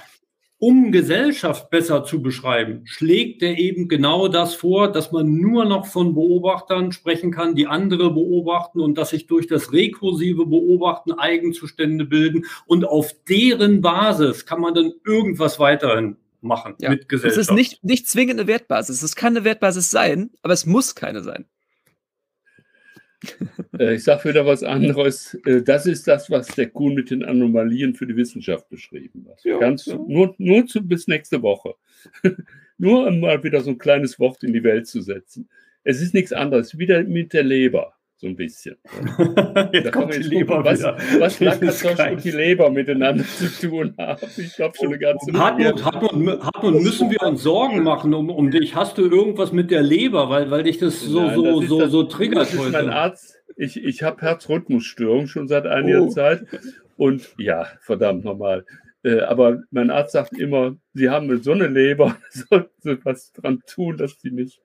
um Gesellschaft besser zu beschreiben, schlägt er eben genau das vor, dass man nur noch von Beobachtern sprechen kann, die andere beobachten und dass sich durch das rekursive Beobachten Eigenzustände bilden und auf deren Basis kann man dann irgendwas weiterhin machen ja. mit Gesellschaft. Es ist nicht, nicht zwingend eine Wertbasis. Es kann eine Wertbasis sein, aber es muss keine sein. Äh, ich sage wieder was anderes. Äh, das ist das, was der Kuhn mit den Anomalien für die Wissenschaft beschrieben hat. Ja, Ganz, ja. Nur, nur zu, bis nächste Woche. nur um mal wieder so ein kleines Wort in die Welt zu setzen. Es ist nichts anderes, wieder mit der Leber so ein bisschen. Jetzt kommt die Leber was, was Lackertosch und die Leber miteinander zu tun haben. Ich glaube schon eine ganze Hartmut, Hartmut, Hartmut, müssen wir uns Sorgen machen um, um dich? Hast du irgendwas mit der Leber, weil, weil dich das so, Nein, so, das so, das, so triggert das ist Mein Arzt, ich, ich habe Herzrhythmusstörung schon seit einiger oh. Zeit. Und ja, verdammt nochmal. Äh, aber mein Arzt sagt immer, Sie haben so eine Leber, sollten Sie was dran tun, dass Sie nicht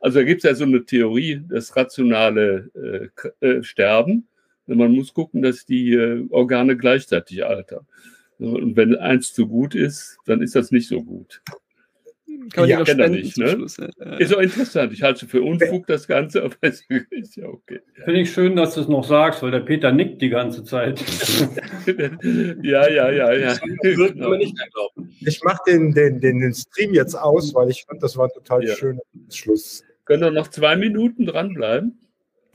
also da gibt es ja so eine Theorie, das rationale äh, äh, Sterben. Man muss gucken, dass die äh, Organe gleichzeitig altern. Und wenn eins zu gut ist, dann ist das nicht so gut. Kann man ja, kennt er nicht, ne? Schluss, ja. Ist auch interessant. Ich halte für Unfug das Ganze, aber es ist ja okay. Finde ich schön, dass du es noch sagst, weil der Peter nickt die ganze Zeit. ja, ja, ja, ja. Würde man nicht glauben. Ich mache den, den, den, den Stream jetzt aus, weil ich fand, das war ein total ja. schöner Schluss. Können wir noch zwei Minuten dranbleiben?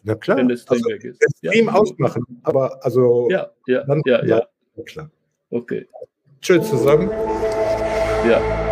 Na klar. Wenn das Stream also, weg ist. Den Stream ja. ausmachen, aber also. Ja, ja, dann, ja, ja. Klar. Okay. Tschüss zusammen. Ja.